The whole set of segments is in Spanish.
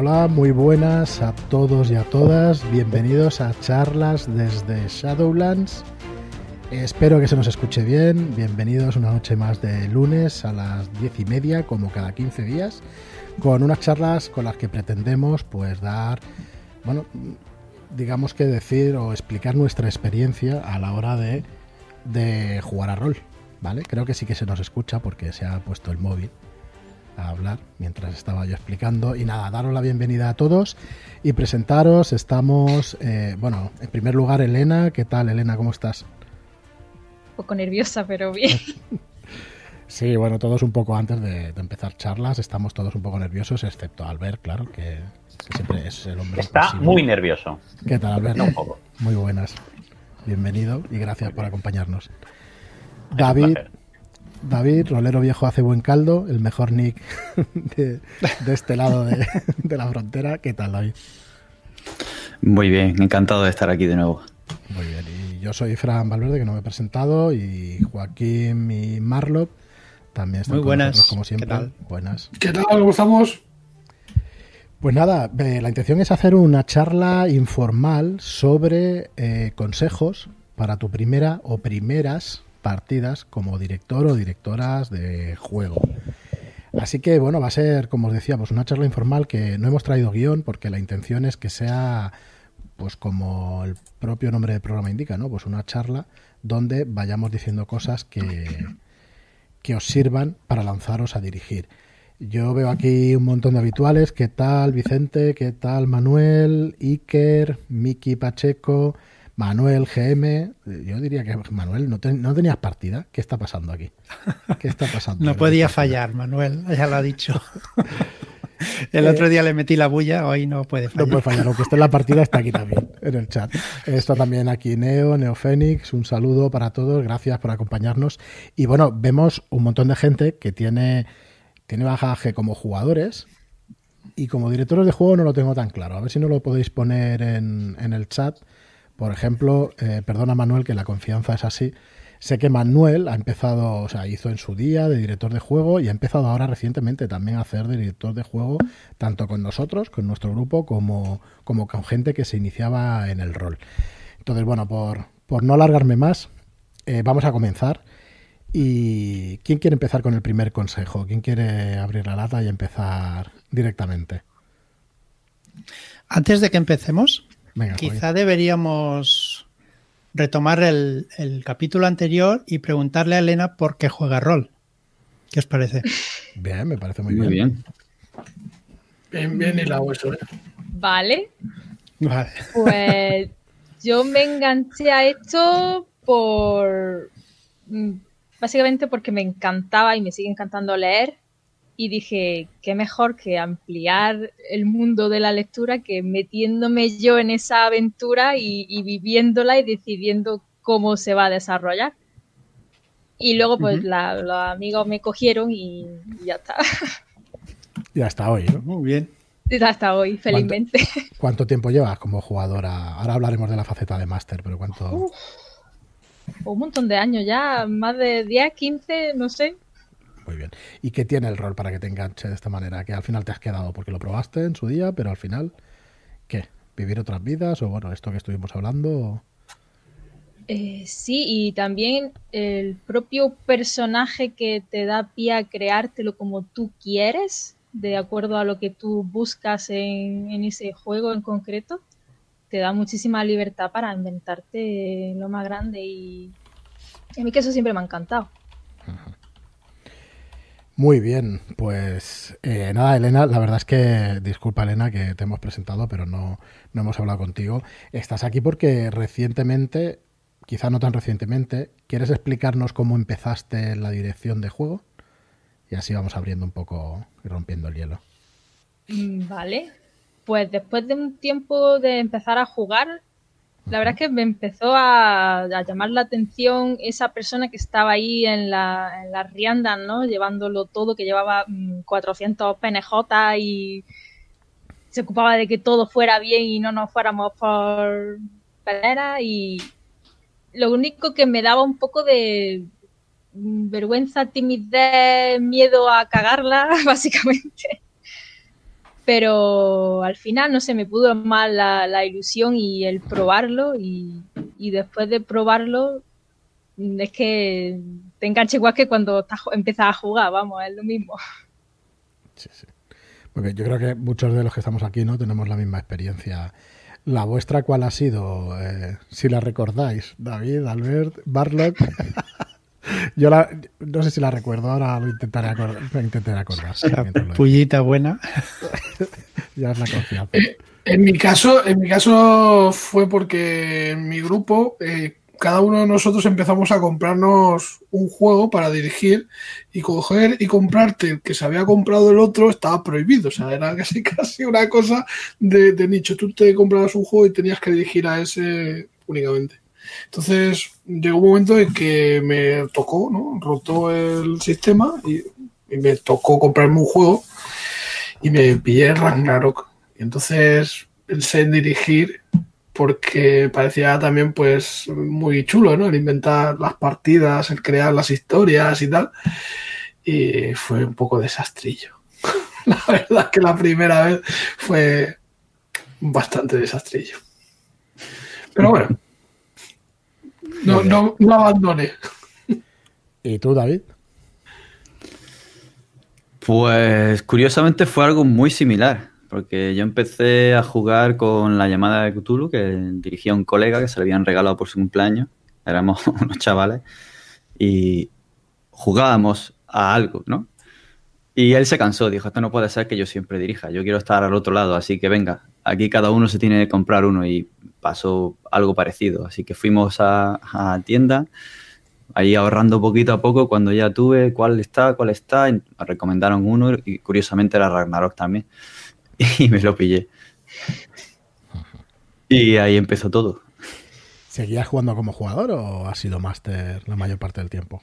Hola, muy buenas a todos y a todas. Bienvenidos a charlas desde Shadowlands. Espero que se nos escuche bien. Bienvenidos una noche más de lunes a las diez y media, como cada 15 días, con unas charlas con las que pretendemos pues dar, bueno, digamos que decir o explicar nuestra experiencia a la hora de, de jugar a rol. ¿Vale? Creo que sí que se nos escucha porque se ha puesto el móvil a hablar mientras estaba yo explicando. Y nada, daros la bienvenida a todos y presentaros. Estamos, eh, bueno, en primer lugar, Elena. ¿Qué tal, Elena? ¿Cómo estás? Un poco nerviosa, pero bien. Sí, bueno, todos un poco antes de, de empezar charlas, estamos todos un poco nerviosos, excepto Albert, claro, que, que siempre es el hombre. Está posible. muy nervioso. ¿Qué tal, Albert? No, un poco. Muy buenas. Bienvenido y gracias por acompañarnos. Es David. David, rolero viejo hace buen caldo, el mejor nick de, de este lado de, de la frontera. ¿Qué tal, David? Muy bien, encantado de estar aquí de nuevo. Muy bien. Y yo soy Fran Valverde, que no me he presentado, y Joaquín y Marlock también están Muy con buenas. nosotros, como siempre. ¿Qué tal? Buenas. ¿Qué tal? ¿Cómo estamos? Pues nada, eh, la intención es hacer una charla informal sobre eh, consejos para tu primera o primeras partidas como director o directoras de juego. Así que bueno, va a ser, como os decía, pues una charla informal que no hemos traído guion porque la intención es que sea, pues como el propio nombre del programa indica, ¿no? Pues una charla donde vayamos diciendo cosas que, que os sirvan para lanzaros a dirigir. Yo veo aquí un montón de habituales. ¿Qué tal Vicente? ¿Qué tal Manuel? Iker, Miki Pacheco, Manuel GM. Yo diría que Manuel, ¿no, te- no tenías partida? ¿Qué está pasando aquí? ¿Qué está pasando? No podía fallar, Manuel, ya lo ha dicho. El otro día le metí la bulla, hoy no puede No fallar. puede fallar, aunque esté en la partida, está aquí también, en el chat. Esto también aquí Neo, Neofénix, un saludo para todos, gracias por acompañarnos. Y bueno, vemos un montón de gente que tiene, tiene bagaje como jugadores y como directores de juego no lo tengo tan claro. A ver si no lo podéis poner en, en el chat. Por ejemplo, eh, perdona Manuel que la confianza es así. Sé que Manuel ha empezado, o sea, hizo en su día de director de juego y ha empezado ahora recientemente también a hacer de director de juego, tanto con nosotros, con nuestro grupo, como, como con gente que se iniciaba en el rol. Entonces, bueno, por, por no alargarme más, eh, vamos a comenzar. ¿Y quién quiere empezar con el primer consejo? ¿Quién quiere abrir la lata y empezar directamente? Antes de que empecemos, Venga, quizá deberíamos retomar el, el capítulo anterior y preguntarle a Elena por qué juega rol. ¿Qué os parece? Bien, me parece muy, Muy bien. bien. Bien, bien hilado eso, ¿eh? Vale, Vale. pues yo me enganché a esto por. mm, Básicamente porque me encantaba y me sigue encantando leer. Y dije, qué mejor que ampliar el mundo de la lectura que metiéndome yo en esa aventura y, y viviéndola y decidiendo cómo se va a desarrollar. Y luego, pues, la- los amigos me cogieron y, y ya está. Y hasta hoy, ¿no? Muy bien. Y hasta hoy, felizmente. ¿Cuánto tiempo llevas como jugadora? Ahora hablaremos de la faceta de máster, pero ¿cuánto? Uf. Un montón de años ya, más de 10, 15, no sé. Muy bien. ¿Y qué tiene el rol para que te enganche de esta manera? Que al final te has quedado porque lo probaste en su día, pero al final, ¿qué? ¿Vivir otras vidas? O bueno, esto que estuvimos hablando. Eh, sí, y también el propio personaje que te da pie a creártelo como tú quieres, de acuerdo a lo que tú buscas en, en ese juego en concreto, te da muchísima libertad para inventarte lo más grande y a mí que eso siempre me ha encantado. Muy bien, pues eh, nada, Elena, la verdad es que, disculpa Elena que te hemos presentado, pero no, no hemos hablado contigo. Estás aquí porque recientemente, quizá no tan recientemente, ¿quieres explicarnos cómo empezaste la dirección de juego? Y así vamos abriendo un poco y rompiendo el hielo. Mm, Vale. Pues después de un tiempo de empezar a jugar, la verdad es que me empezó a, llamar la atención esa persona que estaba ahí en, la, en las riandas, ¿no? Llevándolo todo, que llevaba mm, 400 PNJ y se ocupaba de que todo fuera bien y no nos fuéramos por pelera y lo único que me daba un poco de mm, vergüenza, timidez, miedo a cagarla, básicamente pero al final, no sé, me pudo más la, ilusión y el probarlo y, después de probarlo es que te engancha igual que cuando estás, empiezas a jugar, vamos, es lo mismo. Sí, sí. Bien, yo creo que muchos de los que estamos aquí no tenemos la misma experiencia. ¿La vuestra cuál ha sido? Eh, si la recordáis, David, Albert, Barlock. yo la, no sé si la recuerdo, ahora lo intentaré, acordar, lo intentaré acordar. lo- pullita buena. ya es la confianza. Eh, En mi caso, en mi caso fue porque en mi grupo eh, cada uno de nosotros empezamos a comprarnos un juego para dirigir y coger y comprarte el que se había comprado el otro estaba prohibido. O sea, era casi casi una cosa de, de nicho. Tú te comprabas un juego y tenías que dirigir a ese únicamente. Entonces llegó un momento en que me tocó, ¿no? Rotó el sistema y, y me tocó comprarme un juego y me pillé Ragnarok. Y entonces pensé en dirigir porque parecía también pues muy chulo, ¿no? El inventar las partidas, el crear las historias y tal. Y fue un poco desastrillo. La verdad que la primera vez fue bastante desastrillo. Pero bueno, no, no, no abandoné. ¿Y tú, David? Pues curiosamente fue algo muy similar, porque yo empecé a jugar con la llamada de Cthulhu que dirigía un colega que se le habían regalado por su cumpleaños. Éramos unos chavales y jugábamos a algo, ¿no? Y él se cansó, dijo, esto no puede ser que yo siempre dirija, yo quiero estar al otro lado, así que venga, aquí cada uno se tiene que comprar uno y pasó algo parecido. Así que fuimos a, a tienda, ahí ahorrando poquito a poco, cuando ya tuve cuál está, cuál está, me recomendaron uno y curiosamente era Ragnarok también. Y me lo pillé. Y ahí empezó todo. ¿Seguías jugando como jugador o has sido máster la mayor parte del tiempo?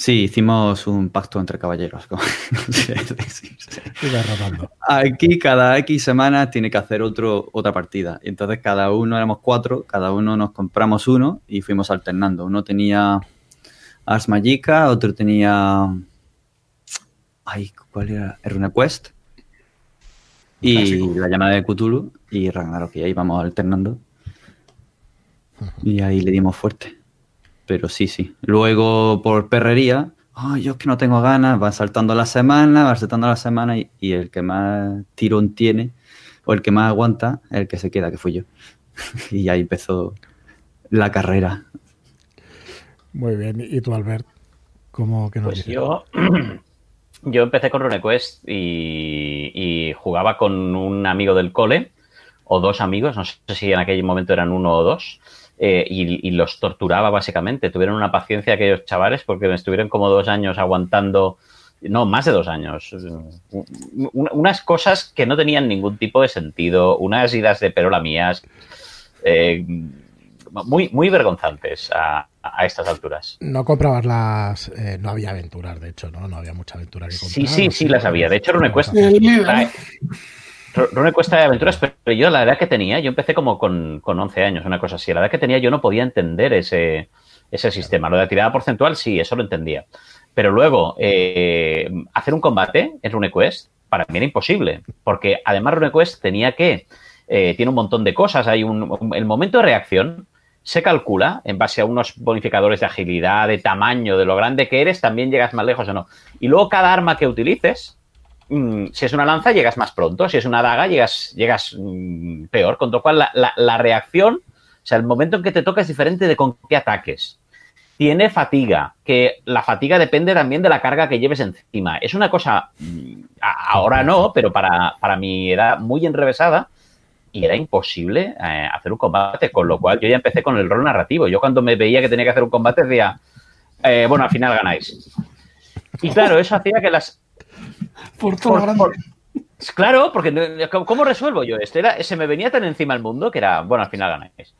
Sí, hicimos un pacto entre caballeros. como- sí, sí. Aquí cada X semanas tiene que hacer otro, otra partida. Y entonces cada uno, éramos cuatro, cada uno nos compramos uno y fuimos alternando. Uno tenía Ars Magica, otro tenía... Ay, ¿cuál era? RuneQuest. Y Clásico. la llamada de Cthulhu y Ragnarok. Y ahí vamos alternando. Y ahí le dimos fuerte. Pero sí, sí. Luego por perrería, "Ay, yo es que no tengo ganas, van saltando la semana, van saltando la semana y, y el que más tirón tiene o el que más aguanta es el que se queda, que fui yo. y ahí empezó la carrera. Muy bien. ¿Y tú, Albert? ¿Cómo que nos Pues dices? yo, yo empecé con RuneQuest y, y jugaba con un amigo del cole o dos amigos, no sé si en aquel momento eran uno o dos, eh, y, y los torturaba básicamente. Tuvieron una paciencia aquellos chavales porque me estuvieron como dos años aguantando, no, más de dos años, un- un- unas cosas que no tenían ningún tipo de sentido, unas idas de perola mías, eh, muy, muy vergonzantes a- a estas alturas. No comprabas las. eh, no había aventuras, de hecho, ¿no? No había mucha aventura que comprar. Sí, sí, ¿o sí las había. De hecho, RuneQuest El líder, Ru- RuneQuest trae aventuras, pero yo la edad que tenía, yo empecé como con, con 11 años, una cosa así. La edad que tenía yo no podía entender ese, ese sistema. Lo de la tirada porcentual, sí, eso lo entendía. Pero luego, eh, hacer un combate en RuneQuest, para mí era imposible. Porque además RuneQuest tenía que, eh, tiene un montón de cosas. Hay un, un- el momento de reacción se calcula en base a unos bonificadores de agilidad, de tamaño, de lo grande que eres, también llegas más lejos o no. Y luego cada arma que utilices, si es una lanza, llegas más pronto. Si es una daga, llegas, llegas mm, peor. Con lo cual, la, la- reacción, o sea, el momento en que te toca es diferente de con qué ataques. Tiene fatiga, que la fatiga depende también de la carga que lleves encima. Es una cosa, mm, ahora no, pero para, para mi edad muy enrevesada, y era imposible eh, hacer un combate, con lo cual yo ya empecé con el rol narrativo. Yo cuando me veía que tenía que hacer un combate decía, eh, bueno, al final ganáis. Y claro, eso hacía que las, por todo por- grande. por- Claro, porque ¿cómo resuelvo yo esto? Era, se me venía tan encima el mundo que era, bueno, al final ganáis.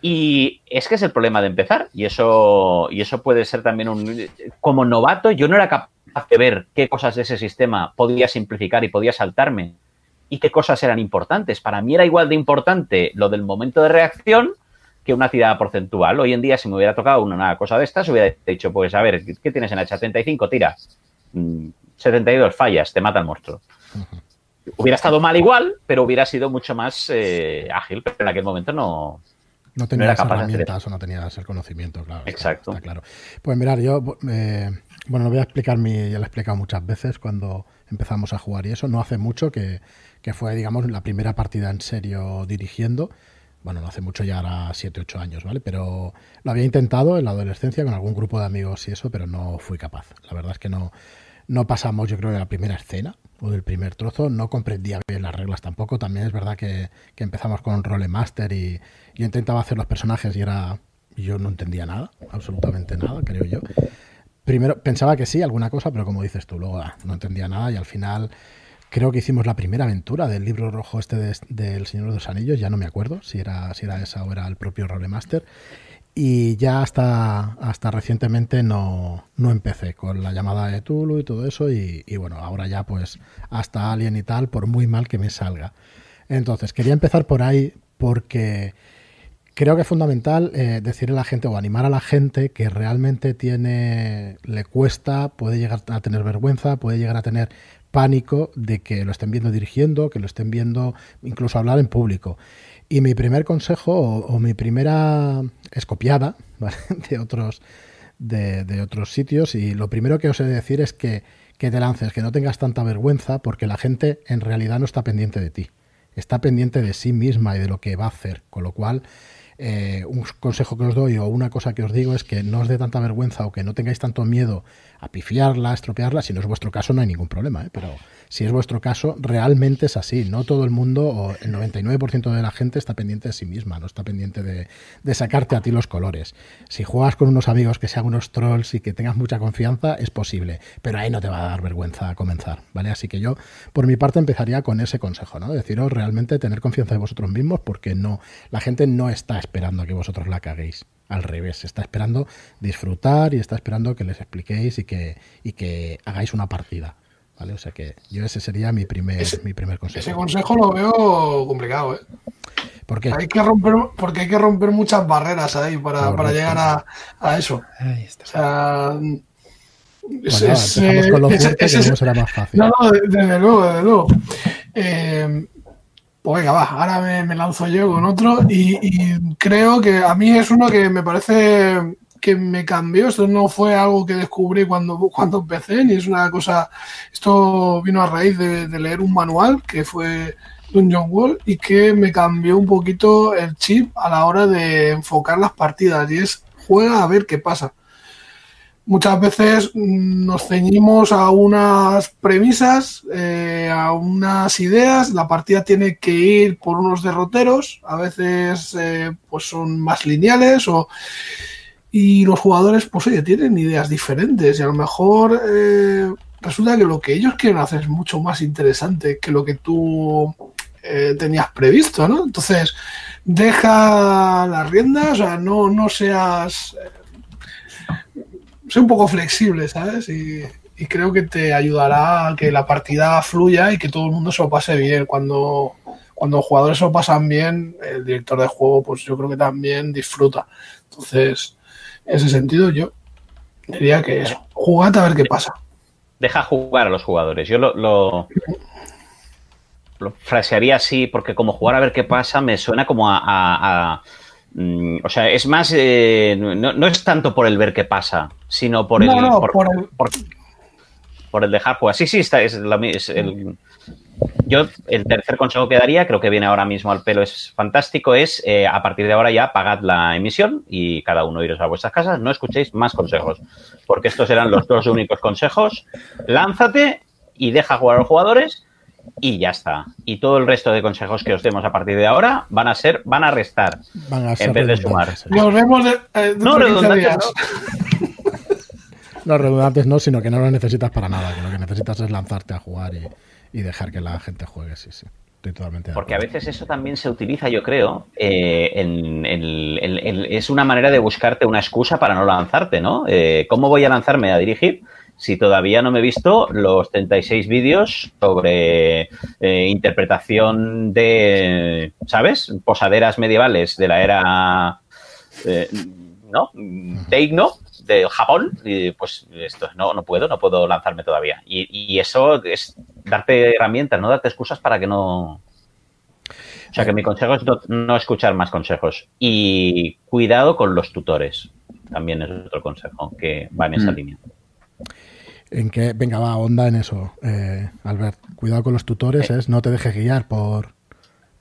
Y es que es el problema de empezar. Y eso, y eso puede ser también un. Como novato, yo no era capaz de ver qué cosas de ese sistema podía simplificar y podía saltarme. Y qué cosas eran importantes. Para mí era igual de importante lo del momento de reacción que una tirada porcentual. Hoy en día, si me hubiera tocado una, una cosa de estas, hubiera dicho, pues a ver, ¿qué tienes en H75? Tira. Mm, 72, fallas, te mata el monstruo. Hubiera estado mal igual, pero hubiera sido mucho más eh, ágil, pero en aquel momento no, no tenías herramientas o no tenías el conocimiento, claro. Exacto. Está, claro. Pues mirar, yo, eh, bueno, lo voy a explicar, mi, ya lo he explicado muchas veces cuando empezamos a jugar y eso, no hace mucho que, que fue, digamos, la primera partida en serio dirigiendo. Bueno, no hace mucho, ya era 7, 8 años, ¿vale? Pero lo había intentado en la adolescencia con algún grupo de amigos y eso, pero no fui capaz. La verdad es que no, no pasamos, yo creo, de la primera escena o del primer trozo. No comprendía bien las reglas tampoco. También es verdad que, que empezamos con Rolemaster y yo intentaba hacer los personajes y era yo no entendía nada, absolutamente nada, creo yo. Primero pensaba que sí, alguna cosa, pero como dices tú, luego ah, no entendía nada y al final creo que hicimos la primera aventura del libro rojo este del Señor de los Anillos, ya no me acuerdo si era, si era esa o era el propio Rolemaster. Y ya hasta, hasta recientemente no, no empecé con la llamada de Tulu y todo eso. Y, y, bueno, ahora ya pues hasta Alien y tal, por muy mal que me salga. Entonces, quería empezar por ahí porque creo que es fundamental eh, decirle a la gente o animar a la gente que realmente tiene, le cuesta, puede llegar a tener vergüenza, puede llegar a tener pánico de que lo estén viendo dirigiendo, que lo estén viendo incluso hablar en público. Y mi primer consejo o, mi primera escopiada ¿vale? de, otros, de, de, otros sitios, y lo primero que os he de decir es que, que te lances, que no tengas tanta vergüenza, porque la gente en realidad no está pendiente de ti, está pendiente de sí misma y de lo que va a hacer, con lo cual eh, un consejo que os doy o una cosa que os digo es que no os dé tanta vergüenza o que no tengáis tanto miedo a pifiarla, a estropearla. Si no es vuestro caso, no hay ningún problema, ¿eh? pero si es vuestro caso, realmente es así. No todo el mundo, o el 99% de la gente está pendiente de sí misma, no está pendiente de, de, sacarte a ti los colores. Si juegas con unos amigos que sean unos trolls y que tengas mucha confianza, es posible, pero ahí no te va a dar vergüenza comenzar, ¿vale? Así que yo, por mi parte, empezaría con ese consejo, ¿no? Deciros realmente tener confianza en vosotros mismos porque no, la gente no está esperando a que vosotros la caguéis. Al revés, está esperando disfrutar y está esperando que les expliquéis y que, y que hagáis una partida. ¿Vale? O sea que yo ese sería mi primer, ese, mi primer consejo. Ese consejo lo veo complicado, ¿eh? ¿Por qué? Hay que romper, porque hay que romper muchas barreras ahí para, para llegar a, a, eso. Ahí está. O sea, bueno, es, es, con lo fuerte, es, que no será más fácil. No, no, desde luego, desde luego. Eh, pues venga, va, ahora me, me, lanzo yo con otro y, y, creo que a mí es uno que me parece que me cambió. Esto no fue algo que descubrí cuando, cuando empecé, ni es una cosa. Esto vino a raíz de, leer un manual que fue Dungeon Wall y que me cambió un poquito el chip a la hora de enfocar las partidas y es juega a ver qué pasa. Muchas veces nos ceñimos a unas premisas, eh, a unas ideas, la partida tiene que ir por unos derroteros, a veces eh, pues son más lineales o y los jugadores pues oye tienen ideas diferentes y a lo mejor eh, resulta que lo que ellos quieren hacer es mucho más interesante que lo que tú eh, tenías previsto, ¿no? Entonces, deja las riendas, o sea, no, no seas... Sé un poco flexible, ¿sabes? Y, y, creo que te ayudará a que la partida fluya y que todo el mundo se lo pase bien. Cuando, cuando los jugadores se lo pasan bien, el director de juego, pues yo creo que también disfruta. Entonces, en ese sentido, yo diría que eso, jugad a ver qué pasa. Deja jugar a los jugadores. Yo lo, lo, lo frasearía así, porque como jugar a ver qué pasa me suena como a. a, a mm, o sea, es más. Eh, no, no, es tanto por el ver qué pasa, sino por el. No, no, por, por, el... Por, por, el dejar jugar. Sí, sí, está, es, la, es el, yo, el tercer consejo que daría, creo que viene ahora mismo al pelo, es fantástico, es eh, a partir de ahora ya pagad la emisión y cada uno iros a vuestras casas, no escuchéis más consejos, porque estos eran los dos únicos consejos. Lánzate y deja jugar a los jugadores y ya está. Y todo el resto de consejos que os demos a partir de ahora van a ser, van a restar van a ser en vez de sumar. Nos vemos de, eh, no, redundantes no. no, redundantes no, sino que no lo necesitas para nada, que lo que necesitas es lanzarte a jugar y y dejar que la gente juegue, sí, sí. Estoy totalmente Porque a veces eso también se utiliza, yo creo, eh, en, en, en, es una manera de buscarte una excusa para no lanzarte, ¿no? Eh, ¿Cómo voy a lanzarme a dirigir si todavía no me he visto los 36 vídeos sobre eh, interpretación de, ¿sabes? Posaderas medievales de la era... ¿no? Teigno de Japón, y pues esto no, no puedo, no puedo lanzarme todavía. Y, y eso es darte herramientas, no darte excusas para que no. O sea que mi consejo es no, no escuchar más consejos. Y cuidado con los tutores. También es otro consejo que va en esa Mm. línea. En que, venga, va, onda en eso, eh, Albert. Cuidado con los tutores, es no te dejes guiar por,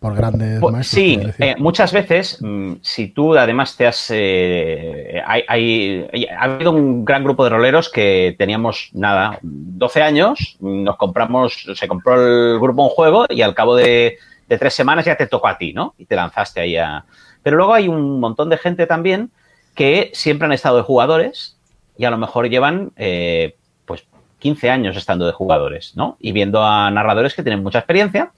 por grandes Pues, maestros. sí, eh, muchas veces, mm, si tú además te has... eh, hay, hay- hay- ha habido un gran grupo de roleros que teníamos, nada, 12 años, nos compramos, se compró el grupo un juego y al cabo de, de tres semanas ya te tocó a ti, ¿no? Y te lanzaste ahí a... Pero luego hay un montón de gente también que siempre han estado de jugadores y a lo mejor llevan eh, pues 15 años estando de jugadores, ¿no? Y viendo a narradores que tienen mucha experiencia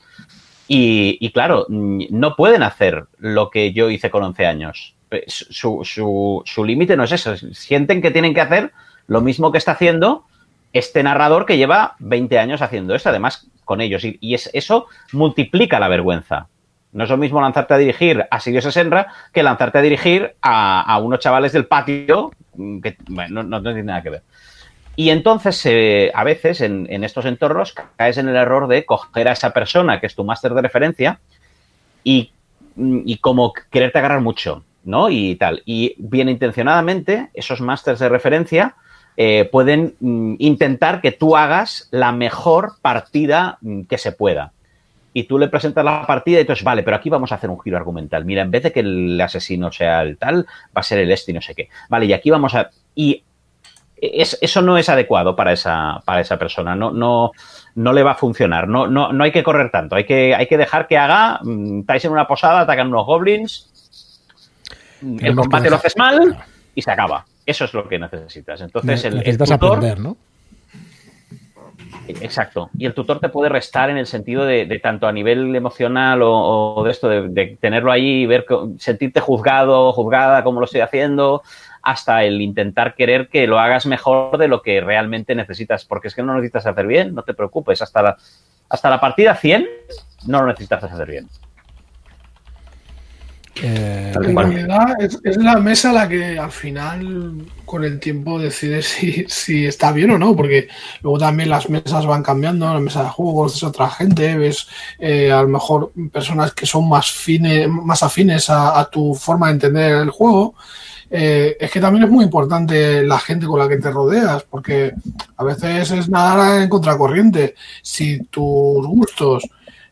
y, y claro, no pueden hacer lo que yo hice con 11 años. Eh, Su, su- su límite no es eso. Sienten que tienen que hacer lo mismo que está haciendo este narrador que lleva 20 años haciendo esto, además con ellos. Y, y es, eso multiplica la vergüenza. No es lo mismo lanzarte a dirigir a Sirio Senra que lanzarte a dirigir a, a unos chavales del patio mm, que bueno, no, no tiene nada que ver. Y entonces, eh, a veces, en, estos entornos, caes en el error de coger a esa persona que es tu máster de referencia y, y como quererte agarrar mucho, ¿no? Y tal. Y bien intencionadamente, esos másters de referencia eh, pueden mm, intentar que tú hagas la mejor partida mm, que se pueda. Y tú le presentas la partida y entonces, vale, pero aquí vamos a hacer un giro argumental. Mira, en vez de que el asesino sea el tal, va a ser el este y no sé qué. Vale, y aquí vamos a... es- eso no es adecuado para esa, para esa persona. No, no, no le va a funcionar. No, no, no hay que correr tanto. Hay que, hay que dejar que haga. mm, Estáis en una posada, atacan unos goblins. mm, El combate lo haces mal y se acaba. Eso es lo que necesitas. Entonces, el, el tutor. aprender, ¿no? Exacto. Y el tutor te puede restar en el sentido de, de tanto a nivel emocional o, o de esto, de, de tenerlo ahí y ver, sentirte juzgado, juzgada, como lo estoy haciendo, hasta el intentar querer que lo hagas mejor de lo que realmente necesitas. Porque es que no lo necesitas hacer bien, no te preocupes. Hasta la, hasta la partida 100 no lo necesitas hacer bien. Eh, En realidad es, es la mesa la que al final con el tiempo decide si, si está bien o no, porque luego también las mesas van cambiando, la mesa de juegos es otra gente, ves eh, a lo mejor personas que son más, fine, más afines a, a tu forma de entender el juego. Eh, es que también es muy importante la gente con la que te rodeas, porque a veces es nadar en contracorriente. Si tus gustos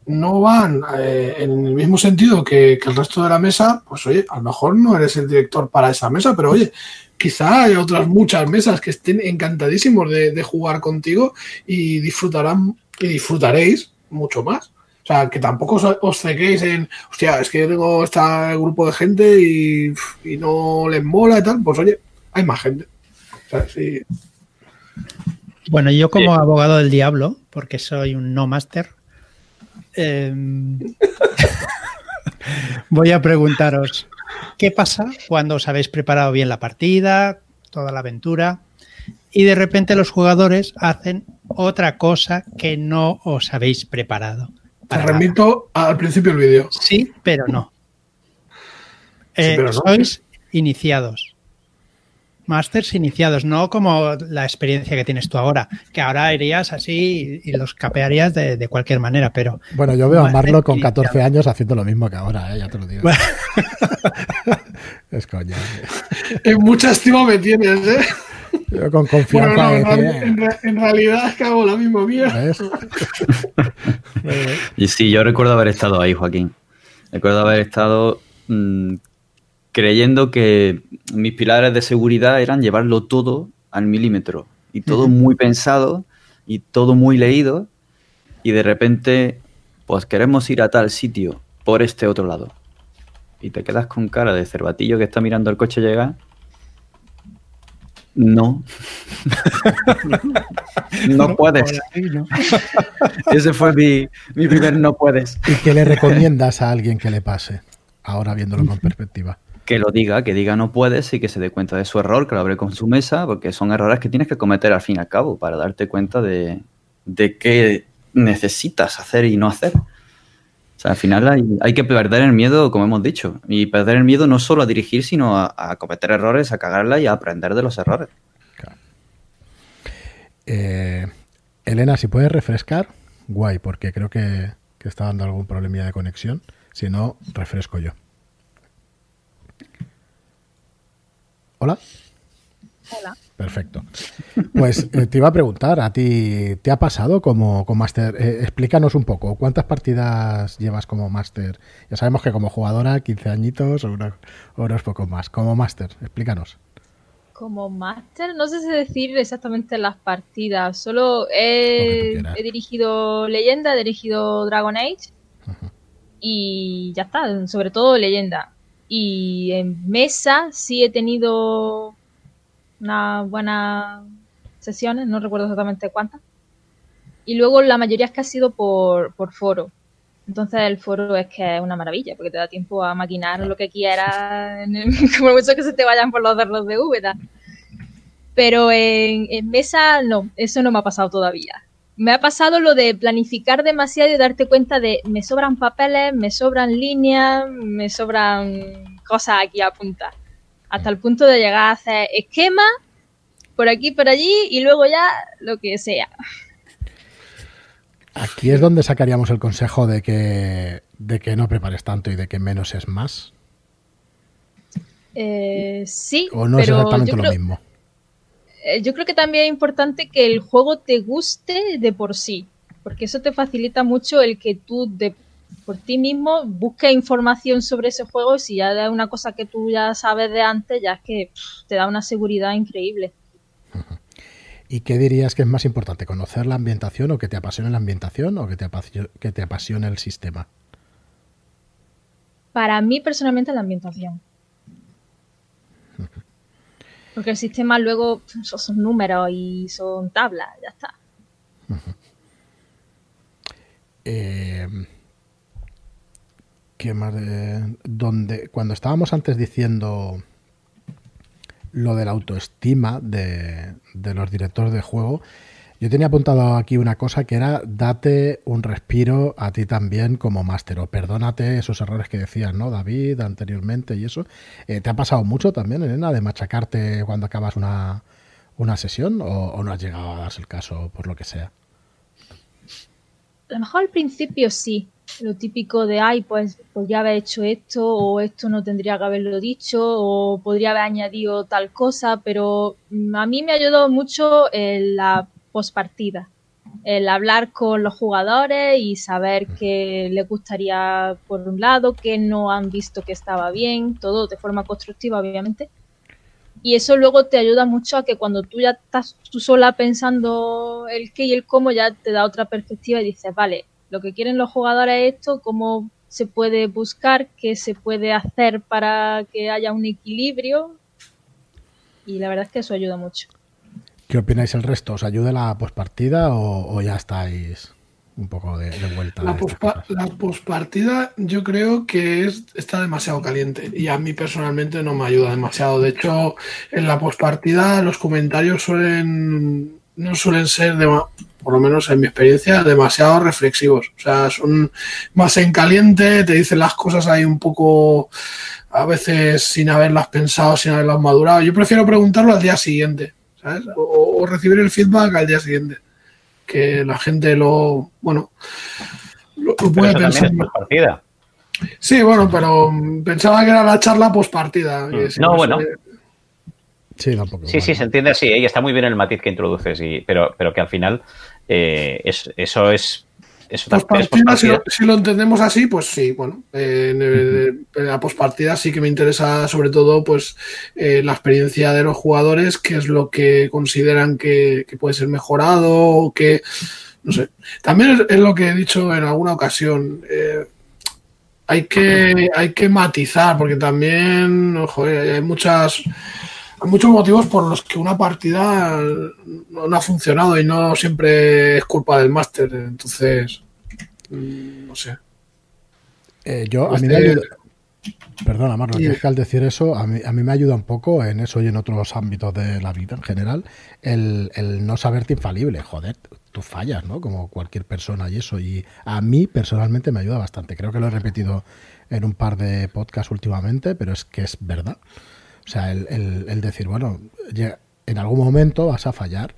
no van eh, en el mismo sentido que, el resto de la mesa, pues oye, a lo mejor no eres el director para esa mesa, pero oye, quizá hay otras muchas mesas que estén encantadísimos de jugar contigo y disfrutarán y disfrutaréis mucho más. O sea, que tampoco os, os ceguéis en, hostia, es que yo tengo este grupo de gente y, y no les mola y tal, pues oye, hay más gente. O sea, sí. Bueno, yo como Sí. abogado del diablo, porque soy un no máster, eh, voy a preguntaros, ¿qué pasa cuando os habéis preparado bien la partida, toda la aventura, y de repente los jugadores hacen otra cosa que no os habéis preparado? Te nada. remito al principio del vídeo. Sí, pero no. Sí, Eh, pero no. Sois iniciados. Masters iniciados, no como la experiencia que tienes tú ahora, que ahora irías así y los capearías de, de cualquier manera, pero bueno, yo veo a Marlo con iniciado. 14 años haciendo lo mismo que ahora, eh, ya te lo digo. es coña. En mucha estima me tienes, ¿eh? Yo con Bueno, confianza no, de en, en re- en realidad es que hago la misma mierda. Y sí, yo recuerdo haber estado ahí, Joaquín. Recuerdo haber estado mm, creyendo que mis pilares de seguridad eran llevarlo todo al milímetro. Y todo muy pensado y todo muy leído. Y de repente, pues queremos ir a tal sitio por este otro lado. Y te quedas con cara de cervatillo que está mirando el coche llegar. No. no puedes. por ahí, ¿no? Ese fue mi, mi primer no puedes. ¿Y qué le recomiendas a alguien que le pase? Ahora viéndolo con perspectiva. que lo diga, que diga no puedes y que se dé cuenta de su error, que lo abre con su mesa, porque son errores que tienes que cometer al fin y al cabo para darte cuenta de, de qué necesitas hacer y no hacer. Sea, al final hay, hay, que perder el miedo, como hemos dicho. Y perder el miedo no solo a dirigir, sino a, a cometer errores, a cagarla y a aprender de los errores. Claro. Eh, Elena, si puedes refrescar, guay, porque creo que, que está dando algún problemilla de conexión. Si no, refresco yo. Hola. Hola. Perfecto. Pues eh, te iba a preguntar, ¿a ti te ha pasado como, como máster? Eh, explícanos un poco, ¿cuántas partidas llevas como máster? Ya sabemos que como jugadora, 15 añitos o, una, o unos pocos más. Como máster, explícanos. Como máster, no sé si decir exactamente las partidas, solo he, he dirigido Leyenda, he dirigido Dragon Age y ya está, sobre todo Leyenda. Y en mesa sí he tenido unas buenas sesiones, no recuerdo exactamente cuántas. Y luego la mayoría es que ha sido por, por foro. Entonces el foro es que es una maravilla, porque te da tiempo a maquinar lo que quieras, como mucho que se te vayan por los derros de V. Pero en, en, mesa no, eso no me ha pasado todavía. Me ha pasado lo de planificar demasiado y darte cuenta de me sobran papeles, me sobran líneas, me sobran cosas aquí a apuntar hasta el punto de llegar a hacer esquemas por aquí, por allí y luego ya lo que sea. Aquí es donde sacaríamos el consejo de que, de que no prepares tanto y de que menos es más. Eh, sí. O no pero es exactamente yo lo creo, mismo. eh, Yo creo que también es importante que el juego te guste de por sí, porque eso te facilita mucho el que tú de por ti mismo busques información sobre ese juego. Si ya es una cosa que tú ya sabes de antes, ya es que pff, te da una seguridad increíble. ¿Y qué dirías que es más importante? ¿Conocer la ambientación o que te apasione la ambientación o que te, apasione, que te apasione el sistema? Para mí, personalmente, la ambientación. Porque el sistema luego son, son números y son tablas, ya está. Eh, ¿Qué más? De, donde, cuando estábamos antes diciendo lo de la autoestima de, de, los directores de juego, yo tenía apuntado aquí una cosa que era date un respiro a ti también como máster o perdónate esos errores que decías, ¿no, David, anteriormente y eso. Eh, ¿Te ha pasado mucho también, Elena, de machacarte cuando acabas una, una sesión o, no has llegado a darse el caso por lo que sea? A lo mejor al principio sí, lo típico de, ay, pues podría haber hecho esto, o esto no tendría que haberlo dicho, o podría haber añadido tal cosa, pero a mí me ha ayudado mucho en la postpartida, el hablar con los jugadores y saber qué les gustaría por un lado, qué no han visto que estaba bien, todo de forma constructiva, obviamente. Y eso luego te ayuda mucho a que cuando tú ya estás tú sola pensando el qué y el cómo, ya te da otra perspectiva y dices, vale, lo que quieren los jugadores es esto, cómo se puede buscar, qué se puede hacer para que haya un equilibrio. Y la verdad es que eso ayuda mucho. ¿Qué opináis el resto? ¿Os ayuda la pospartida o, o, ya estáis un poco de, de vuelta? La, pospa la pospartida yo creo que es, está demasiado caliente y a mí personalmente no me ayuda demasiado. De hecho, en la pospartida los comentarios suelen no suelen ser, de, por lo menos en mi experiencia, demasiado reflexivos. O sea, son más en caliente, te dicen las cosas ahí un poco, a veces sin haberlas pensado, sin haberlas madurado. Yo prefiero preguntarlo al día siguiente, ¿sabes? O, o recibir el feedback al día siguiente. Que la gente lo, bueno, lo, lo puede pensar. partida. Sí, bueno, pero pensaba que era la charla postpartida. Mm. No, bueno. Se, Sí, tampoco, sí, bueno. sí, se entiende así, ¿eh? y está muy bien el matiz que introduces, y, pero, pero que al final eh, es, eso es... es postpartida, si, lo, si, lo, entendemos así, pues sí, bueno, eh, en, en, la postpartida sí que me interesa sobre todo pues eh, la experiencia de los jugadores, qué es lo que consideran que, que puede ser mejorado, o que, no sé. También es, lo que he dicho en alguna ocasión, eh, hay que, hay que matizar, porque también, ojo, hay muchas hay muchos motivos por los que una partida no ha funcionado y no siempre es culpa del máster. Entonces, mm, no sé. Eh, yo, a mí me ayuda... Perdona, Marlon, es que al decir eso, a mí, a mí, me ayuda un poco en eso y en otros ámbitos de la vida en general, el, el no saberte infalible, joder. tú fallas, ¿no? Como cualquier persona y eso. Y a mí personalmente me ayuda bastante. Creo que lo he repetido en un par de podcasts últimamente, pero es que es verdad. O sea, el, el decir, bueno, en algún momento vas a fallar.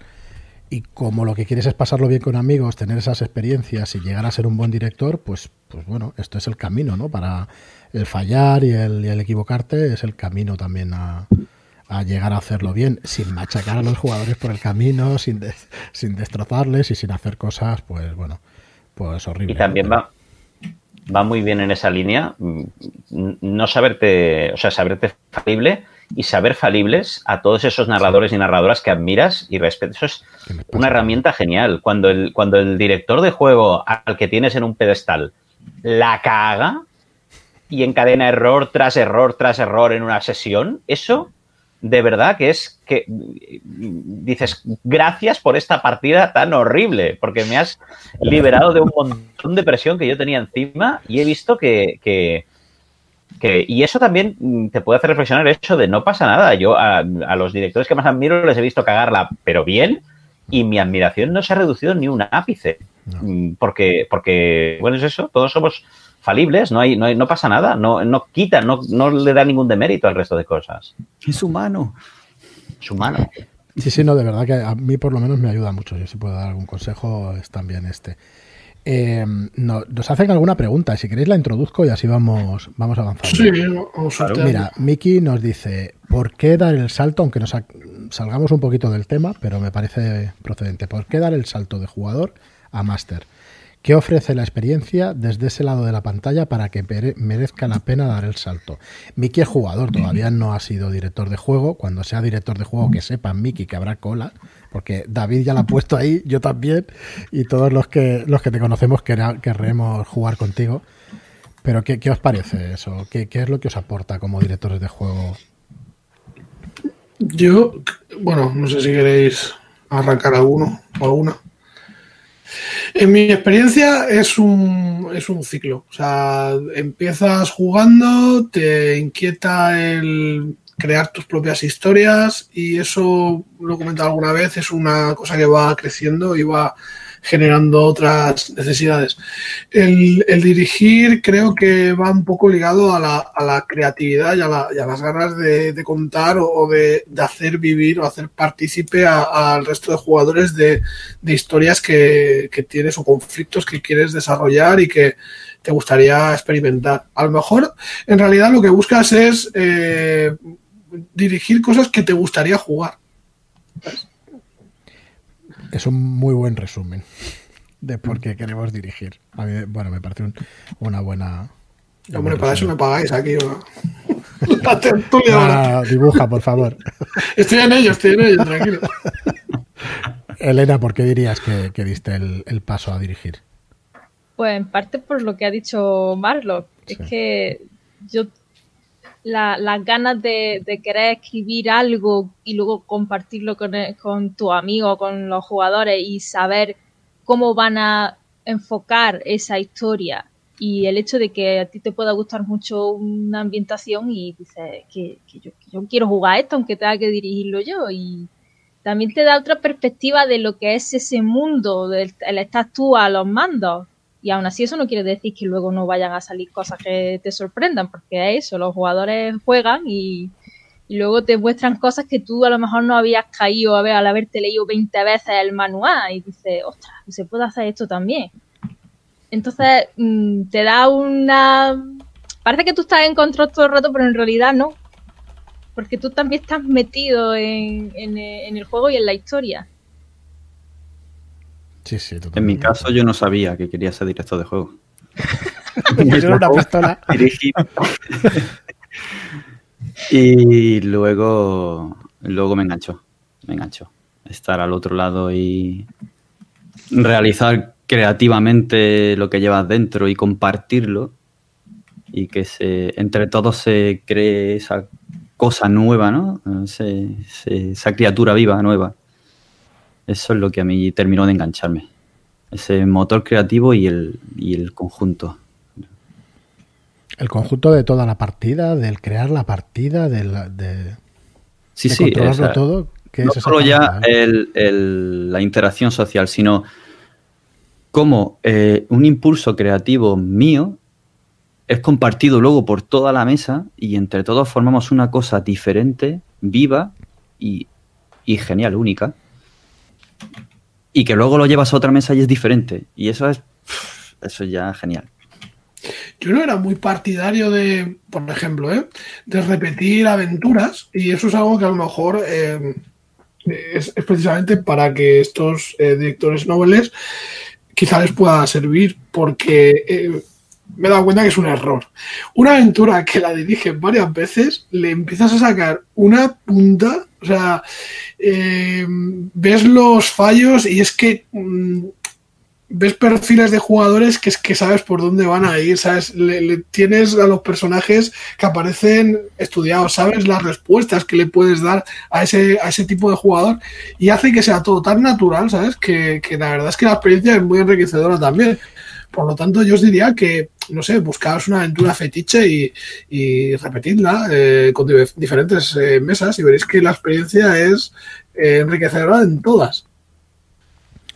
Y como lo que quieres es pasarlo bien con amigos, tener esas experiencias y llegar a ser un buen director, pues, pues bueno, esto es el camino, ¿no? Para el fallar y el, y el equivocarte es el camino también a, a llegar a hacerlo bien, sin machacar a los jugadores por el camino, sin, sin destrozarles y sin hacer cosas, pues bueno, pues horrible. Y también va, va muy bien en esa línea mm, no saberte, o sea, saberte falible y saber falibles a todos esos narradores y narradoras que admiras y respetas. Eso es una herramienta genial. Cuando el, cuando el director de juego al que tienes en un pedestal la caga y encadena error tras error tras error en una sesión, eso de verdad que es que dices, gracias por esta partida tan horrible, porque me has liberado de un montón de presión que yo tenía encima y he visto que, que, y eso también te puede hacer reflexionar el hecho de no pasa nada. Yo a, los directores que más admiro les he visto cagarla, pero bien, y mi admiración no se ha reducido ni un ápice. Mm, porque, porque, bueno, es eso, todos somos falibles, no, hay, no, no pasa nada, no, no quita, no, no le da ningún demérito al resto de cosas. Es humano. Es humano. Sí, sí, no, de verdad que a mí por lo menos me ayuda mucho. Yo si puedo dar algún consejo es también este. Eh, nos hacen alguna pregunta, si queréis la introduzco y así vamos, vamos avanzando. Sí, Mira, Miki nos dice, ¿por qué dar el salto, aunque nos salgamos un poquito del tema, pero me parece procedente, ¿por qué dar el salto de jugador a máster? ¿Qué ofrece la experiencia desde ese lado de la pantalla para que merezca la pena dar el salto? Miki es jugador, todavía no ha sido director de juego. Cuando sea director de juego, que sepa Miki que habrá cola, porque David ya la ha puesto ahí, yo también, y todos los que, los que te conocemos querremos jugar contigo. Pero, ¿qué, os parece eso? ¿Qué, ¿Qué es lo que os aporta como directores de juego? Yo, bueno, no sé si queréis arrancar alguno o alguna. En mi experiencia es un, es un ciclo. O sea, empiezas jugando, te inquieta el crear tus propias historias y eso, lo he comentado alguna vez, es una cosa que va creciendo y va generando otras necesidades. El, dirigir creo que va un poco ligado a la, creatividad y a, las ganas de, contar o, de, hacer vivir o hacer partícipe al resto de jugadores de, historias que, tienes o conflictos que quieres desarrollar y que te gustaría experimentar. A lo mejor, en realidad, lo que buscas es eh, dirigir cosas que te gustaría jugar. Es un muy buen resumen de por qué queremos dirigir. bueno, me parece una buena. Hombre, para eso me pagáis aquí. La tertulia. dibuja, por favor. Estoy en ello, estoy en ello, tranquilo. Elena, ¿por qué dirías que, diste el, paso a dirigir? Pues en parte por lo que ha dicho Marlo. Es que yo las ganas de, querer escribir algo y luego compartirlo con, con tu amigo, con los jugadores y saber cómo van a enfocar esa historia. Y el hecho de que a ti te pueda gustar mucho una ambientación y dices que, yo, quiero jugar esto aunque tenga que dirigirlo yo. Y también te da otra perspectiva de lo que es ese mundo, del, el estar tú a los mandos y aún así eso no quiere decir que luego no vayan a salir cosas que te sorprendan, porque es eso, los jugadores juegan y, luego te muestran cosas que tú a lo mejor no habías caído a ver al haberte leído 20 veces el manual y dices, ostras, se puede hacer esto también. Entonces mm, te da una... Parece que tú estás en control todo el rato, pero en realidad no. Porque tú también estás metido en el juego y en la historia. Sí, sí, En mi caso, yo no sabía que quería ser director de juego. una pistola. y luego, luego me enganchó. Me enganchó. Estar al otro lado y realizar creativamente lo que llevas dentro y compartirlo. Y que se, entre todos se cree esa cosa nueva, ¿no? esa criatura viva, nueva. Eso es lo que a mí terminó de engancharme. Ese motor creativo y el, y el conjunto. El conjunto de toda la partida, del crear la partida, del, de, sí, sí, controlarlo todo. no solo ya la interacción social, sino cómo eh, un impulso creativo mío es compartido luego por toda la mesa y entre todos formamos una cosa diferente, viva y, y genial, única. Y que luego lo llevas a otra mesa y es diferente. Y eso es, eso es ya genial. Yo no era muy partidario de, por ejemplo, ¿eh? de repetir aventuras y eso es algo que a lo mejor eh, es, precisamente para que estos eh, directores noveles quizá les pueda servir porque me he dado cuenta que es un error. Una aventura que la dirigen varias veces, le empiezas a sacar una punta, o sea, eh, ves los fallos y es que mmm, ves perfiles de jugadores que es que sabes por dónde van a ir, sabes, le, tienes a los personajes que aparecen estudiados, sabes las respuestas que le puedes dar a ese, a ese tipo de jugador y hace que sea todo tan natural, sabes, que, que la verdad es que la experiencia es muy enriquecedora también. Por lo tanto, yo os diría que, no sé, buscaos una aventura fetiche y, y repetidla eh, con diferentes eh, mesas y veréis que la experiencia es eh, enriquecedora en todas.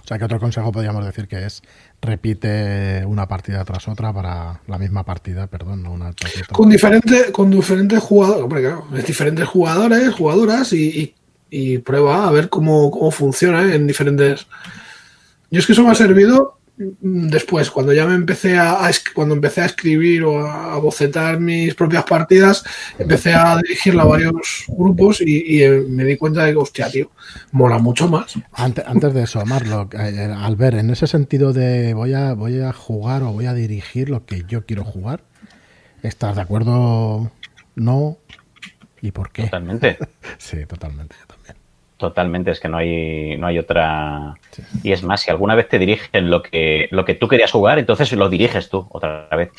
O sea, que otro consejo podríamos decir que es repite una partida tras otra para la misma partida, perdón, no una partida con diferente, con diferentes jugadores, hombre, claro, diferentes jugadores, jugadoras y, y, y, prueba a ver cómo, cómo funciona en diferentes. Yo es que eso me ha servido después, cuando ya me empecé a, a, cuando empecé a escribir o a, bocetar mis propias partidas, empecé a dirigirla a varios grupos y, y me di cuenta de que, hostia, tío, mola mucho más. Antes, antes de eso, Marlo, eh, al ver, en ese sentido de voy a, voy a jugar o voy a dirigir lo que yo quiero jugar, ¿estás de acuerdo? No. ¿Y por qué? Totalmente. sí, totalmente. Totalmente, es que no hay, no hay otra. Sí. Y es más, si alguna vez te dirigen lo que, lo que tú querías jugar, entonces lo diriges tú otra vez.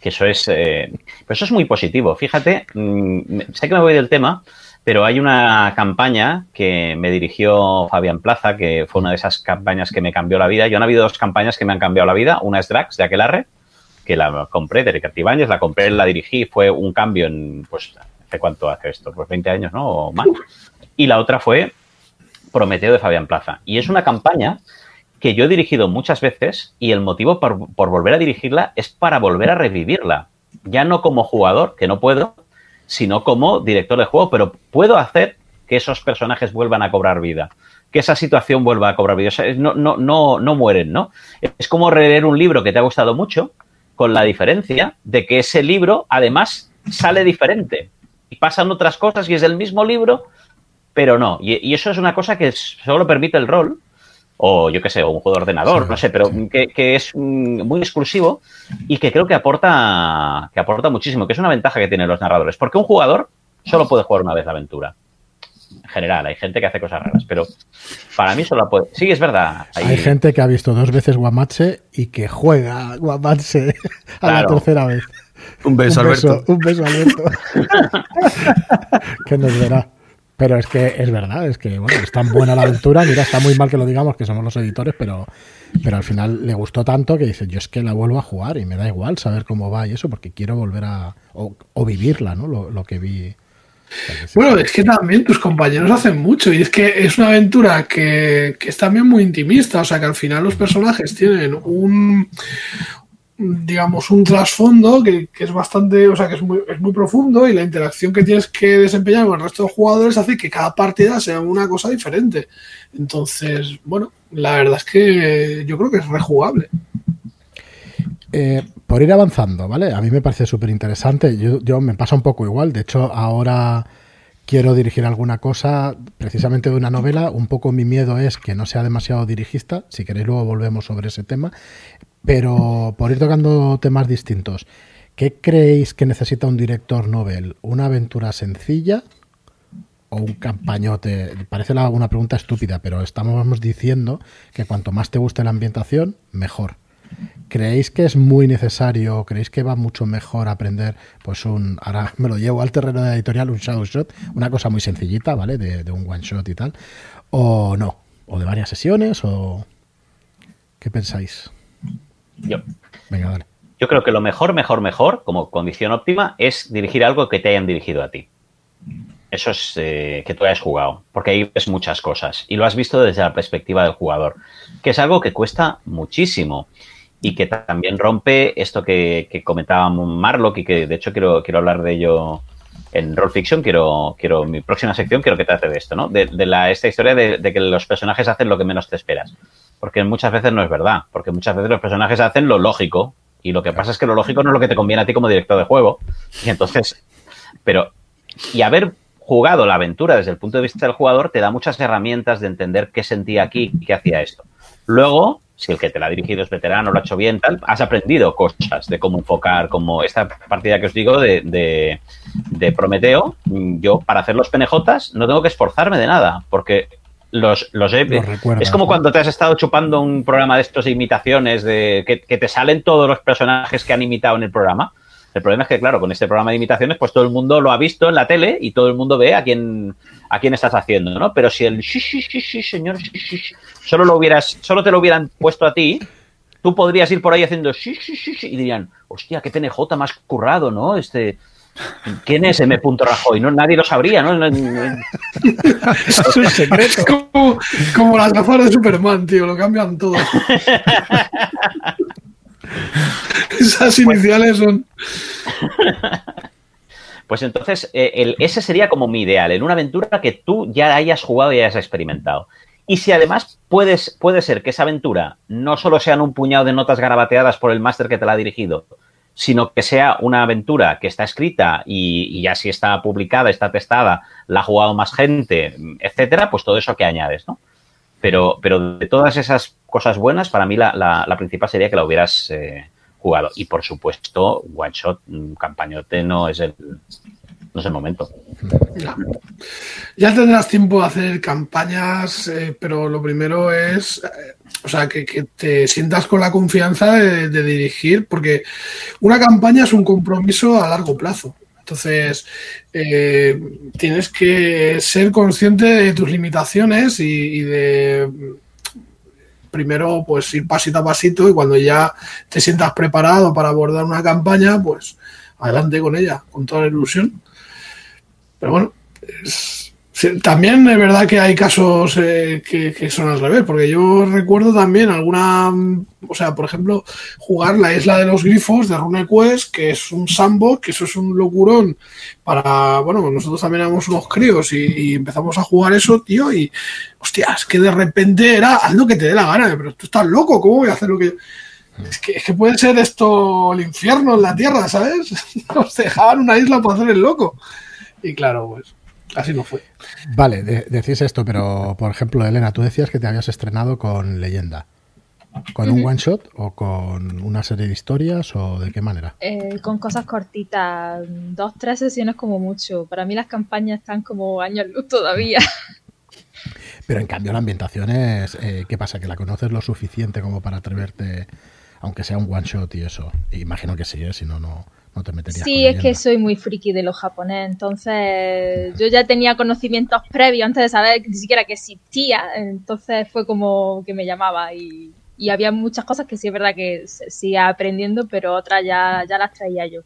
Que eso es. Eh, pero eso es muy positivo. Fíjate, mmm, sé que me voy del tema, pero hay una campaña que me dirigió Fabián Plaza, que fue una de esas campañas que me cambió la vida. Yo han habido dos campañas que me han cambiado la vida. Una es Drax de Aquelarre, que la compré de Ricardo la compré, la dirigí, fue un cambio en. Pues, ¿hace cuánto hace esto? Pues 20 años, ¿no? O más. Y la otra fue Prometeo de Fabián Plaza. Y es una campaña que yo he dirigido muchas veces y el motivo por, por, volver a dirigirla es para volver a revivirla. Ya no como jugador, que no puedo, sino como director de juego, pero puedo hacer que esos personajes vuelvan a cobrar vida, que esa situación vuelva a cobrar vida. O sea, no, no, no, no mueren, ¿no? Es como releer un libro que te ha gustado mucho, con la diferencia de que ese libro además sale diferente y pasan otras cosas y es el mismo libro, pero no. Y, y, eso es una cosa que solo permite el rol, o yo qué sé, o un juego de ordenador, sí, no sé, pero sí. que, que, es muy exclusivo y que creo que aporta, que aporta muchísimo, que es una ventaja que tienen los narradores. Porque un jugador solo puede jugar una vez la aventura. En general, hay gente que hace cosas raras, pero para mí solo puede. Sí, es verdad. Hay, hay gente que ha visto dos veces Guamache y que juega Guamache a claro. la tercera vez. Un beso, un beso Alberto. Un beso, Alberto. que nos verá. Pero es que es verdad, es que bueno, es tan buena la aventura. Mira, está muy mal que lo digamos, que somos los editores, pero, pero al final le gustó tanto que dice, yo es que la vuelvo a jugar y me da igual saber cómo va y eso, porque quiero volver a. o, vivirla, ¿no? Lo, lo que vi. Bueno, es que también tus compañeros hacen mucho y es que es una aventura que, que es también muy intimista, o sea que al final los personajes tienen un, digamos, un trasfondo que, que, es bastante, o sea, que es muy, es muy profundo y la interacción que tienes que desempeñar con el resto de jugadores hace que cada partida sea una cosa diferente. Entonces, bueno, la verdad es que yo creo que es rejugable. Eh, por ir avanzando, ¿vale? A mí me parece súper interesante. Yo, yo, me pasa un poco igual. De hecho, ahora quiero dirigir alguna cosa precisamente de una novela. Un poco mi miedo es que no sea demasiado dirigista. Si queréis, luego volvemos sobre ese tema. Pero por ir tocando temas distintos, ¿qué creéis que necesita un director novel? ¿Una aventura sencilla o un campañote? Parece una pregunta estúpida, pero estamos diciendo que cuanto más te guste la ambientación, mejor. ¿Creéis que es muy necesario, creéis que va mucho mejor aprender, pues un, ahora me lo llevo al terreno de editorial, un shadow shot, una cosa muy sencillita, ¿vale? De, de un one shot y tal, o no, o de varias sesiones, o ¿qué pensáis? Yo. Venga. Yo creo que lo mejor, mejor, mejor, como condición óptima, es dirigir algo que te hayan dirigido a ti. eso es eh, que tú hayas jugado, porque ahí ves muchas cosas y lo has visto desde la perspectiva del jugador, que es algo que cuesta muchísimo y que también rompe esto que, que comentaba Marlock y que de hecho quiero, quiero hablar de ello en Roll Fiction, quiero, quiero, mi próxima sección quiero que trate de esto, ¿no? De, la, esta historia de, de, que los personajes hacen lo que menos te esperas. Porque muchas veces no es verdad, porque muchas veces los personajes hacen lo lógico y lo que pasa es que lo lógico no es lo que te conviene a ti como director de juego. Y entonces, pero, y haber jugado la aventura desde el punto de vista del jugador te da muchas herramientas de entender qué sentía aquí y qué hacía esto. Luego, si el que te la ha dirigido es veterano, lo ha hecho bien, tal, has aprendido cosas de cómo enfocar, como esta partida que os digo de, de, de Prometeo, yo para hacer los penejotas no tengo que esforzarme de nada, porque los, los, he, Los recuerdas, es como ¿no? cuando te has estado chupando un programa de estos de imitaciones de que, que te salen todos los personajes que han imitado en el programa. El problema es que, claro, con este programa de imitaciones, pues todo el mundo lo ha visto en la tele y todo el mundo ve a quién, a quién estás haciendo, ¿no? Pero si el sí, sí, sí, sí, señor, sí, sí, sí, solo lo hubieras, solo te lo hubieran puesto a ti, tú podrías ir por ahí haciendo sí, sí, sí, sí, y dirían, hostia, qué PNJ más currado, ¿no? Este, ¿quién es M. Rajoy? No, nadie lo sabría, ¿no? Es un secreto. Es como, como las gafas de Superman, tío, lo cambian todo. Esas iniciales son. Pues entonces, eh, el- ese sería como mi ideal, en una aventura que tú ya hayas jugado y hayas experimentado. Y si además puedes, puede ser que esa aventura no solo sean un puñado de notas garabateadas por el máster que te la ha dirigido, sino que sea una aventura que está escrita y, y ya si está publicada, está testada, la ha jugado más gente, etcétera, pues todo eso que añades, ¿no? Pero, pero de todas esas cosas buenas, para mí la, la- principal sería que la hubieras eh, jugado. Y por supuesto, one shot, mm, campañote no es el, no es el momento. Ya. Tendrás tiempo de hacer campañas, eh, pero lo primero es, eh, o sea, que, te sientas con la confianza de, dirigir, porque una campaña es un compromiso a largo plazo. Entonces, tienes que ser consciente de tus limitaciones y de primero pues ir pasito a pasito y cuando ya te sientas preparado para abordar una campaña, pues adelante con ella, con toda la ilusión. Pero bueno, es- sí, también es verdad que hay casos eh, que, que son al revés, porque yo recuerdo también alguna, mm, o sea, por ejemplo, jugar la Isla de los Grifos de RuneQuest, que es un sandbox, que eso es un locurón para, bueno, nosotros también éramos unos críos y, y empezamos a jugar eso, tío, y hostias, que de repente era, haz lo que te dé la gana, pero tú estás loco, ¿cómo voy a hacer lo que... Es que, es que puede ser esto el infierno en la tierra, ¿sabes? Nos dejaban una isla para hacer el loco. Y claro, pues así no fue. Vale, de- decís esto, pero por ejemplo, Elena, tú decías que te habías estrenado con Leyenda. ¿Con un one shot o con una serie de historias o de qué manera? Eh, con cosas cortitas, dos, tres sesiones como mucho. Para mí las campañas están como años luz todavía. Pero en cambio la ambientación es, eh, ¿qué pasa? ¿Que la conoces lo suficiente como para atreverte, aunque sea un one shot y eso? Imagino que sí, ¿eh? si no, no, no te meterías Sí, con es que soy muy friki de lo japonés, entonces yo ya tenía conocimientos previos antes de saber ni siquiera que existía, entonces fue como que me llamaba y, y había muchas cosas que sí es verdad que se- sigue aprendiendo, pero otras ya, ya las traía yo.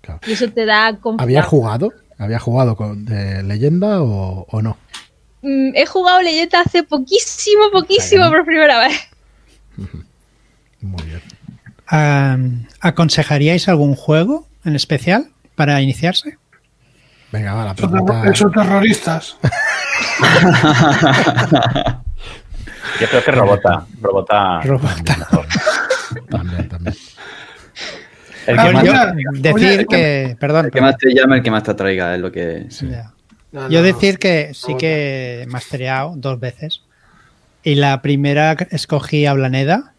Claro. Y eso te da confianza. ¿Habías jugado? ¿Habías jugado con, de Leyenda o, o no? Mm, He jugado leyenda hace poquísimo, poquísimo por primera vez. Muy bien. Ah, ¿Aconsejaríais algún juego en especial para iniciarse? Venga, va, la pregunta. esos terroristas. Yo creo que Robota. Robota. Robota. También, también. El Ah, que Yo- más- decir oye, que, perdón, El que más te llama, el que más te atraiga, es lo que... ya. No, no, yo no. decir que sí que he mastereado dos veces y la primera escogí a Blaneda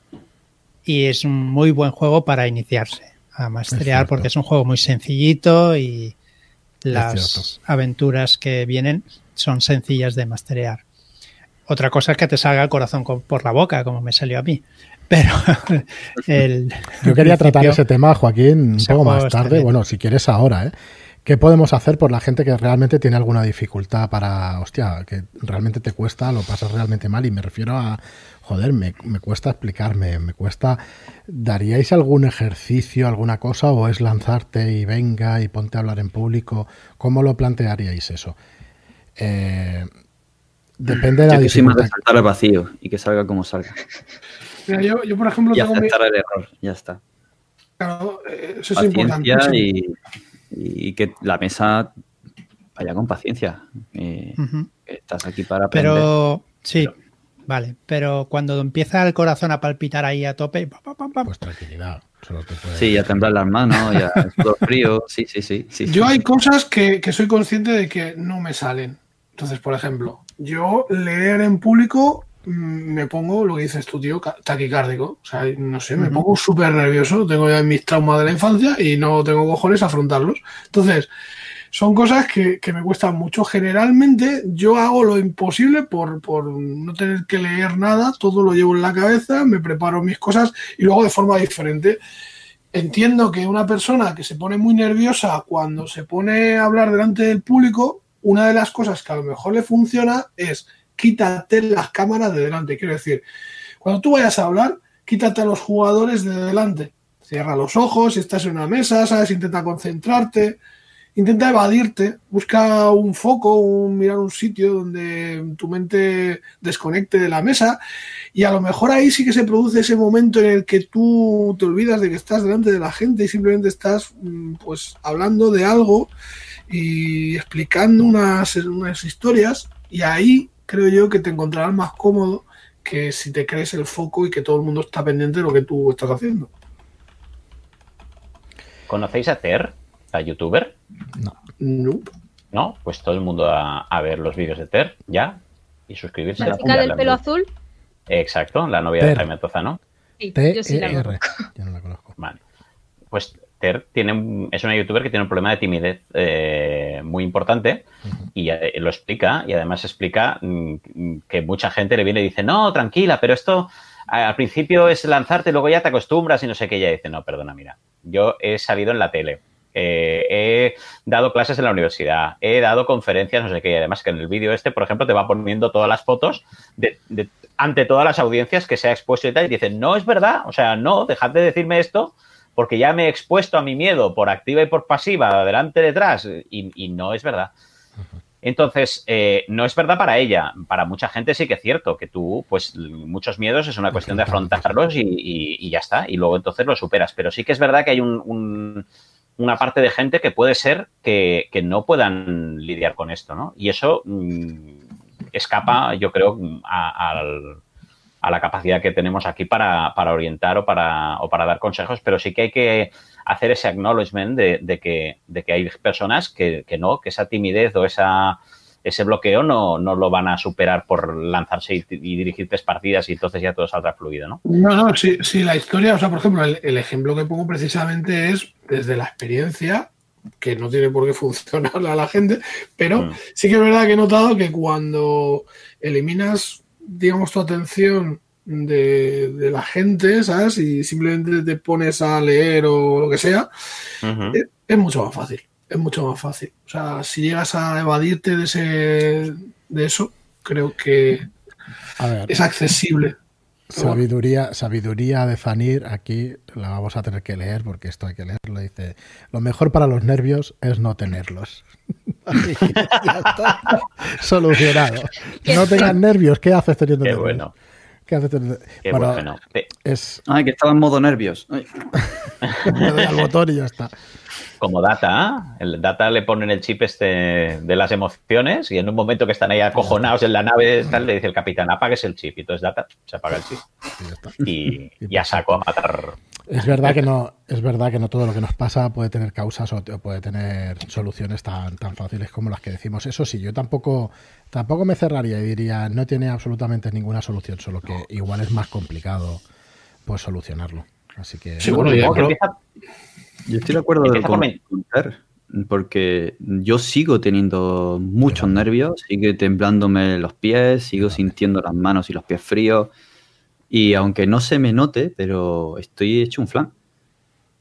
y es un muy buen juego para iniciarse a masterear cierto. porque es un juego muy sencillito y las aventuras que vienen son sencillas de masterear. Otra cosa es que te salga el corazón co- por la boca, como me salió a mí. Pero el, Yo quería tratar ese tema, Joaquín, un poco más tarde. Bueno, si quieres ahora, ¿eh? ¿Qué podemos hacer por la gente que realmente tiene alguna dificultad para, hostia, que realmente te cuesta, lo pasas realmente mal? Y me refiero a, joder, me, me cuesta explicarme, me cuesta... ¿Daríais algún ejercicio, alguna cosa, o es lanzarte y venga y ponte a hablar en público? ¿Cómo lo plantearíais eso? Eh, depende de la Yo que soy más de saltar al vacío y que salga como salga. Mira, yo, yo, por ejemplo, Y tengo mi- aceptar el error, ya está. claro, eh, eso es Paciencia importantísimo. y, y que la mesa vaya con paciencia. eh, estás aquí para aprender. Pero sí, vale. Pero cuando empieza el corazón a palpitar ahí a tope, pa, pa, pa, pa, Pues tranquilidad. Solo te puede- Sí, ya temblar las manos, ya el sudor frío. Sí, sí, sí. sí, Yo sí, hay cosas que, que soy consciente de que no me salen. Entonces, por ejemplo, yo leer en público me pongo, lo que dices tú, tío, taquicárdico. O sea, no sé, me pongo súper nervioso. Tengo ya mis traumas de la infancia y no tengo cojones a afrontarlos. Entonces, son cosas que, que me cuestan mucho. Generalmente yo hago lo imposible por, por no tener que leer nada, todo lo llevo en la cabeza, me preparo mis cosas y luego de forma diferente. Entiendo que una persona que se pone muy nerviosa cuando se pone a hablar delante del público, una de las cosas que a lo mejor le funciona es quítate las cámaras de delante. Quiero decir, cuando tú vayas a hablar, quítate a los jugadores de delante. Cierra los ojos, si estás en una mesa, ¿sabes? Intenta concentrarte, intenta evadirte, busca un foco, un, mirar un sitio donde tu mente desconecte de la mesa y a lo mejor ahí sí que se produce ese momento en el que tú te olvidas de que estás delante de la gente y simplemente estás mm, pues hablando de algo y explicando unas, unas historias y ahí creo yo que te encontrarás más cómodo que si te crees el foco y que todo el mundo está pendiente de lo que tú estás haciendo. ¿Conocéis a Ter, la youtuber? No. No. ¿No? Pues todo el mundo a, a ver los vídeos de Ter, ya. Y suscribirse. La a chica del la- pelo azul. Exacto, la novia de. Jaime Tozano. Sí, yo sí la E conozco. Yo no la conozco. Vale. Pues Ter tiene, es una youtuber que tiene un problema de timidez eh, muy importante y eh, lo explica y además explica mm, que mucha gente le viene y dice, no, tranquila, pero esto al principio es lanzarte, luego ya te acostumbras y no sé qué. Y ella dice, no, perdona, mira, yo he salido en la tele, eh, he dado clases en la universidad, he dado conferencias, no sé qué, y además que en el vídeo este, por ejemplo, te va poniendo todas las fotos de, de- ante todas las audiencias que se ha expuesto y tal, y dicen, no es verdad, o sea, no, dejad de decirme esto, porque ya me he expuesto a mi miedo por activa y por pasiva, adelante, detrás, y, y no es verdad. Entonces, eh, no es verdad para ella. Para mucha gente sí que es cierto que tú, pues, muchos miedos es una cuestión de afrontarlos y, y- y ya está. Y luego entonces lo superas. Pero sí que es verdad que hay un- un- una parte de gente que puede ser que, que no puedan lidiar con esto, ¿no? Y eso mm, escapa, yo creo, a, al- a la capacidad que tenemos aquí para, para orientar o para, o para dar consejos, pero sí que hay que hacer ese acknowledgement de, de que, de que hay personas que, que no, que esa timidez o esa, ese bloqueo no, no lo van a superar por lanzarse y, y dirigir tres partidas y entonces ya todo saldrá fluido, ¿no? No, no, sí, sí, la historia, o sea, por ejemplo, el, el ejemplo que pongo precisamente es desde la experiencia, que no tiene por qué funcionarle a la gente, pero Mm. sí que es verdad que he notado que cuando eliminas, digamos, tu atención de, de la gente, ¿sabes? Y simplemente te pones a leer o lo que sea, es, es mucho más fácil. Es mucho más fácil. O sea, si llegas a evadirte de ese de eso, creo que A ver, es accesible. sabiduría, sabiduría de Fanir, aquí la vamos a tener que leer porque esto hay que leerlo. Dice, lo mejor para los nervios es no tenerlos. Que ya está. Solucionado. No tengas nervios, ¿qué haces teniendo Qué nervios? bueno, ¿Qué haces teniendo- qué bueno, es Ay, que estaba en modo nervios. Ay. le doy al botón y ya está. como data, el data le ponen el chip este de las emociones y en un momento que están ahí acojonados en la nave, tal, le dice el capitán, apagues el chip. Y entonces data se apaga el chip y ya está. y ya saco a matar. Es verdad que no, es verdad que no todo lo que nos pasa puede tener causas o, o puede tener soluciones tan, tan fáciles como las que decimos. Eso sí, yo tampoco, tampoco me cerraría y diría no tiene absolutamente ninguna solución, solo que igual es más complicado pues solucionarlo. Así que Sí, bueno, pero- empieza- Yo estoy de acuerdo Ter, porque yo sigo teniendo muchos nervios, sigue temblándome los pies, sigo sintiendo las manos y los pies fríos, y aunque no se me note, pero estoy hecho un flan.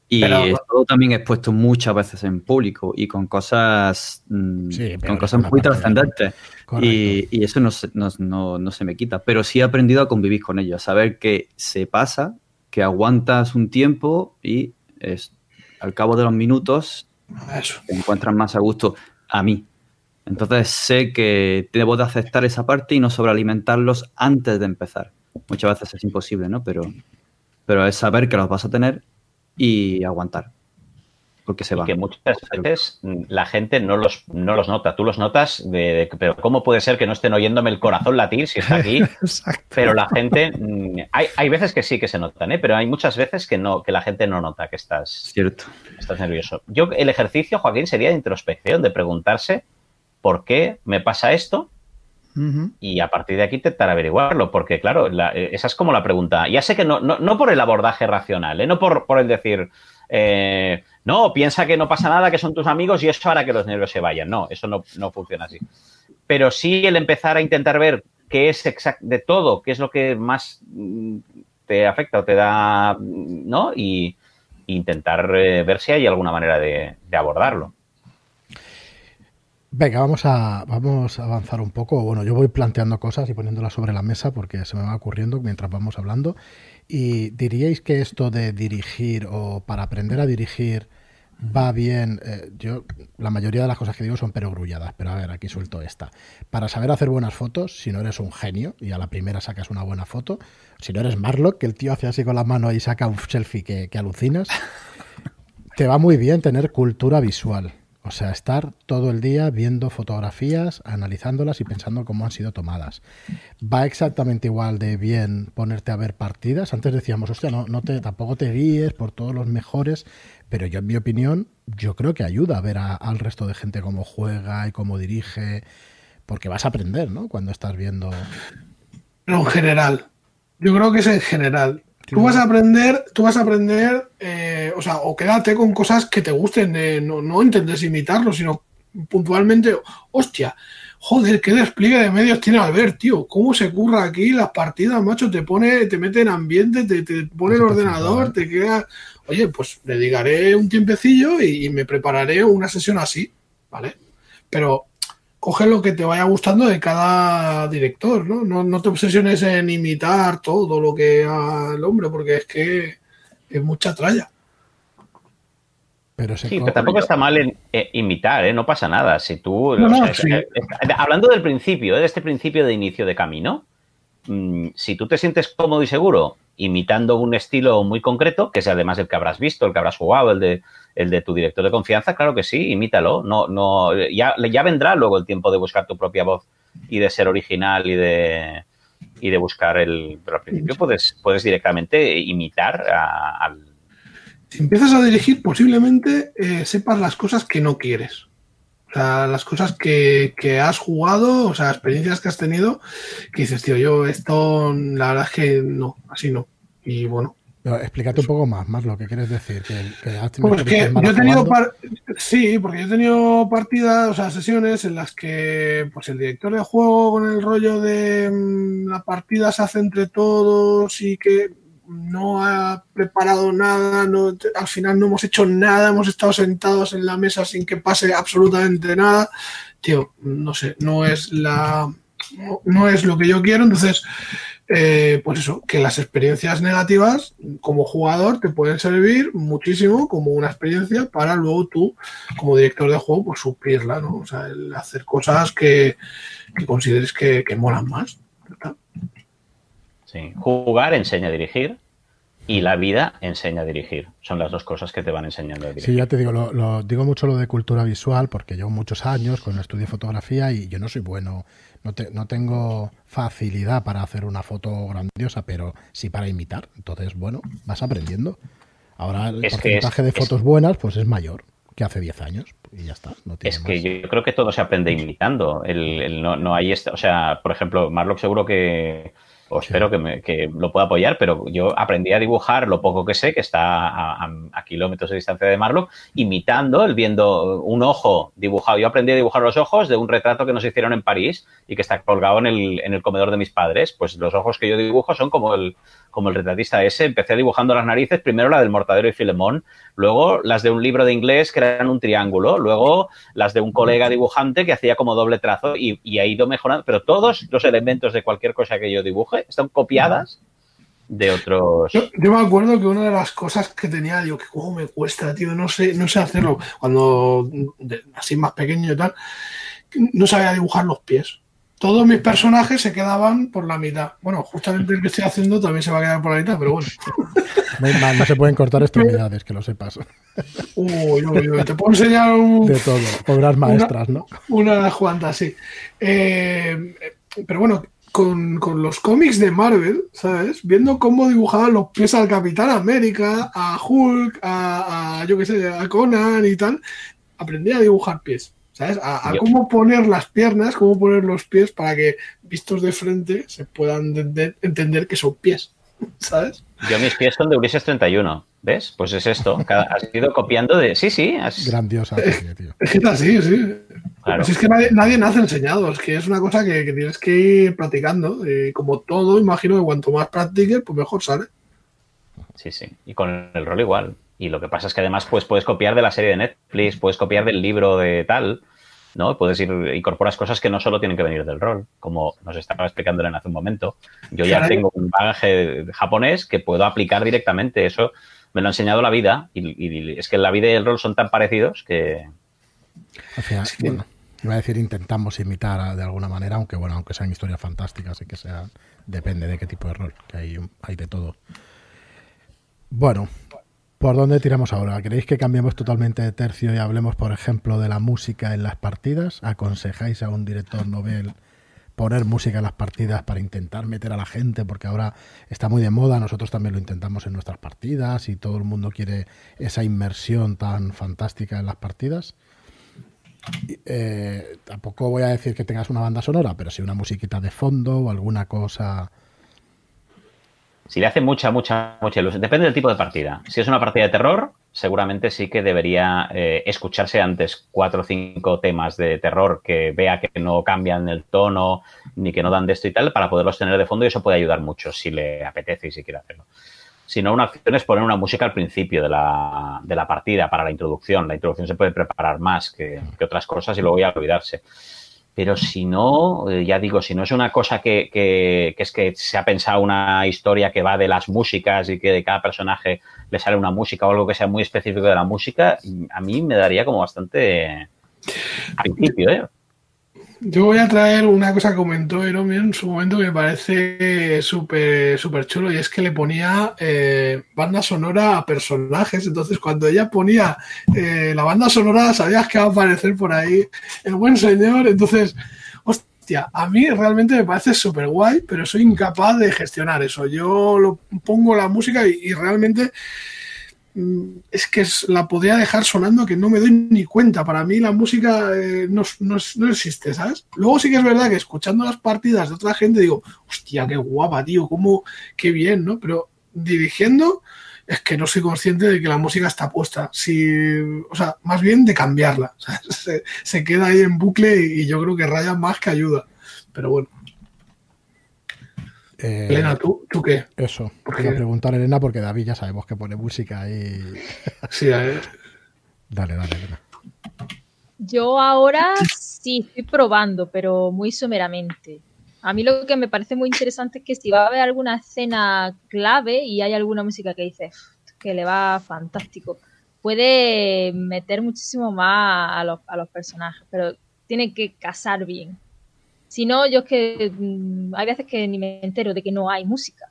Y Pero- todo también expuesto muchas veces en público y con cosas, mm, Sí, con cosas muy trascendentes. Y, y eso no se, no, no- no se me quita. Pero sí he aprendido a convivir con ello, a saber que se pasa, que aguantas un tiempo y es, al cabo de los minutos Eso. te encuentras más a gusto a mí. Entonces sé que debo de aceptar esa parte y no sobrealimentarlos antes de empezar. Muchas veces es imposible, ¿no? Pero, pero es saber que los vas a tener y aguantar. Porque se Y van. que muchas veces la gente no los, no los nota. Tú los notas, de, de- pero ¿cómo puede ser que no estén oyéndome el corazón latir si está aquí? Exacto. Pero la gente, mm, hay, hay veces que sí que se notan, ¿eh? pero hay muchas veces que no, que la gente no nota que estás, Cierto. estás nervioso. Yo, el ejercicio, Joaquín, sería de introspección, de preguntarse por qué me pasa esto Y a partir de aquí intentar averiguarlo, porque claro, la- eh, esa es como la pregunta. Ya sé que no, no, no por el abordaje racional, ¿eh? no por, por el decir, eh, no, piensa que no pasa nada, que son tus amigos y eso hará que los nervios se vayan. No, eso no, no funciona así. Pero sí el empezar a intentar ver qué es exact de todo, qué es lo que más mm, te afecta o te da, mm, ¿no? Y intentar eh, ver si hay alguna manera de abordarlo. Venga, vamos a, vamos a avanzar un poco. Bueno, yo voy planteando cosas y poniéndolas sobre la mesa porque se me va ocurriendo mientras vamos hablando. Y diríais que esto de dirigir o para aprender a dirigir va bien. eh, yo, la mayoría de las cosas que digo son perogrulladas, pero a ver, aquí suelto esta. Para saber hacer buenas fotos, si no eres un genio y a la primera sacas una buena foto, si no eres Marlock, que el tío hace así con la mano y saca un selfie que, que alucinas, te va muy bien tener cultura visual. O sea, estar todo el día viendo fotografías, analizándolas y pensando cómo han sido tomadas. Va exactamente igual de bien ponerte a ver partidas. Antes decíamos, hostia, no, no te, tampoco te guíes por todos los mejores, pero yo en mi opinión, yo creo que ayuda a ver al resto de gente cómo juega y cómo dirige, porque vas a aprender, ¿no? Cuando estás viendo... En general. Yo creo que es en general. Tú vas a aprender, tú vas a aprender, eh, o sea, o quédate con cosas que te gusten, eh, no, no intentes imitarlo, sino puntualmente, hostia, joder, qué despliegue de medios tiene Albert, tío, cómo se curra aquí las partidas, macho, te pone, te mete en ambiente, te, te pone el ordenador, flipa, te queda, oye, pues dedicaré un tiempecillo y, y me prepararé una sesión así, ¿vale? Pero coge lo que te vaya gustando de cada director, ¿no? No, no te obsesiones en imitar todo lo que haga el hombre, porque es que es mucha tralla. Pero Sí, pero tampoco está mal en eh, imitar, ¿eh? No pasa nada. Si tú. No, o no, sea, sí. eh, hablando del principio, ¿eh? de este principio de inicio de camino, mm, si tú te sientes cómodo y seguro imitando un estilo muy concreto, que es además el que habrás visto, el que habrás jugado, el de, el de tu director de confianza, claro que sí, imítalo. No, no, ya, ya vendrá luego el tiempo de buscar tu propia voz y de ser original y de y de buscar el. Pero al principio puedes, puedes directamente imitar a- al. Si empiezas a dirigir, posiblemente eh, sepas las cosas que no quieres. O sea, las cosas que, que has jugado, o sea, experiencias que has tenido, que dices, tío, yo esto, la verdad es que no, así no. Y bueno, pero explícate un poco más, más lo que quieres decir. Que, que has tenido Pues que yo he tenido par- sí, porque yo he tenido partidas, o sea, sesiones en las que pues el director de juego con el rollo de mm, la partida se hace entre todos y que no ha preparado nada, no, al final no hemos hecho nada, hemos estado sentados en la mesa sin que pase absolutamente nada. Tío, no sé, no es la no, no es lo que yo quiero, entonces eh, pues eso, que las experiencias negativas como jugador te pueden servir muchísimo como una experiencia para luego tú, como director de juego, pues suplirla, ¿no? O sea, el hacer cosas que, que consideres que, que molan más. Sí. Jugar enseña a dirigir y la vida enseña a dirigir. Son las dos cosas que te van enseñando a dirigir. Sí, ya te digo, lo, lo- digo mucho lo de cultura visual porque llevo muchos años con el estudio de fotografía y yo no soy bueno, no, te- no tengo facilidad para hacer una foto grandiosa, pero sí para imitar. Entonces, bueno, vas aprendiendo. Ahora el Es porcentaje de es- fotos buenas pues es mayor que hace 10 años y ya está. No tiene Es que más. yo creo que todo se aprende imitando. El, el no, no hay esta, o sea, por ejemplo, Marlock seguro que, o espero que, me, que, lo pueda apoyar, pero yo aprendí a dibujar lo poco que sé, que está a, a, a, kilómetros de distancia de Marlock, imitando, el viendo un ojo dibujado. Yo aprendí a dibujar los ojos de un retrato que nos hicieron en París y que está colgado en el, en el comedor de mis padres. Pues los ojos que yo dibujo son como el, como el retratista ese. Empecé dibujando las narices, primero la del Mortadero y Filemón, luego las de un libro de inglés que eran un triángulo, luego las de un colega dibujante que hacía como doble trazo y, y ha ido mejorando. Pero todos los elementos de cualquier cosa que yo dibuje están copiadas de otros. Yo, yo, me acuerdo que una de las cosas que tenía, digo, que cómo me cuesta, tío, no sé, no sé hacerlo. Cuando de, así más pequeño y tal, no sabía dibujar los pies. Todos mis personajes se quedaban por la mitad. Bueno, justamente el que estoy haciendo también se va a quedar por la mitad, pero bueno. No, no se pueden cortar extremidades, que lo sepas. Uy, uy, uy, te puedo enseñar un, de todo, obras maestras, una, ¿no? Una cuantas, sí. Eh, pero bueno, con, con, los cómics de Marvel, ¿sabes? Viendo cómo dibujaban los pies al Capitán América, a Hulk, a, a yo qué sé, a Conan y tal, aprendí a dibujar pies, ¿sabes? A, a, cómo poner las piernas, cómo poner los pies para que, vistos de frente, se puedan entender, entender que son pies, ¿sabes? Yo mis pies son de Ulises 31, ¿ves? Pues es esto. Cada, has ido copiando de... Sí, sí. Has... Grandiosa serie, tío. Es que es así, sí. Claro. Pues es que nadie, nadie, nace enseñado, es que es una cosa que, que tienes que ir practicando. Y como todo, imagino que cuanto más practiques, pues mejor sale. Sí, sí. Y con el rol igual. Y lo que pasa es que además pues, puedes copiar de la serie de Netflix, puedes copiar del libro de tal, ¿no? Puedes ir, incorporas cosas que no solo tienen que venir del rol, como nos estaba explicando Elena hace un momento. Yo ya tengo un bagaje japonés que puedo aplicar directamente. Eso me lo ha enseñado la vida. Y, y es que la vida y el rol son tan parecidos que. Al final, sí. bueno, iba a decir intentamos imitar de alguna manera, aunque bueno, aunque sean historias fantásticas y que sean, depende de qué tipo de rol, que hay, hay de todo. Bueno, ¿por dónde tiramos ahora? ¿Queréis que cambiemos totalmente de tercio y hablemos, por ejemplo, de la música en las partidas? ¿Aconsejáis a un director novel poner música en las partidas para intentar meter a la gente? Porque ahora está muy de moda, nosotros también lo intentamos en nuestras partidas y todo el mundo quiere esa inmersión tan fantástica en las partidas. Eh, tampoco voy a decir que tengas una banda sonora, pero sí una musiquita de fondo o alguna cosa. Si le hace mucha, mucha, mucha ilusión. Depende del tipo de partida. Si es una partida de terror, seguramente sí que debería eh, escucharse antes cuatro o cinco temas de terror que vea que no cambian el tono ni que no dan de esto y tal para poderlos tener de fondo y eso puede ayudar mucho si le apetece y si quiere hacerlo sino una opción es poner una música al principio de la, de la, partida para la introducción. La introducción se puede preparar más que, que otras cosas y luego ya olvidarse. Pero si no, eh, ya digo, si no es una cosa que, que, que, es que se ha pensado una historia que va de las músicas y que de cada personaje le sale una música o algo que sea muy específico de la música, a mí me daría como bastante principio, ¿eh? Yo voy a traer una cosa que comentó Eromi en su momento que me parece súper súper chulo y es que le ponía eh, banda sonora a personajes. Entonces, cuando ella ponía eh, la banda sonora, sabías que va a aparecer por ahí el buen señor. Entonces, hostia, a mí realmente me parece súper guay, pero soy incapaz de gestionar eso. Yo lo pongo la música y realmente es que la podría dejar sonando que no me doy ni cuenta. Para mí la música eh, no, no, no, existe, ¿sabes? Luego sí que es verdad que escuchando las partidas de otra gente digo, hostia, qué guapa, tío, cómo, qué bien, ¿no? Pero dirigiendo es que no soy consciente de que la música está puesta. Si, o sea, más bien de cambiarla. Se, queda ahí en bucle y yo creo que raya más que ayuda. Pero bueno. Eh, Elena, ¿tú, ¿tú qué? Eso, quería preguntar a Elena porque David ya sabemos que pone música y... Sí, a ver. Dale, dale, Elena. Yo ahora sí estoy probando, pero muy someramente. A mí lo que me parece muy interesante es que si va a haber alguna escena clave y hay alguna música que dice que le va fantástico, puede meter muchísimo más a los, a los personajes, pero tiene que casar bien. Si no, yo es que mmm, hay veces que ni me entero de que no hay música.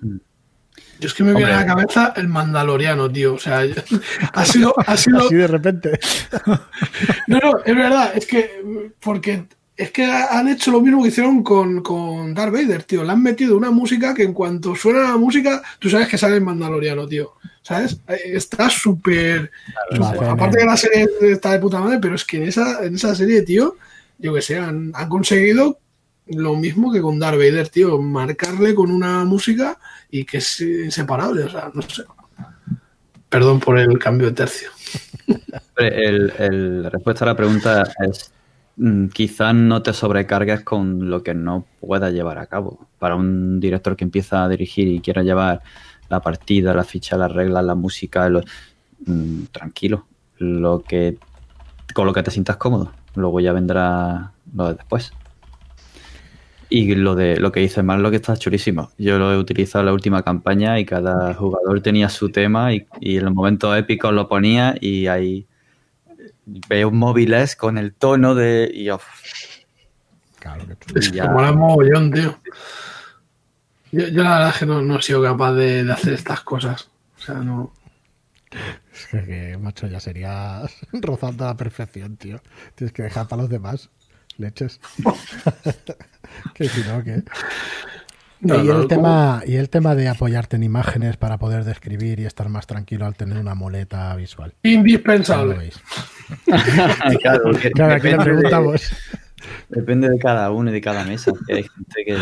Yo es que me viene a la cabeza el Mandaloriano, tío. O sea, ha sido. Ha sido... Así de repente. no, no, es verdad. Es que. Porque. Es que han hecho lo mismo que hicieron con, con Darth Vader, tío. Le han metido una música que en cuanto suena la música, tú sabes que sale el Mandaloriano, tío. ¿Sabes? Está súper. Claro, aparte que la serie está de puta madre, pero es que en esa, en esa serie, tío, yo que sé, han, conseguido lo mismo que con Darth Vader, tío. Marcarle con una música y que es inseparable, o sea, no sé. Perdón por el cambio de tercio. El, la respuesta a la pregunta es mm, quizás no te sobrecargues con lo que no puedas llevar a cabo. Para un director que empieza a dirigir y quiera llevar la partida, la ficha, las reglas, la música, mm, tranquilo. Lo que con lo que te sientas cómodo. Luego ya vendrá lo de después. Y lo de lo que dice Marlo que está chulísimo. Yo lo he utilizado en la última campaña y cada jugador tenía su tema y, y en los momentos épicos lo ponía y ahí veo móviles con el tono de y uf, Claro que. Es Ya. mola mogollón, tío. Yo, yo la verdad es que no, no he sido capaz de, de hacer estas cosas. O sea, no. Es que, que, macho, ya sería rozando a la perfección, tío. Tienes que dejar para los demás. Leches. que si no, que. No, y, no, el ¿cómo? tema, y el tema de apoyarte en imágenes para poder describir y estar más tranquilo al tener una muleta visual. ¿Cómo lo Indispensable. claro, porque Claro, aquí le de- preguntamos. Depende de cada uno y de cada mesa. Hay gente que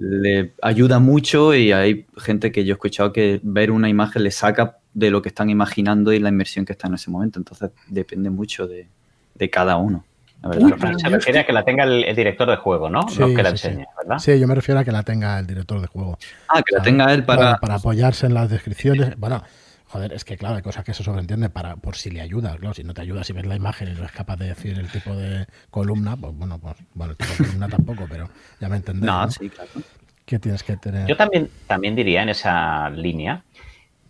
le, le ayuda mucho y hay gente que yo he escuchado que ver una imagen le saca de lo que están imaginando y la inmersión que está en ese momento. Entonces depende mucho de, de cada uno. La verdad. Uy, Pero se refiere a que la tenga el, el director de juego, ¿no? Sí, no que la sí, sí. enseñe, ¿verdad? Sí, yo me refiero a que la tenga el director de juego. ah, que la ¿sabes? tenga él para... Claro, para apoyarse en las descripciones. Bueno, joder, es que claro, hay cosas que se sobreentiende para, por si le ayudas, claro, si no te ayuda, si ves la imagen y no es capaz de decir el tipo de columna, pues bueno, pues bueno, el tipo de columna tampoco, pero ya me entendéis, No, ¿no? sí, claro. Que tienes que tener. Yo también, también diría en esa línea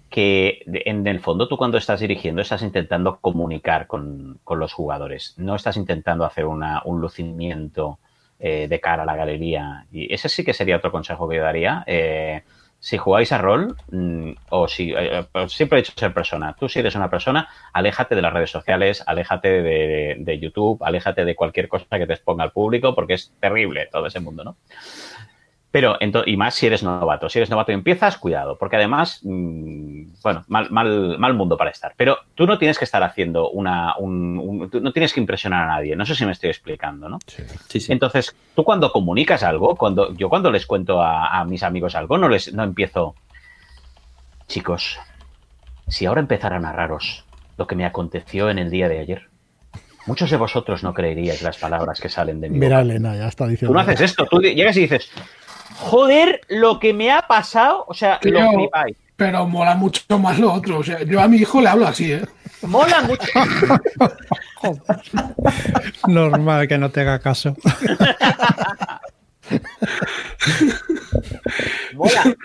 que en el fondo tú cuando estás dirigiendo estás intentando comunicar con, con los jugadores, no estás intentando hacer una, un lucimiento eh, de cara a la galería. Y ese sí que sería otro consejo que yo daría. Eh, si jugáis a rol, mm, o si eh, eh, siempre he dicho ser persona, tú si eres una persona, aléjate de las redes sociales, aléjate de, de YouTube, aléjate de cualquier cosa que te exponga al público, porque es terrible todo ese mundo, ¿no? Pero, y más si eres novato. Si eres novato y empiezas, cuidado, porque además, mm, bueno, mal, mal, mal mundo para estar. Pero tú no tienes que estar haciendo una. Un, un- tú no tienes que impresionar a nadie. No sé si me estoy explicando, ¿no? Sí. Sí, sí. Entonces, tú cuando comunicas algo, cuando yo cuando les cuento a, a mis amigos algo, no les no empiezo. Chicos, si ahora empezara a narraros lo que me aconteció en el día de ayer, muchos de vosotros no creeríais las palabras que salen de mi Mira, boca. Elena, ya está diciendo. Tú no haces esto, tú llegas y dices, joder, lo que me ha pasado, o sea, Tío. lo flipáis. Pero mola mucho más lo otro. O sea, yo a mi hijo le hablo así, ¿eh? Mola mucho. Normal que no te haga caso. mola,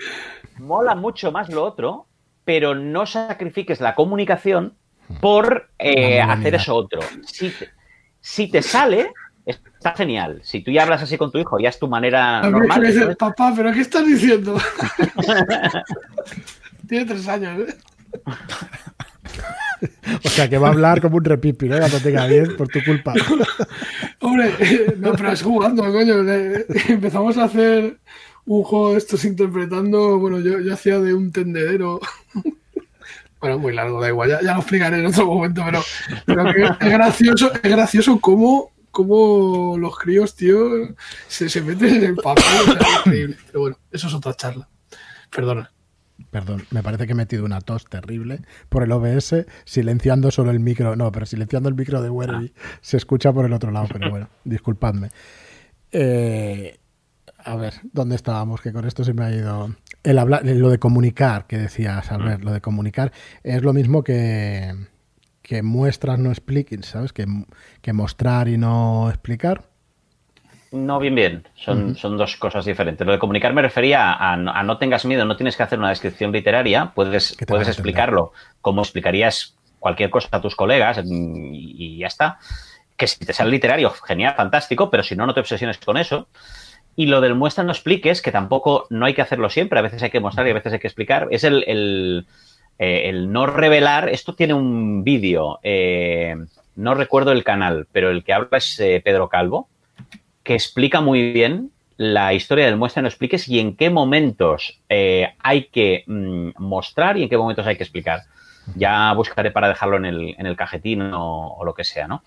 mola mucho más lo otro, pero no sacrifiques la comunicación por eh, hacer eso otro. Si te, si te sale, está genial. Si tú ya hablas así con tu hijo, ya es tu manera A mí normal. me dice, ¿sabes? papá, ¿pero qué estás diciendo? Tiene tres años, ¿eh? O sea, que va a hablar como un repipi, ¿no? Cuando tenga 10 por tu culpa. Hombre, eh, no, pero es jugando, coño. Empezamos a hacer un juego de estos interpretando. Bueno, yo, yo hacía de un tendedero. Bueno, muy largo, da igual, ya, ya lo explicaré en otro momento, pero, pero que es gracioso, es gracioso cómo, cómo los críos, tío, se, se meten en el papel, o sea, es increíble. Pero bueno, eso es otra charla. Perdona. Perdón, me parece que he metido una tos terrible por el OBS, silenciando solo el micro. No, pero silenciando el micro de Werby. Se escucha por el otro lado, pero bueno, disculpadme. Eh, a ver, ¿dónde estábamos? Que con esto se me ha ido. El hablar, lo de comunicar, que decías, Albert, lo de comunicar es lo mismo que, que muestras, no expliques, ¿sabes? Que, que mostrar y no explicar. No, bien, bien. Son, son dos cosas diferentes. Lo de comunicar me refería a, no- a no tengas miedo, no tienes que hacer una descripción literaria, puedes, puedes explicarlo como explicarías cualquier cosa a tus colegas mm, y, y ya está. Que si te sale literario, genial, fantástico, pero si no, no te obsesiones con eso. Y lo del muestra no expliques, que tampoco no hay que hacerlo siempre, a veces hay que mostrar y a veces hay que explicar, es el, el, eh, el no revelar. Esto tiene un vídeo, eh, no recuerdo el canal, pero el que habla es eh, Pedro Calvo, que explica muy bien la historia del muestra no expliques y en qué momentos eh, hay que mm, mostrar y en qué momentos hay que explicar. Ya buscaré para dejarlo en el, en el cajetín o, lo que sea, ¿no?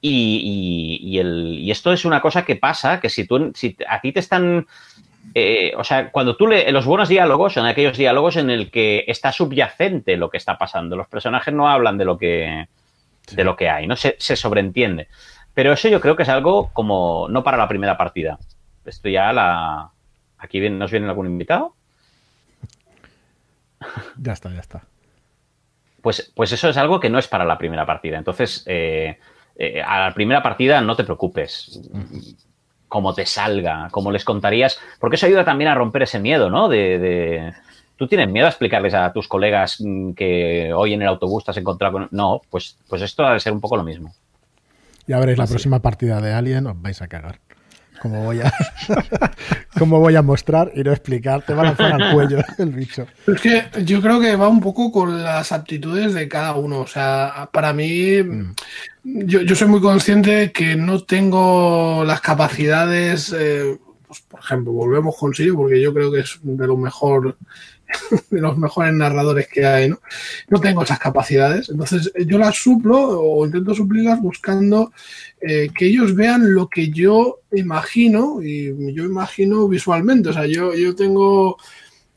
Y, y, el, y, esto es una cosa que pasa, que si, tú, si a ti te están... Eh, o sea, cuando tú lees los buenos diálogos son aquellos diálogos en el que está subyacente lo que está pasando. Los personajes no hablan de lo que, sí. de lo que hay, no se, se sobreentiende. Pero eso yo creo que es algo como no para la primera partida. Esto ya la... Aquí viene, nos viene algún invitado. Ya está, ya está. Pues, pues eso es algo que no es para la primera partida. Entonces, eh, eh, a la primera partida no te preocupes. Como te salga, como les contarías. Porque eso ayuda también a romper ese miedo, ¿no? De, de, ¿Tú tienes miedo a explicarles a tus colegas que hoy en el autobús te has encontrado con.? No, pues, pues esto ha de ser un poco lo mismo. Ya veréis, la Así. próxima partida de Alien os vais a cagar. Como voy a, como voy a mostrar y no explicar, te va a lanzar al cuello el bicho. Es que yo creo que va un poco con las aptitudes de cada uno. O sea, para mí, Mm. yo, yo soy muy consciente que no tengo las capacidades. eh, pues, por ejemplo, volvemos con Sirio, porque yo creo que es de lo mejor de los mejores narradores que hay, ¿no? No tengo esas capacidades, entonces yo las suplo o intento suplirlas buscando eh, que ellos vean lo que yo imagino y yo imagino visualmente, o sea, yo, yo tengo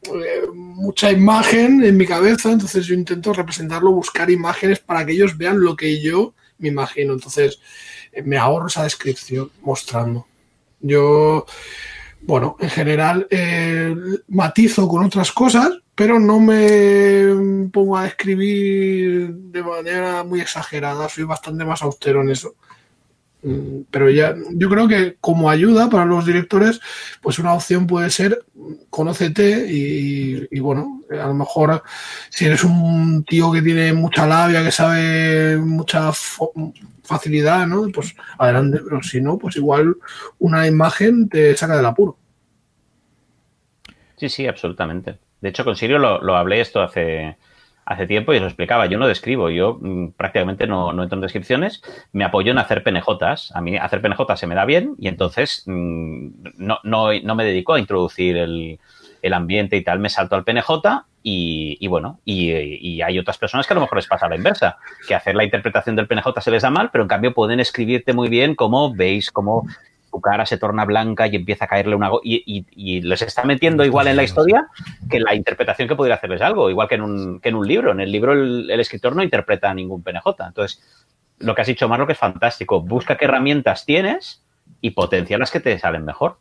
eh, mucha imagen en mi cabeza, entonces yo intento representarlo, buscar imágenes para que ellos vean lo que yo me imagino, entonces eh, me ahorro esa descripción mostrando. Yo bueno, en general eh, matizo con otras cosas, pero no me pongo a escribir de manera muy exagerada, soy bastante más austero en eso. Mm, Pero ya, yo creo que como ayuda para los directores, pues una opción puede ser conócete y, bueno, a lo mejor si eres un tío que tiene mucha labia, que sabe mucha facilidad, ¿no? Pues adelante, pero si no, pues igual una imagen te saca del apuro. Sí, sí, absolutamente. De hecho, con Sirio lo, lo hablé esto hace, hace tiempo y os lo explicaba. Yo no describo, yo mmm, prácticamente no, no, entro en descripciones, me apoyo en hacer PNJs. A mí hacer PNJs se me da bien y entonces mmm, no, no, no, me dedico a introducir el, el, ambiente y tal, me salto al PNJ y, bueno, y, hay otras personas que a lo mejor les pasa la inversa, que hacer la interpretación del PNJ se les da mal, pero en cambio pueden escribirte muy bien como veis, como su cara se torna blanca y empieza a caerle una... Y, y, y, les está metiendo igual en la historia que la interpretación que pudiera hacerles algo, igual que en un, que en un libro. En el libro el, el, escritor no interpreta ningún PNJ. Entonces, lo que has dicho, Marlo, que es fantástico. Busca qué herramientas tienes y potencia las que te salen mejor.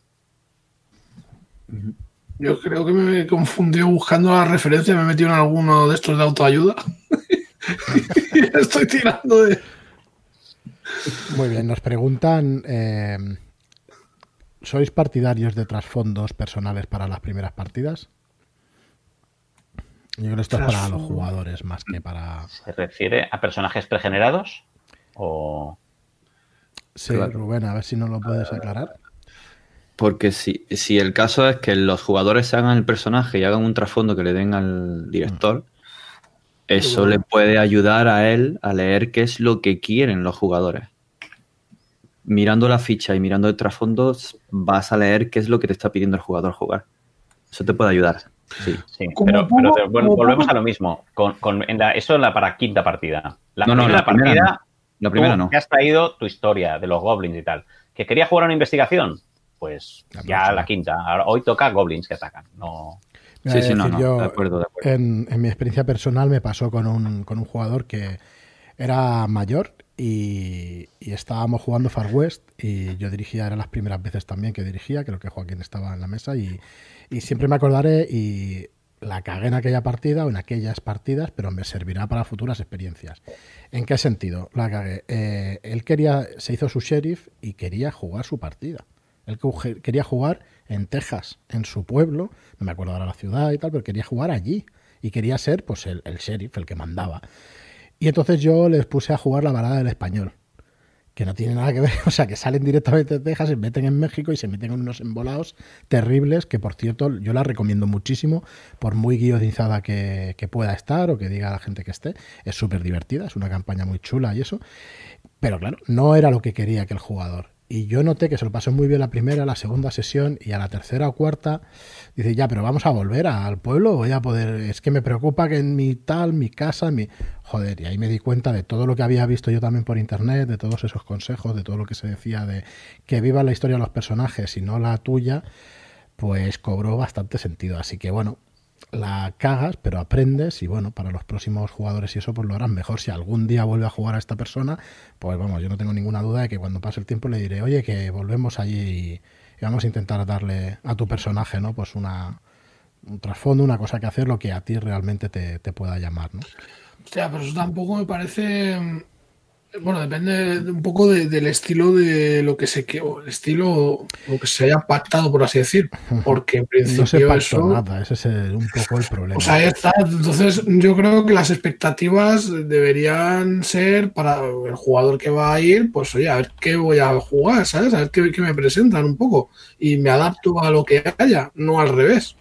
Yo creo que me confundió buscando la referencia, me he metido en alguno de estos de autoayuda. Estoy tirando de... Muy bien, nos preguntan... Eh... ¿Sois partidarios de trasfondos personales para las primeras partidas? Yo creo que esto es para los jugadores más que para. ¿Se refiere a personajes pregenerados? O. Sí, claro. Rubén, a ver si nos lo puedes aclarar. Porque si, si, el caso es que los jugadores hagan el personaje y hagan un trasfondo que le den al director, mm. eso bueno. le puede ayudar a él a leer qué es lo que quieren los jugadores mirando la ficha y mirando el trasfondo, vas a leer qué es lo que te está pidiendo el jugador jugar. Eso te puede ayudar. Sí, sí pero, bueno, volvemos a lo mismo. Con, con en la, eso es la para quinta partida. La no, no, primera la partida, primera no. La primera no. Que has traído tu historia de los goblins y tal. ¿Que quería jugar una investigación? Pues la ya próxima. la quinta. Ahora, hoy toca goblins que atacan. No. Sí, sí, no, no. Yo, de acuerdo, de acuerdo. En, en, mi experiencia personal me pasó con un, con un jugador que era mayor y, estábamos jugando Far West y yo dirigía, eran las primeras veces también que dirigía, creo que Joaquín estaba en la mesa y, siempre me acordaré y la cagué en aquella partida o en aquellas partidas, pero me servirá para futuras experiencias. ¿En qué sentido la cagué? Eh, él quería, se hizo su sheriff y quería jugar su partida. Él quería jugar en Texas, en su pueblo, no me acuerdo ahora la ciudad y tal, pero quería jugar allí y quería ser pues el sheriff, el que mandaba. Y entonces yo les puse a jugar la balada del español, que no tiene nada que ver, o sea, que salen directamente de Texas, se meten en México y se meten en unos embolados terribles, que por cierto yo la recomiendo muchísimo, por muy guionizada que, que pueda estar o que diga la gente que esté, es súper divertida, es una campaña muy chula y eso, pero claro, no era lo que quería que el jugador. Y yo noté que se lo pasó muy bien la primera, la segunda sesión y a la tercera o cuarta dice, ya, pero vamos a volver al pueblo, voy a poder, es que me preocupa que en mi tal, mi casa, mi... Joder, y ahí me di cuenta de todo lo que había visto yo también por internet, de todos esos consejos, de todo lo que se decía de que viva la historia de los personajes y no la tuya, pues cobró bastante sentido. Así que bueno, la cagas, pero aprendes y bueno, para los próximos jugadores y eso pues lo harán mejor. Si algún día vuelve a jugar a esta persona, pues vamos, yo no tengo ninguna duda de que cuando pase el tiempo le diré, oye, que volvemos allí y, vamos a intentar darle a tu personaje, ¿no? Pues una, un trasfondo, una cosa que hacer, lo que a ti realmente te, te pueda llamar, ¿no? O sea, pero eso tampoco me parece bueno, depende un poco del estilo de lo que se o el estilo lo que se haya pactado, por así decir. Porque en principio. No se eso, nada, ese es un poco el problema. O sea, ahí está. Entonces, yo creo que las expectativas deberían ser para el jugador que va a ir, pues oye, a ver qué voy a jugar, ¿sabes? A ver qué, qué me presentan un poco. Y me adapto a lo que haya, no al revés.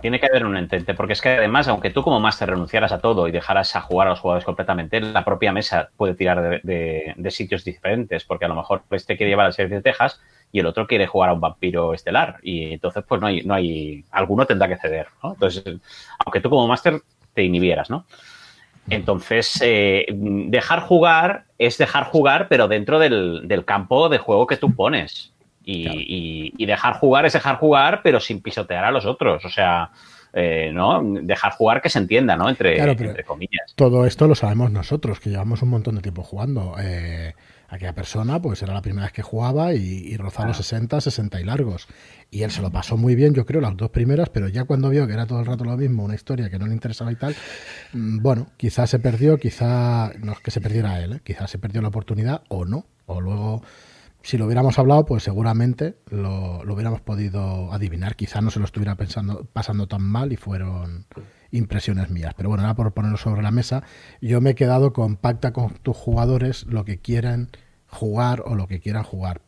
Tiene que haber un entente, porque es que además, aunque tú como máster renunciaras a todo y dejaras a jugar a los jugadores completamente, la propia mesa puede tirar de, sitios diferentes, porque a lo mejor este quiere llevar al serie de Texas y el otro quiere jugar a un vampiro estelar, y entonces pues no hay, no hay, alguno tendrá que ceder, ¿no? Entonces, aunque tú como máster te inhibieras, ¿no? Entonces, eh, dejar jugar es dejar jugar, pero dentro del, del campo de juego que tú pones. Y, dejar jugar es dejar jugar, pero sin pisotear a los otros. O sea, eh, ¿no? Dejar jugar que se entienda, ¿no? Entre, entre, comillas. Todo esto lo sabemos nosotros, que llevamos un montón de tiempo jugando. Eh, aquella persona, pues era la primera vez que jugaba y, rozaba los 60, 60 y largos. Y él se lo pasó muy bien, yo creo, las dos primeras, pero ya cuando vio que era todo el rato lo mismo, una historia que no le interesaba y tal, mm, bueno, quizás se perdió, quizá, no es que se perdiera él, ¿eh? quizás se perdió la oportunidad o no, o luego si lo hubiéramos hablado, pues seguramente lo, hubiéramos podido adivinar. Quizá no se lo estuviera pensando, pasando tan mal y fueron impresiones mías. Pero bueno, ahora por ponerlo sobre la mesa, yo me he quedado con pacta con tus jugadores lo que quieran jugar o lo que quieran jugar.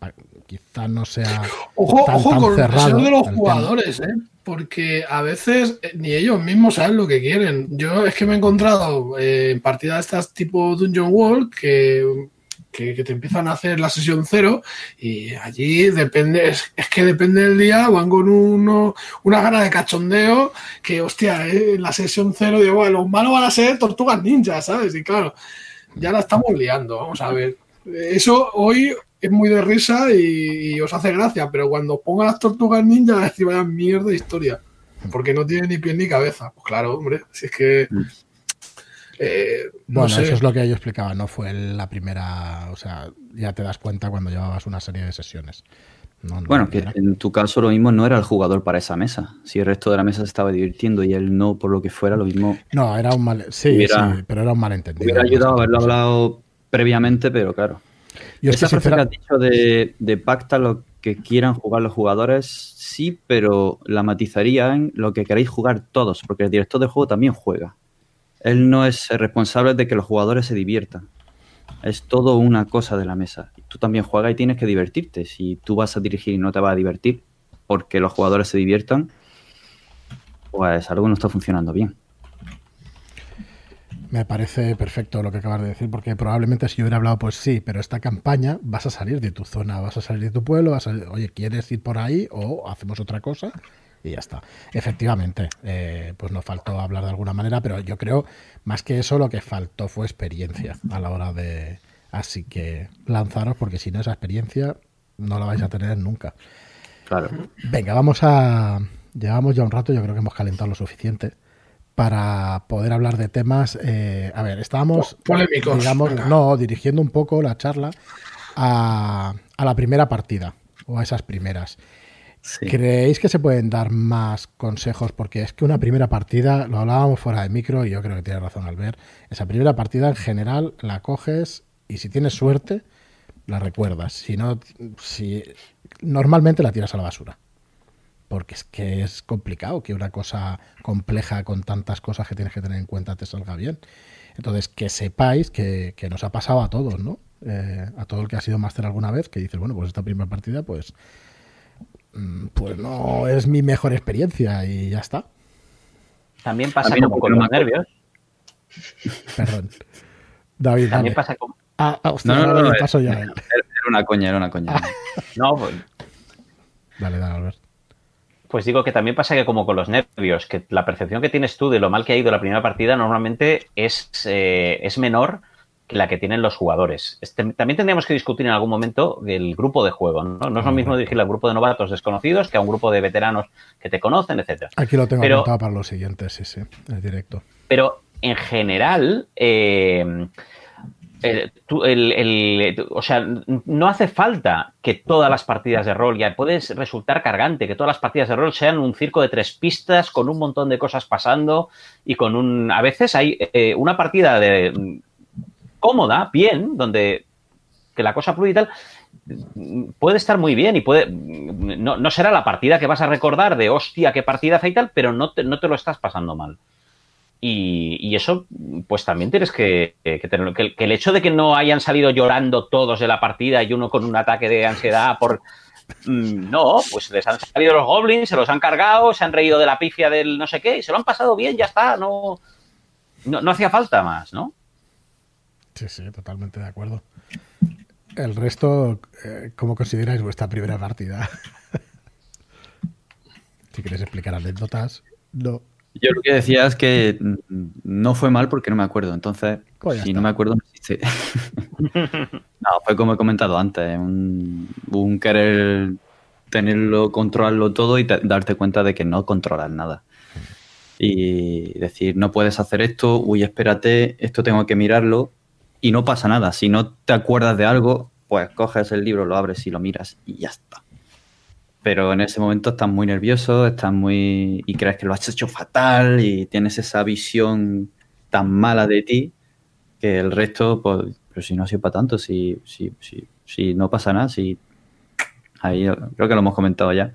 Quizá no sea ojo, tan, ojo con cerrado de los jugadores, ¿eh? porque a veces eh, ni ellos mismos saben lo que quieren. Yo es que me he encontrado eh, en partidas de estas tipo Dungeon World que que, te empiezan a hacer la sesión cero y allí depende, es, que depende del día, van con uno, una gana de cachondeo que, hostia, eh, en la sesión cero digo, bueno, los malos van a ser tortugas ninjas, ¿sabes? Y claro, ya la estamos liando, vamos a ver. Eso hoy es muy de risa y, os hace gracia, pero cuando pongan las tortugas ninjas, decir, vaya mierda de historia. Porque no tiene ni pie ni cabeza. Pues claro, hombre, si es que Eh, bueno, eso es lo que yo explicaba, no fue la primera, o sea, ya te das cuenta cuando llevabas una serie de sesiones. bueno, que en tu caso lo mismo no era el jugador para esa mesa. Si el resto de la mesa se estaba divirtiendo y él no, por lo que fuera, lo mismo. No, era un mal. Sí, sí, pero era un malentendido. Hubiera ayudado a haberlo hablado previamente, pero claro. Esa frase que has dicho de, de pacta lo que quieran jugar los jugadores, sí, pero la matizaría en lo que queréis jugar todos, porque el director del juego también juega. Él no es responsable de que los jugadores se diviertan. Es todo una cosa de la mesa. Tú también juegas y tienes que divertirte. Si tú vas a dirigir y no te vas a divertir porque los jugadores se diviertan, pues algo no está funcionando bien. Me parece perfecto lo que acabas de decir, porque probablemente si yo hubiera hablado, pues sí, pero esta campaña vas a salir de tu zona, vas a salir de tu pueblo, vas a, oye, ¿quieres ir por ahí o hacemos otra cosa? Y ya está. Efectivamente, eh, pues nos faltó hablar de alguna manera, pero yo creo, más que eso, lo que faltó fue experiencia a la hora de... Así que lanzaros, porque si no, esa experiencia no la vais a tener nunca. Claro. Venga, vamos a... Llevamos ya un rato, yo creo que hemos calentado lo suficiente para poder hablar de temas. Eh, a ver, estábamos, polémicos. Digamos, no, dirigiendo un poco la charla a, a la primera partida o a esas primeras. ¿Creéis que se pueden dar más consejos? Porque es que una primera partida, lo hablábamos fuera de micro y yo creo que tiene razón al ver, esa primera partida en general la coges y si tienes suerte la recuerdas. Si no, si normalmente la tiras a la basura. Porque es que es complicado que una cosa compleja con tantas cosas que tienes que tener en cuenta te salga bien. Entonces, que sepáis que, nos ha pasado a todos, ¿no? Eh, a todo el que ha sido máster alguna vez, que dices, bueno, pues esta primera partida, pues pues no es mi mejor experiencia y ya está. También pasa como con los nervios. Perdón. David, También pasa como... Ah, ah no, no, no, paso ya. El, Era una coña, era una coña. No, pues, Dale, dale, Albert. pues digo que también pasa que como con los nervios, que la percepción que tienes tú de lo mal que ha ido la primera partida normalmente es, eh, es menor que la que tienen los jugadores. Este- también tendríamos que discutir en algún momento el grupo de juego. No, no es lo mismo dirigir al grupo de novatos desconocidos que a un grupo de veteranos que te conocen, etcétera. Aquí lo tengo Pero- apuntado para los siguientes, sí, sí, el directo. Pero en general, eh, el- tú- el- el- o sea, no hace falta que todas las partidas de rol, ya puedes resultar cargante, que todas las partidas de rol sean un circo de tres pistas con un montón de cosas pasando y con un... A veces hay eh, una partida de cómoda, bien, donde que la cosa fluye y tal, puede estar muy bien y puede no, no será la partida que vas a recordar de hostia, qué partida y tal, pero no te, no te lo estás pasando mal. Y, y eso, pues también tienes que, tenerlo. Que, el- que el hecho de que no hayan salido llorando todos de la partida y uno con un ataque de ansiedad por. Mm, No, pues les han salido los goblins, se los han cargado, se han reído de la pifia del no sé qué y se lo han pasado bien, ya está. No, no, no hacía falta más, ¿no? Sí, sí, totalmente de acuerdo. El resto, eh, ¿cómo consideráis vuestra primera partida? si queréis explicar anécdotas, no. Yo lo que decía es que mm, no fue mal porque no me acuerdo. Entonces, Pues si está. no me acuerdo, no existe. no, fue como he comentado antes, un, un querer tenerlo, controlarlo todo y te- darte cuenta de que no controlas nada. Y decir, no puedes hacer esto, uy, espérate, esto tengo que mirarlo y no pasa nada. Si no te acuerdas de algo, pues coges el libro, lo abres y lo miras y ya está. Pero en ese momento estás muy nervioso, estás muy. y crees que lo has hecho fatal y tienes esa visión tan mala de ti que el resto, pues, pero si no ha sido para tanto, si, si, si, si no pasa nada, si. Ahí creo que lo hemos comentado ya.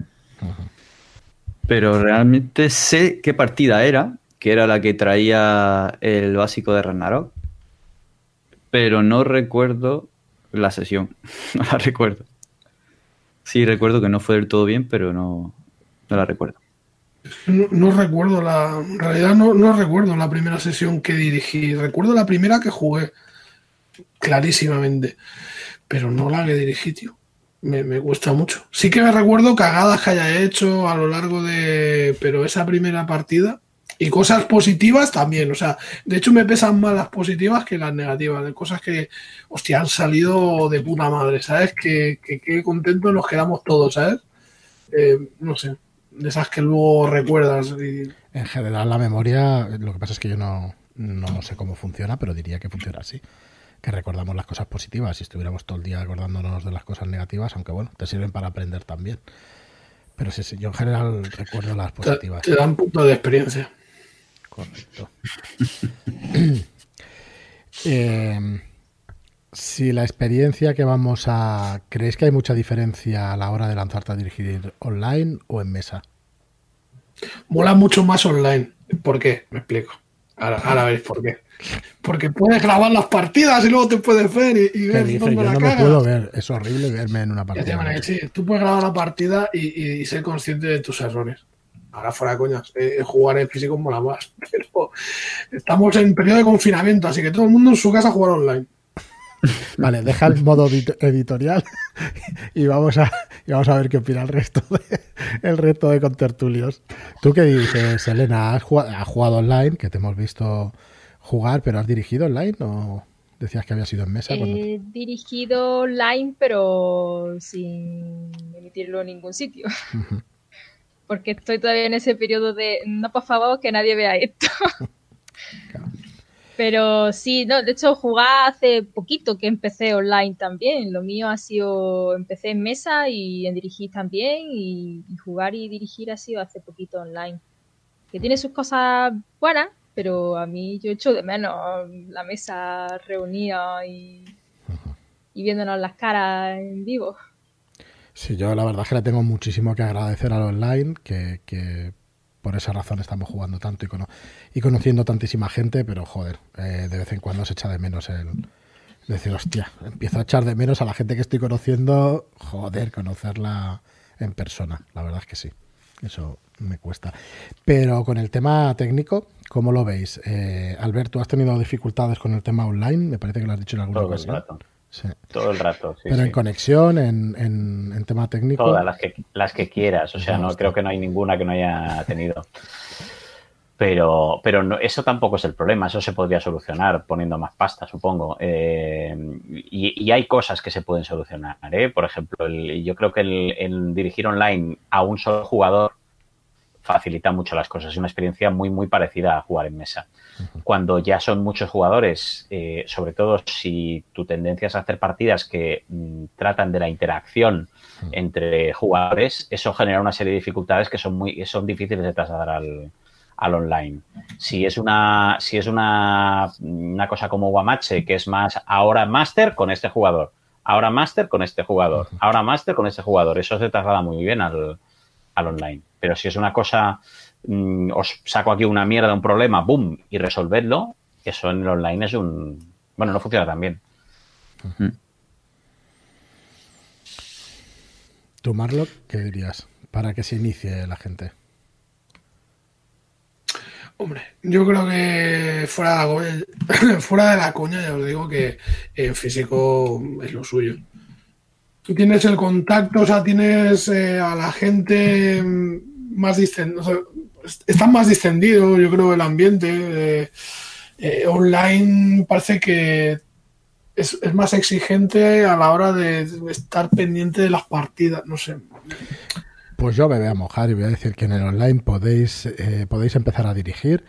Pero realmente sé qué partida era, que era la que traía el básico de Ragnarok, pero no recuerdo la sesión. No la recuerdo. Sí, recuerdo que no fue del todo bien, pero no, no la recuerdo. No, recuerdo la. En realidad no, no recuerdo la primera sesión que dirigí. Recuerdo la primera que jugué. Clarísimamente. Pero no la que dirigí, tío. Me, me cuesta mucho. Sí que me recuerdo cagadas que haya hecho a lo largo de. Pero esa primera partida. Y cosas positivas también. O sea, de hecho me pesan más las positivas que las negativas. De cosas que, hostia, han salido de puta madre, ¿sabes? Que, que, que contentos nos quedamos todos, ¿sabes? Eh, no sé. De esas que luego recuerdas. Y, En general, la memoria, lo que pasa es que yo no, no sé cómo funciona, pero diría que funciona así. Que recordamos las cosas positivas. Si estuviéramos todo el día acordándonos de las cosas negativas, aunque bueno, te sirven para aprender también. Pero sí, sí, yo en general recuerdo las te, positivas. te dan punto de experiencia. Correcto. Eh, si la experiencia que vamos a... ¿Creéis que hay mucha diferencia a la hora de lanzarte a dirigir online o en mesa? Mola mucho más online. ¿Por qué? Me explico. Ahora, ahora veréis por qué. Porque puedes grabar las partidas y luego te puedes ver y, y ¿Qué ver dónde Yo la no me cagas. puedo ver. Es horrible verme en una partida. decir, tú puedes grabar la partida y, y ser consciente de tus errores. Ahora fuera de coñas, eh, jugar en físico mola más. Pero estamos en periodo de confinamiento, así que todo el mundo en su casa jugar online. Vale, deja el modo edit- editorial y vamos a y vamos a ver qué opina el resto de, el resto de contertulios. ¿Tú qué dices, Elena? ¿Has jugado, has jugado online, que te hemos visto jugar, pero has dirigido online o decías que había sido en mesa? cuando- He dirigido online, pero sin emitirlo en ningún sitio. Ujú. Porque estoy todavía en ese periodo de no, por favor, que nadie vea esto. Claro. Pero sí, no, de hecho jugar hace poquito que empecé online también. Lo mío ha sido, empecé en mesa y en dirigir también y, y jugar y dirigir ha sido hace poquito online. Que tiene sus cosas buenas, pero a mí yo echo de menos la mesa reunida y, y viéndonos las caras en vivo. Sí, yo la verdad es que le tengo muchísimo que agradecer al online, que, que por esa razón estamos jugando tanto y, cono- y conociendo tantísima gente, pero joder, eh, de vez en cuando se echa de menos el decir, hostia, empiezo a echar de menos a la gente que estoy conociendo, joder, conocerla en persona, la verdad es que sí, eso me cuesta. Pero con el tema técnico, ¿cómo lo veis? Eh, Albert, ¿tú has tenido dificultades con el tema online? Me parece que lo has dicho en alguna Todo ocasión. rato. Sí. Todo el rato. sí, Pero sí. en conexión, en, en, en tema técnico. Todas las que, las que quieras. O sea, no creo que no hay ninguna que no haya tenido. Pero, pero no, eso tampoco es el problema. Eso se podría solucionar poniendo más pasta, supongo. Eh, y, y hay cosas que se pueden solucionar. ¿eh? Por ejemplo, el- yo creo que el, el dirigir online a un solo jugador facilita mucho las cosas. Es una experiencia muy, muy parecida a jugar en mesa. Cuando ya son muchos jugadores, eh, sobre todo si tu tendencia es hacer partidas que mm, tratan de la interacción entre jugadores, eso genera una serie de dificultades que son muy son difíciles de trasladar al, al online. Si es una si es una, una cosa como Guamache, que es más ahora Master con este jugador, ahora Master con este jugador, ahora Master con este jugador, eso se traslada muy bien al, al online. Pero si es una cosa, mm, os saco aquí una mierda, un problema, boom, y resolvedlo, eso en el online es un... Bueno, no funciona tan bien. ¿Tú, Marlock, qué dirías? Para que se inicie la gente. Hombre, yo creo que fuera de la coña, fuera de la coña ya os digo que en físico es lo suyo. Tú tienes el contacto, o sea, tienes eh, a la gente mm, más distendido, o está más distendido, yo creo, el ambiente. eh, eh, online parece que es, es más exigente a la hora de estar pendiente de las partidas, no sé. Pues yo me voy a mojar y voy a decir que en el online podéis, podéis empezar a dirigir.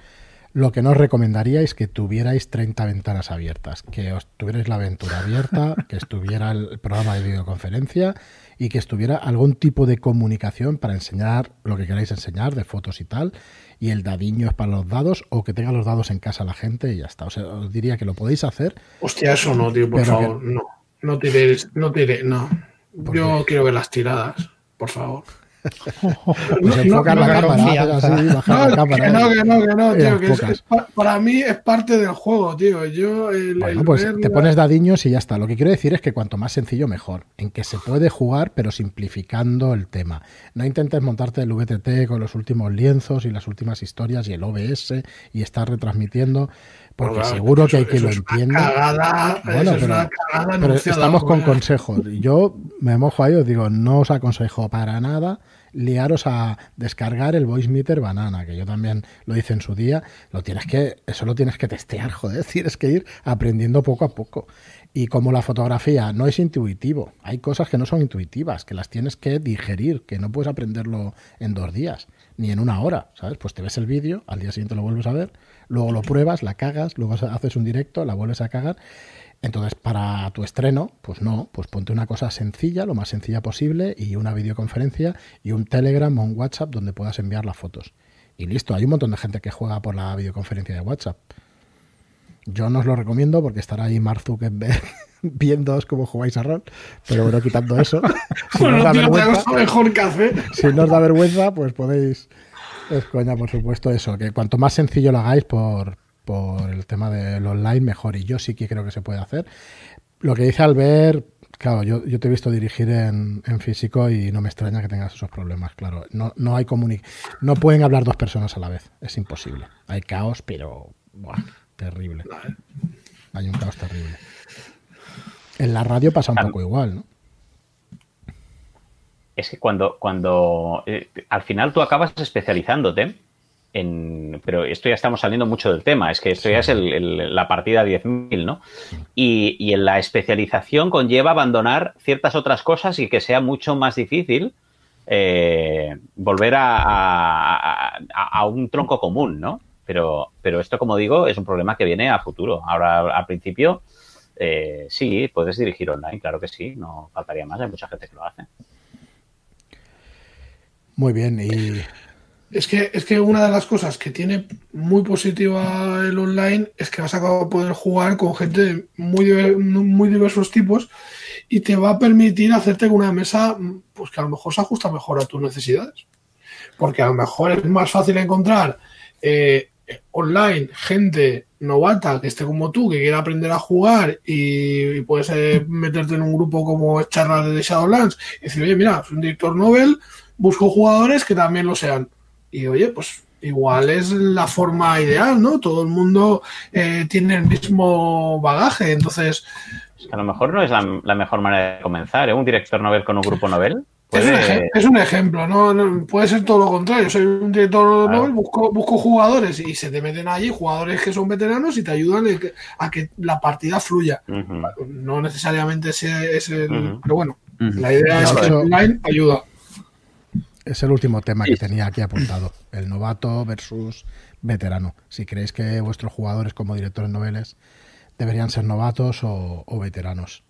Lo que no os recomendaría es que tuvierais 30 ventanas abiertas, que os tuvierais la aventura abierta, que estuviera el programa de videoconferencia y que estuviera algún tipo de comunicación para enseñar lo que queráis enseñar, de fotos y tal, y el dadiño es para los dados, o que tenga los dados en casa la gente y ya está. O sea, os diría que lo podéis hacer, Hostia, eso no, tío, por Pero favor, no. No tiréis, no tiré, no. ¿Por Yo qué? quiero ver las tiradas, por favor. Pues enfocar la no, cámara, confianza. haces así, bajar No, la cámara. que no, que no, que no, tío, que es- para mí es parte del juego, tío. Yo, el, Bueno, el pues ver te pones dadiños y ya está. Lo que quiero decir es que cuanto más sencillo, mejor. En que se puede jugar, pero simplificando el tema. No intentes montarte el VTT con los últimos lienzos y las últimas historias y el OBS y estar retransmitiendo, porque Claro, seguro que hay que lo entienda. Bueno, pero- estamos con joder. consejos. Yo me mojo ahí, os digo, no os aconsejo para nada liaros a descargar el voice meter banana, que yo también lo hice en su día. Lo tienes que, eso lo tienes que testear, joder, tienes que ir aprendiendo poco a poco. Y como la fotografía no es intuitivo, hay cosas que no son intuitivas, que las tienes que digerir, que no puedes aprenderlo en dos días, ni en una hora, ¿sabes? Pues te ves el vídeo, al día siguiente lo vuelves a ver, luego lo pruebas, la cagas, luego haces un directo, la vuelves a cagar. Entonces, para tu estreno, pues no, pues ponte una cosa sencilla, lo más sencilla posible, y una videoconferencia y un Telegram o un WhatsApp donde puedas enviar las fotos. Y listo, hay un montón de gente que juega por la videoconferencia de WhatsApp. Yo no os lo recomiendo porque estará ahí Mark Zuckerberg viendo cómo jugáis a rol, pero bueno, quitando eso, si no os Bueno, da vergüenza, mejor hacer. si no os da vergüenza, pues podéis. Es coña, por supuesto, eso. Que cuanto más sencillo lo hagáis por, por el tema del online, mejor. Y yo sí que creo que se puede hacer. Lo que dice Albert, claro, yo, yo te he visto dirigir en, en físico y no me extraña que tengas esos problemas, claro. No, no hay No pueden hablar dos personas a la vez. Es imposible. Hay caos, pero. Buah, terrible. Hay un caos terrible. En la radio pasa un poco igual, ¿no? Es que cuando, cuando eh, al final tú acabas especializándote pero esto ya estamos saliendo mucho del tema, es que esto ya es el- el- la partida 10.000, ¿no? Y, y en la especialización conlleva abandonar ciertas otras cosas y que sea mucho más difícil eh, volver a- a un tronco común, ¿no? Pero, pero esto, como digo, es un problema que viene a futuro. Ahora, al principio, eh, sí, puedes dirigir online, claro que sí, no faltaría más, hay mucha gente que lo hace. Muy bien. Y Es que, es que una de las cosas que tiene muy positiva el online es que vas a poder jugar con gente de muy, muy diversos tipos y te va a permitir hacerte una mesa pues que a lo mejor se ajusta mejor a tus necesidades. Porque a lo mejor es más fácil encontrar eh, online gente novata que esté como tú, que quiera aprender a jugar y, puedes eh, meterte en un grupo como charlas de Shadowlands y decir, oye, mira, soy un director Nobel, busco jugadores que también lo sean. Y oye, pues igual es la forma ideal, ¿no? Todo el mundo eh, tiene el mismo bagaje, entonces... A lo mejor no es la, la mejor manera de comenzar, ¿eh? Un director novel con un grupo novel. Es, un es ejemplo, ¿no? No- Puede ser todo lo contrario. Soy un director Claro. novel, busco, busco jugadores y se te meten allí jugadores que son veteranos y te ayudan a que, a que la partida fluya. No necesariamente ese es el... Pero bueno, la idea es que el online ayuda. Es el último tema Sí. que tenía aquí apuntado. El novato versus veterano. Si creéis que vuestros jugadores como directores noveles deberían ser novatos o, o veteranos.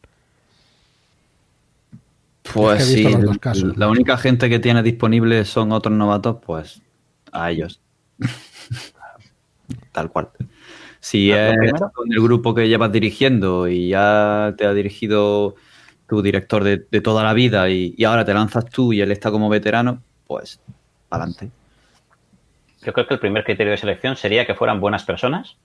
Pues Es que sí, los dos casos. la única gente que tiene disponible son otros novatos, pues a ellos. Tal cual. Si es con el grupo que llevas dirigiendo y ya te ha dirigido tu director de, de toda la vida y, y ahora te lanzas tú y él está como veterano, pues adelante. Yo creo que el primer criterio de selección sería que fueran buenas personas.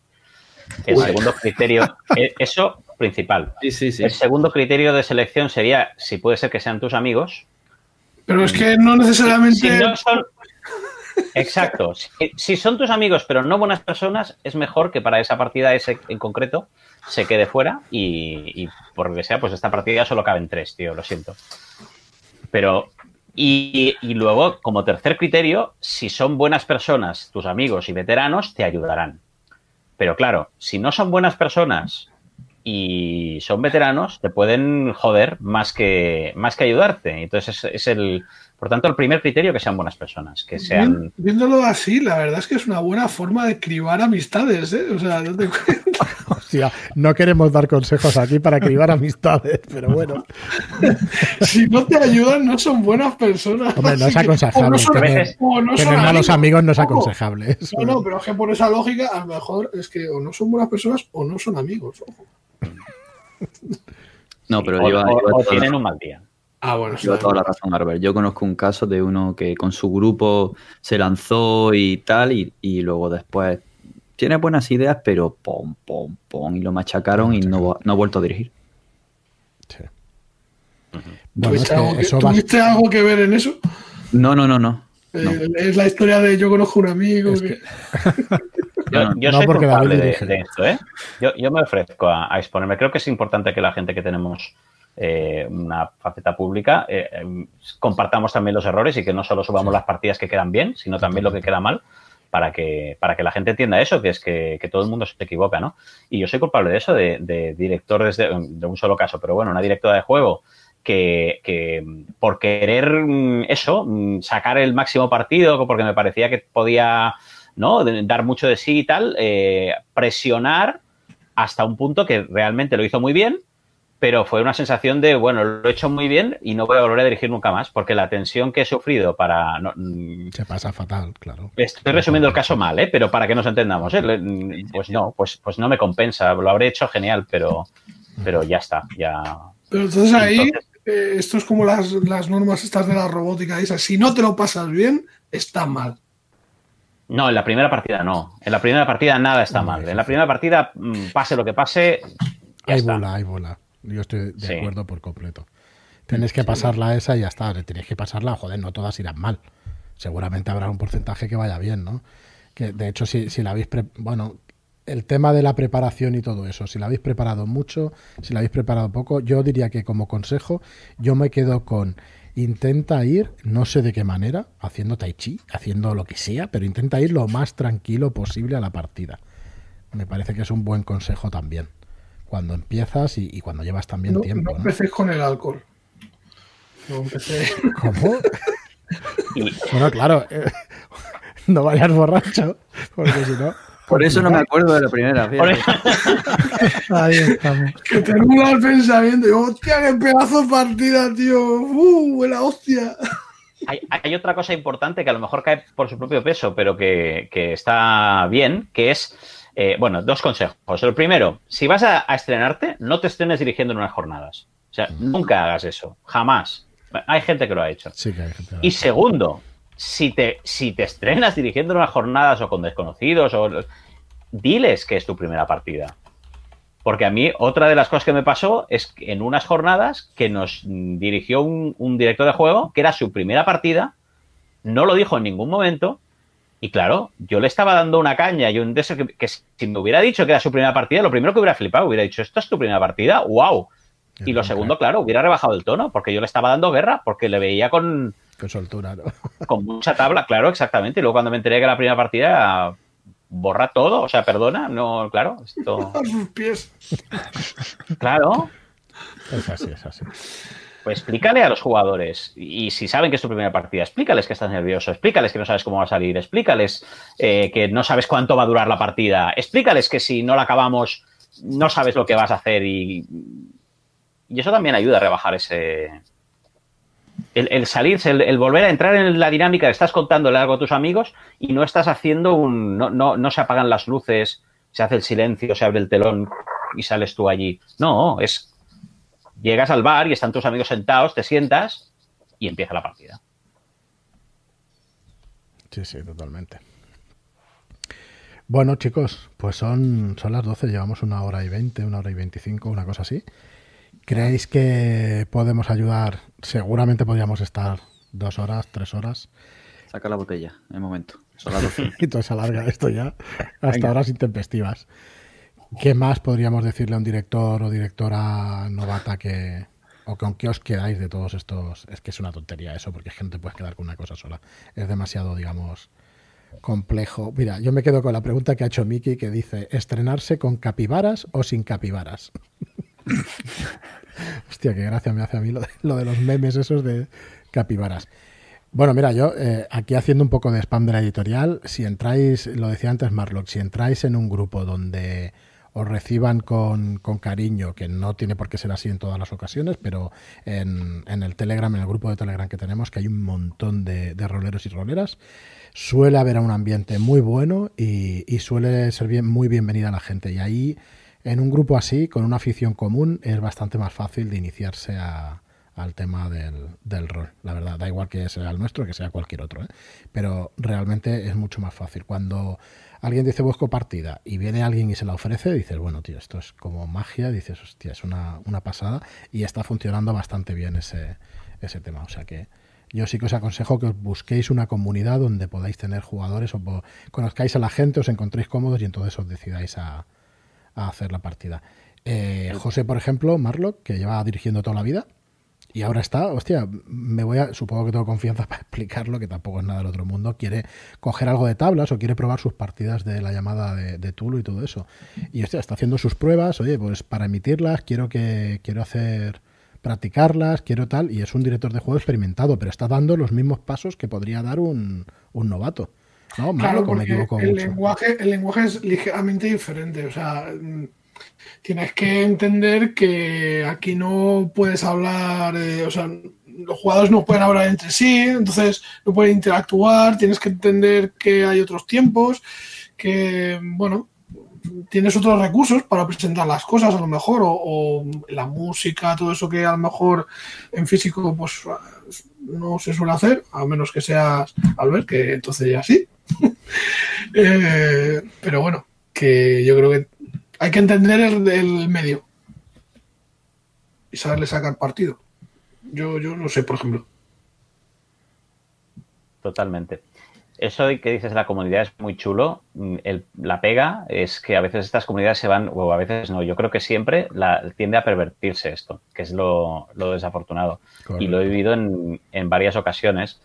El Uy. segundo criterio, eh, eso principal. Sí, sí, sí. El segundo criterio de selección sería si puede ser que sean tus amigos. Pero es que no necesariamente... Si no son. Exacto. Si, si son tus amigos, pero no buenas personas, es mejor que para esa partida ese en concreto se quede fuera y, por lo que sea, pues esta partida solo caben tres, tío, lo siento. Pero. Y, luego, como tercer criterio, si son buenas personas, tus amigos y veteranos, te ayudarán. Pero claro, si no son buenas personas y son veteranos, te pueden joder más que, más que ayudarte. Entonces es, es el, por tanto, el primer criterio que sean buenas personas, que sean... Bien- Viéndolo así, la verdad es que es una buena forma de cribar amistades, ¿eh? O sea, no te cuento. Hostia, no queremos dar consejos aquí para cribar amistades, pero bueno. si no te ayudan, no son buenas personas. Hombre, no es que, aconsejable o no son, tener- o no Tener malos amigos no es aconsejable. eso. No, no, pero es que por esa lógica, a lo mejor es que o no son buenas personas o no son amigos. ojo. No, pero o, lleva, o- tienen un mal día. Ah, bueno, lleva toda la razón, Arbel. Yo conozco un caso de uno que con su grupo se lanzó y tal, y, y luego después tiene buenas ideas, pero pom, pom, pom, y lo machacaron y no, no ha vuelto a dirigir. Sí. Bueno, ¿Tuviste, algo que va, algo que ver en eso? No, no, no, no. Eh, es la historia de yo conozco un amigo. Es que- Yo, No, yo no, soy porque culpable David de, de esto, ¿eh? Yo, yo me ofrezco a, a exponerme. Creo que es importante que la gente que tenemos eh, una faceta pública eh, eh, compartamos también los errores y que no solo subamos las partidas que quedan bien, sino también lo que queda mal para que, para que la gente entienda eso, que es que, que todo el mundo se equivoca, ¿no? Y yo soy culpable de eso, de, de director desde, de un solo caso, pero bueno, una directora de juego que, que por querer mm, eso, mm, sacar el máximo partido, porque me parecía que podía ¿no? Dar mucho de sí y tal, eh, presionar hasta un punto que realmente lo hizo muy bien, pero fue una sensación de, bueno, lo he hecho muy bien y no voy a volver a dirigir nunca más, porque la tensión que he sufrido para... no, mm, se pasa fatal, claro. Estoy resumiendo el caso mal, ¿eh? pero para que nos entendamos, ¿eh? Le- pues no, pues, pues no me compensa, lo habré hecho genial, pero, pero ya está, ya... Pero entonces ahí, Entonces- eh, esto es como las, las normas estas de la robótica. Esas. Si no te lo pasas bien, está mal. No, en la primera partida no. En la primera partida nada está mal. En la primera partida, mm, pase lo que pase, ya Hay está. bola, hay bola. Yo estoy de Sí. acuerdo por completo. Tenéis que pasarla esa y ya está. Tenéis que pasarla, joder, no todas irán mal. Seguramente habrá un porcentaje que vaya bien, ¿no? Que de hecho, si, si la habéis. pre- Bueno, el tema de la preparación y todo eso, si la habéis preparado mucho, si la habéis preparado poco, yo diría que como consejo, yo me quedo con. Intenta ir, no sé de qué manera, haciendo tai chi, haciendo lo que sea, pero intenta ir lo más tranquilo posible a la partida. Me parece que es un buen consejo también. Cuando empiezas y, y cuando llevas también No, tiempo. no ¿no? empecéis con el alcohol. No empecé. ¿Cómo? Bueno, claro, eh, no vayas borracho, porque si no. Por eso no me acuerdo de la primera. Ahí estamos. Que te nubla el pensamiento. Y, hostia, qué pedazo de partida, tío. Uh, buena hostia. Hay, hay otra cosa importante que a lo mejor cae por su propio peso, pero que, que está bien, que es, eh, bueno, dos consejos. El primero, si vas a, a estrenarte, no te estrenes dirigiendo en unas jornadas. O sea, nunca hagas eso, jamás. Hay gente que lo ha hecho. Sí, que hay gente. Y segundo, si te, si te estrenas dirigiendo unas jornadas o con desconocidos, o diles que es tu primera partida. Porque a mí otra de las cosas que me pasó es que en unas jornadas que nos mm, dirigió un, un director de juego, que era su primera partida, no lo dijo en ningún momento, Y claro, yo le estaba dando una caña y un de que, que, si me hubiera dicho que era su primera partida, lo primero que hubiera flipado, hubiera dicho, ¿esto es tu primera partida? ¡Wow! Y lo segundo, claro, hubiera rebajado el tono, porque yo le estaba dando guerra, porque le veía con... Con soltura, ¿no? Con mucha tabla, claro, exactamente. Y luego cuando me enteré que la primera partida borra todo, o sea, perdona, no, claro, esto... A sus pies. Claro. Es así, es así. Pues explícale a los jugadores, y si saben que es tu primera partida, explícales que estás nervioso, explícales que no sabes cómo va a salir, explícales eh, que no sabes cuánto va a durar la partida, explícales que si no la acabamos no sabes lo que vas a hacer y, y eso también ayuda a rebajar ese... El, el salirse, el, el, volver a entrar en la dinámica estás contándole algo a tus amigos y no estás haciendo un... No, no, no se apagan las luces, se hace el silencio, se abre el telón y sales tú allí. No, es llegas al bar y están tus amigos sentados, te sientas y empieza la partida. Sí, sí, totalmente. Bueno, chicos, pues son, son las 12, llevamos una hora y 20, una hora y 25, una cosa así. ¿Creéis que podemos ayudar? Seguramente podríamos estar dos horas, tres horas. Saca la botella, en el momento. Son las 12. y todo se alarga esto ya hasta Venga. horas intempestivas. ¿Qué más podríamos decirle a un director o directora novata que, o con qué os quedáis de todos estos? Es que es una tontería eso, porque es que no te puedes quedar con una cosa sola. Es demasiado, digamos, complejo. Mira, yo me quedo con la pregunta que ha hecho Miki, que dice, ¿estrenarse con capibaras o sin capibaras? Hostia, qué gracia me hace a mí lo de, lo de los memes esos de capibaras. Bueno, mira, yo eh, aquí haciendo un poco de spam de la editorial, si entráis, lo decía antes Marlock, si entráis en un grupo donde os reciban con, con, cariño, que no tiene por qué ser así en todas las ocasiones, pero en, en, el Telegram, en el grupo de Telegram que tenemos, que hay un montón de, de roleros y roleras, suele haber un ambiente muy bueno y, y suele ser bien, muy bienvenida la gente. Y ahí, en un grupo así, con una afición común, es bastante más fácil de iniciarse a, al tema del, del, rol. La verdad, da igual que sea el nuestro que sea cualquier otro, ¿eh? pero realmente es mucho más fácil. Cuando alguien dice busco partida y viene alguien y se la ofrece, dices, bueno, tío, esto es como magia, dices, hostia, es una, una pasada y está funcionando bastante bien ese, ese tema. O sea que yo sí que os aconsejo que os busquéis una comunidad donde podáis tener jugadores o conozcáis a la gente, os encontréis cómodos y entonces os decidáis a, a hacer la partida. Eh, José, por ejemplo, Marlock, que lleva dirigiendo toda la vida, y ahora está, hostia, me voy a, supongo que tengo confianza para explicarlo, que tampoco es nada del otro mundo, quiere coger algo de tablas o quiere probar sus partidas de la llamada de, de Tulu y todo eso. Y hostia, está haciendo sus pruebas, oye, pues para emitirlas quiero que quiero hacer practicarlas, quiero tal, y es un director de juego experimentado, pero está dando los mismos pasos que podría dar un, un novato. ¿no? Claro, porque me equivoco el, mucho. Lenguaje, el lenguaje es ligeramente diferente, o sea tienes que entender que aquí no puedes hablar, eh, o sea, los jugadores no pueden hablar entre sí, entonces no pueden interactuar, tienes que entender que hay otros tiempos, que, bueno, tienes otros recursos para presentar las cosas a lo mejor, o, la música, todo eso que a lo mejor en físico pues no se suele hacer, a menos que seas Albert, que entonces ya sí. eh, pero bueno, que yo creo que hay que entender el, el, medio y saberle sacar partido. Yo, yo no sé, por ejemplo. Totalmente. Eso que dices de la comunidad es muy chulo. El, la pega es que a veces estas comunidades se van, o a veces no, yo creo que siempre la, tiende a pervertirse esto, que es lo, lo desafortunado. Correcto. Y lo he vivido en, en varias ocasiones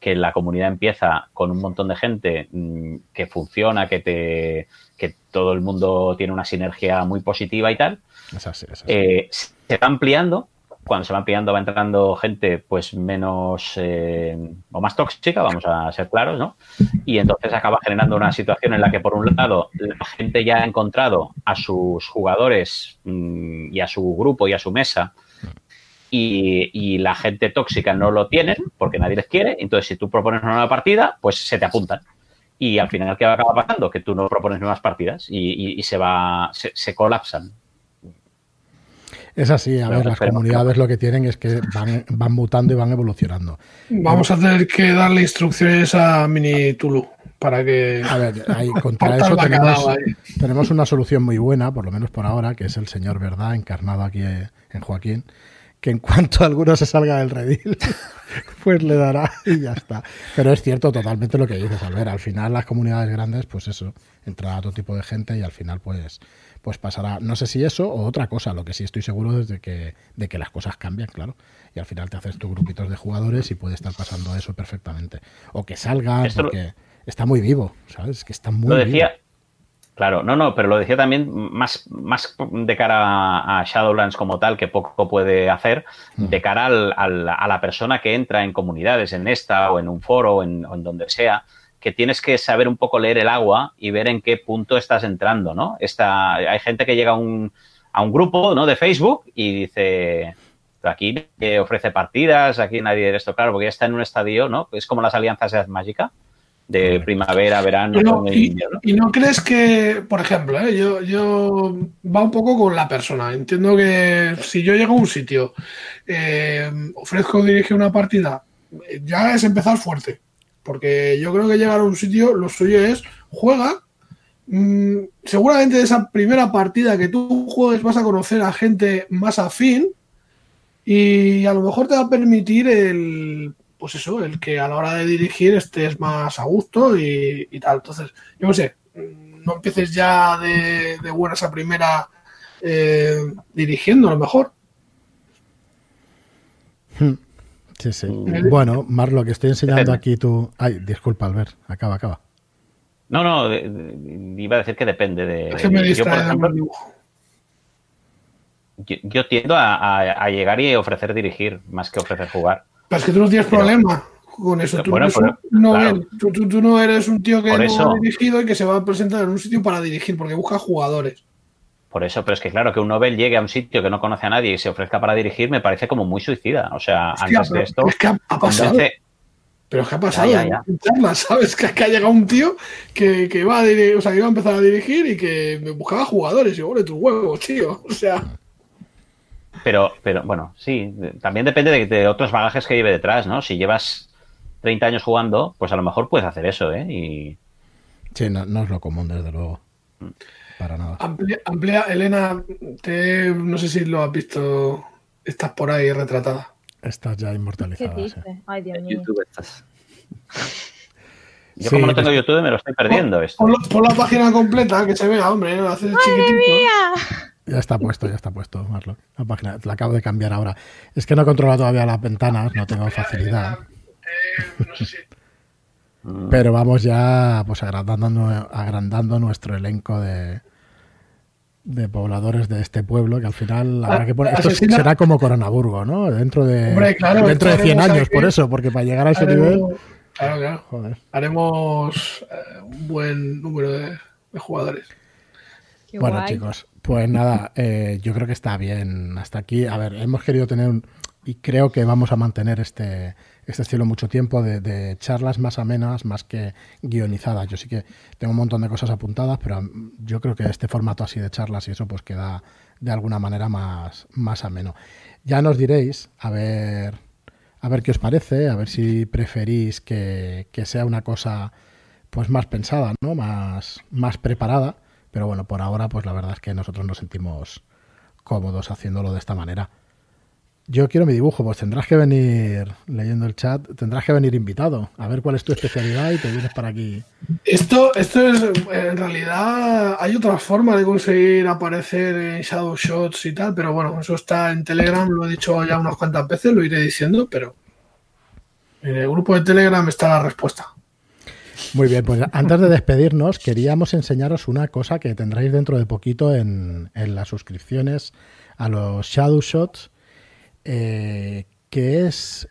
que la comunidad empieza con un montón de gente mmm, que funciona, que te que todo el mundo tiene una sinergia muy positiva y tal. Es así, es así. Eh, se va ampliando. Cuando se va ampliando va entrando gente pues menos eh, o más tóxica, vamos a ser claros, ¿no? Y entonces acaba generando una situación en la que por un lado la gente ya ha encontrado a sus jugadores mmm, y a su grupo y a su mesa y, y, la gente tóxica no lo tienen porque nadie les quiere. Entonces, si tú propones una nueva partida, pues se te apuntan. Y al final, ¿qué acaba pasando? Que tú no propones nuevas partidas y, y, y se va, se, se, colapsan. Es así, a Pero ver, las comunidades que... lo que tienen es que van, van, mutando y van evolucionando. Vamos a tener que darle instrucciones a Mini Tulu para que. A ver, ahí, contra eso tenemos, tenemos una solución muy buena, por lo menos por ahora, que es el señor Verdad, encarnado aquí en Joaquín que en cuanto alguno se salga del redil, pues le dará y ya está. Pero es cierto totalmente lo que dices, Albert. Al final las comunidades grandes, pues eso, entrará todo tipo de gente y al final pues pues pasará, no sé si eso o otra cosa, lo que sí estoy seguro es de que, de que las cosas cambian, claro. Y al final te haces tus grupitos de jugadores y puede estar pasando eso perfectamente. O que salga, porque está muy vivo, ¿sabes? Que está muy lo decía, Claro, no, no, pero lo decía también más, más de cara a Shadowlands como tal, que poco puede hacer, mm. de cara al, a la persona que entra en comunidades, en esta o en un foro o en, o en donde sea, que tienes que saber un poco leer el agua y ver en qué punto estás entrando, ¿no? Esta, hay gente que llega a un, a un grupo, ¿no? De Facebook y dice, aquí ofrece partidas, aquí nadie de esto, claro, porque ya está en un estadio, ¿no? Es como las alianzas de Mágica, de primavera, verano, y, invierno. y, no crees que, por ejemplo, ¿eh? yo, yo va un poco con la persona. Entiendo que si yo llego a un sitio, eh, ofrezco dirigir una partida, ya es empezar fuerte. Porque yo creo que llegar a un sitio, lo suyo es juega. Mm, seguramente de esa primera partida que tú juegues vas a conocer a gente más afín y a lo mejor te va a permitir el, pues eso, el que a la hora de dirigir estés más a gusto y, tal. Entonces, yo no sé, no empieces ya de, de buena esa primera eh, dirigiendo a lo mejor. Hmm. Sí, sí. Bueno, Marlo, que estoy enseñando aquí tu. Ay, disculpa, Albert. Acaba, acaba. No, no, iba a decir que depende de. yo, por ejemplo, yo, tiendo a, llegar y ofrecer dirigir más que ofrecer jugar. Pero es que tú no tienes problema con eso. Tú, no, eres un tío que no ha dirigido y que se va a presentar en un sitio para dirigir, porque busca jugadores. Por eso, pero es que claro, que un Nobel llegue a un sitio que no conoce a nadie y se ofrezca para dirigir me parece como muy suicida. O sea, antes de esto. Es que ha, pasado. Pero es que ha pasado ¿sabes? Que, ha llegado un tío que, que iba a o sea, iba a empezar a dirigir y que me buscaba jugadores. Y yo, tus huevos, tío. O sea. Pero, pero bueno, sí. También depende de, de, otros bagajes que lleve detrás, ¿no? Si llevas 30 años jugando, pues a lo mejor puedes hacer eso, ¿eh? Y... Sí, no, no es lo común, desde luego. Mm. Para nada. Amplia, Elena, te, no sé si lo has visto, estás por ahí retratada. Estás ya inmortalizada. Ay, Dios mío. YouTube estás. Yo como no tengo YouTube me lo estoy perdiendo. Por, esto. Por, la página completa, que se vea, hombre, lo haces chiquitito. Ya está puesto, ya está puesto, Marlon. La página, la acabo de cambiar ahora. Es que no controlo todavía las ventanas, no tengo facilidad. No sé si... Pero vamos ya pues agrandando, agrandando nuestro elenco de, de pobladores de este pueblo, que al final habrá que poner, esto será como Coronaburgo, ¿no? Dentro de, dentro de 100 años, por eso, porque para llegar a ese nivel... Claro, claro. Haremos eh, un buen número de, jugadores. bueno, chicos, pues nada, eh, yo creo que está bien hasta aquí. A ver, hemos querido tener un, y creo que vamos a mantener este, este estilo mucho tiempo de, charlas más amenas, más que guionizadas. Yo sí que tengo un montón de cosas apuntadas, pero yo creo que este formato así de charlas y eso pues queda de alguna manera más, más ameno. Ya nos diréis, a ver, a ver qué os parece, a ver si preferís que, que sea una cosa pues más pensada, ¿no? Más, más preparada. Pero bueno, por ahora, pues la verdad es que nosotros nos sentimos cómodos haciéndolo de esta manera. Yo quiero mi dibujo, pues tendrás que venir, leyendo el chat, tendrás que venir invitado, a ver cuál es tu especialidad y te vienes para aquí. Esto, esto es, en realidad, hay otra forma de conseguir aparecer en Shadow Shots y tal, pero bueno, eso está en Telegram, lo he dicho ya unas cuantas veces, lo iré diciendo, pero en el grupo de Telegram está la respuesta. Muy bien, pues antes de despedirnos, queríamos enseñaros una cosa que tendréis dentro de poquito en, en las suscripciones a los Shadow Shots eh, ¿Qué es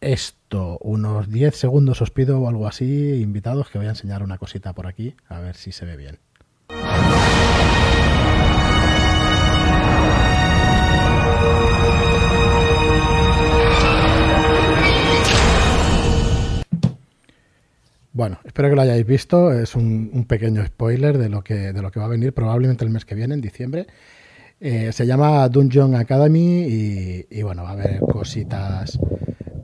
esto? Unos 10 segundos os pido o algo así, invitados, que voy a enseñar una cosita por aquí, a ver si se ve bien. Bueno, espero que lo hayáis visto. Es un, pequeño spoiler de lo, que, de lo que va a venir probablemente el mes que viene, en diciembre. Eh, se llama Dungeon Academy y, bueno, va a haber cositas,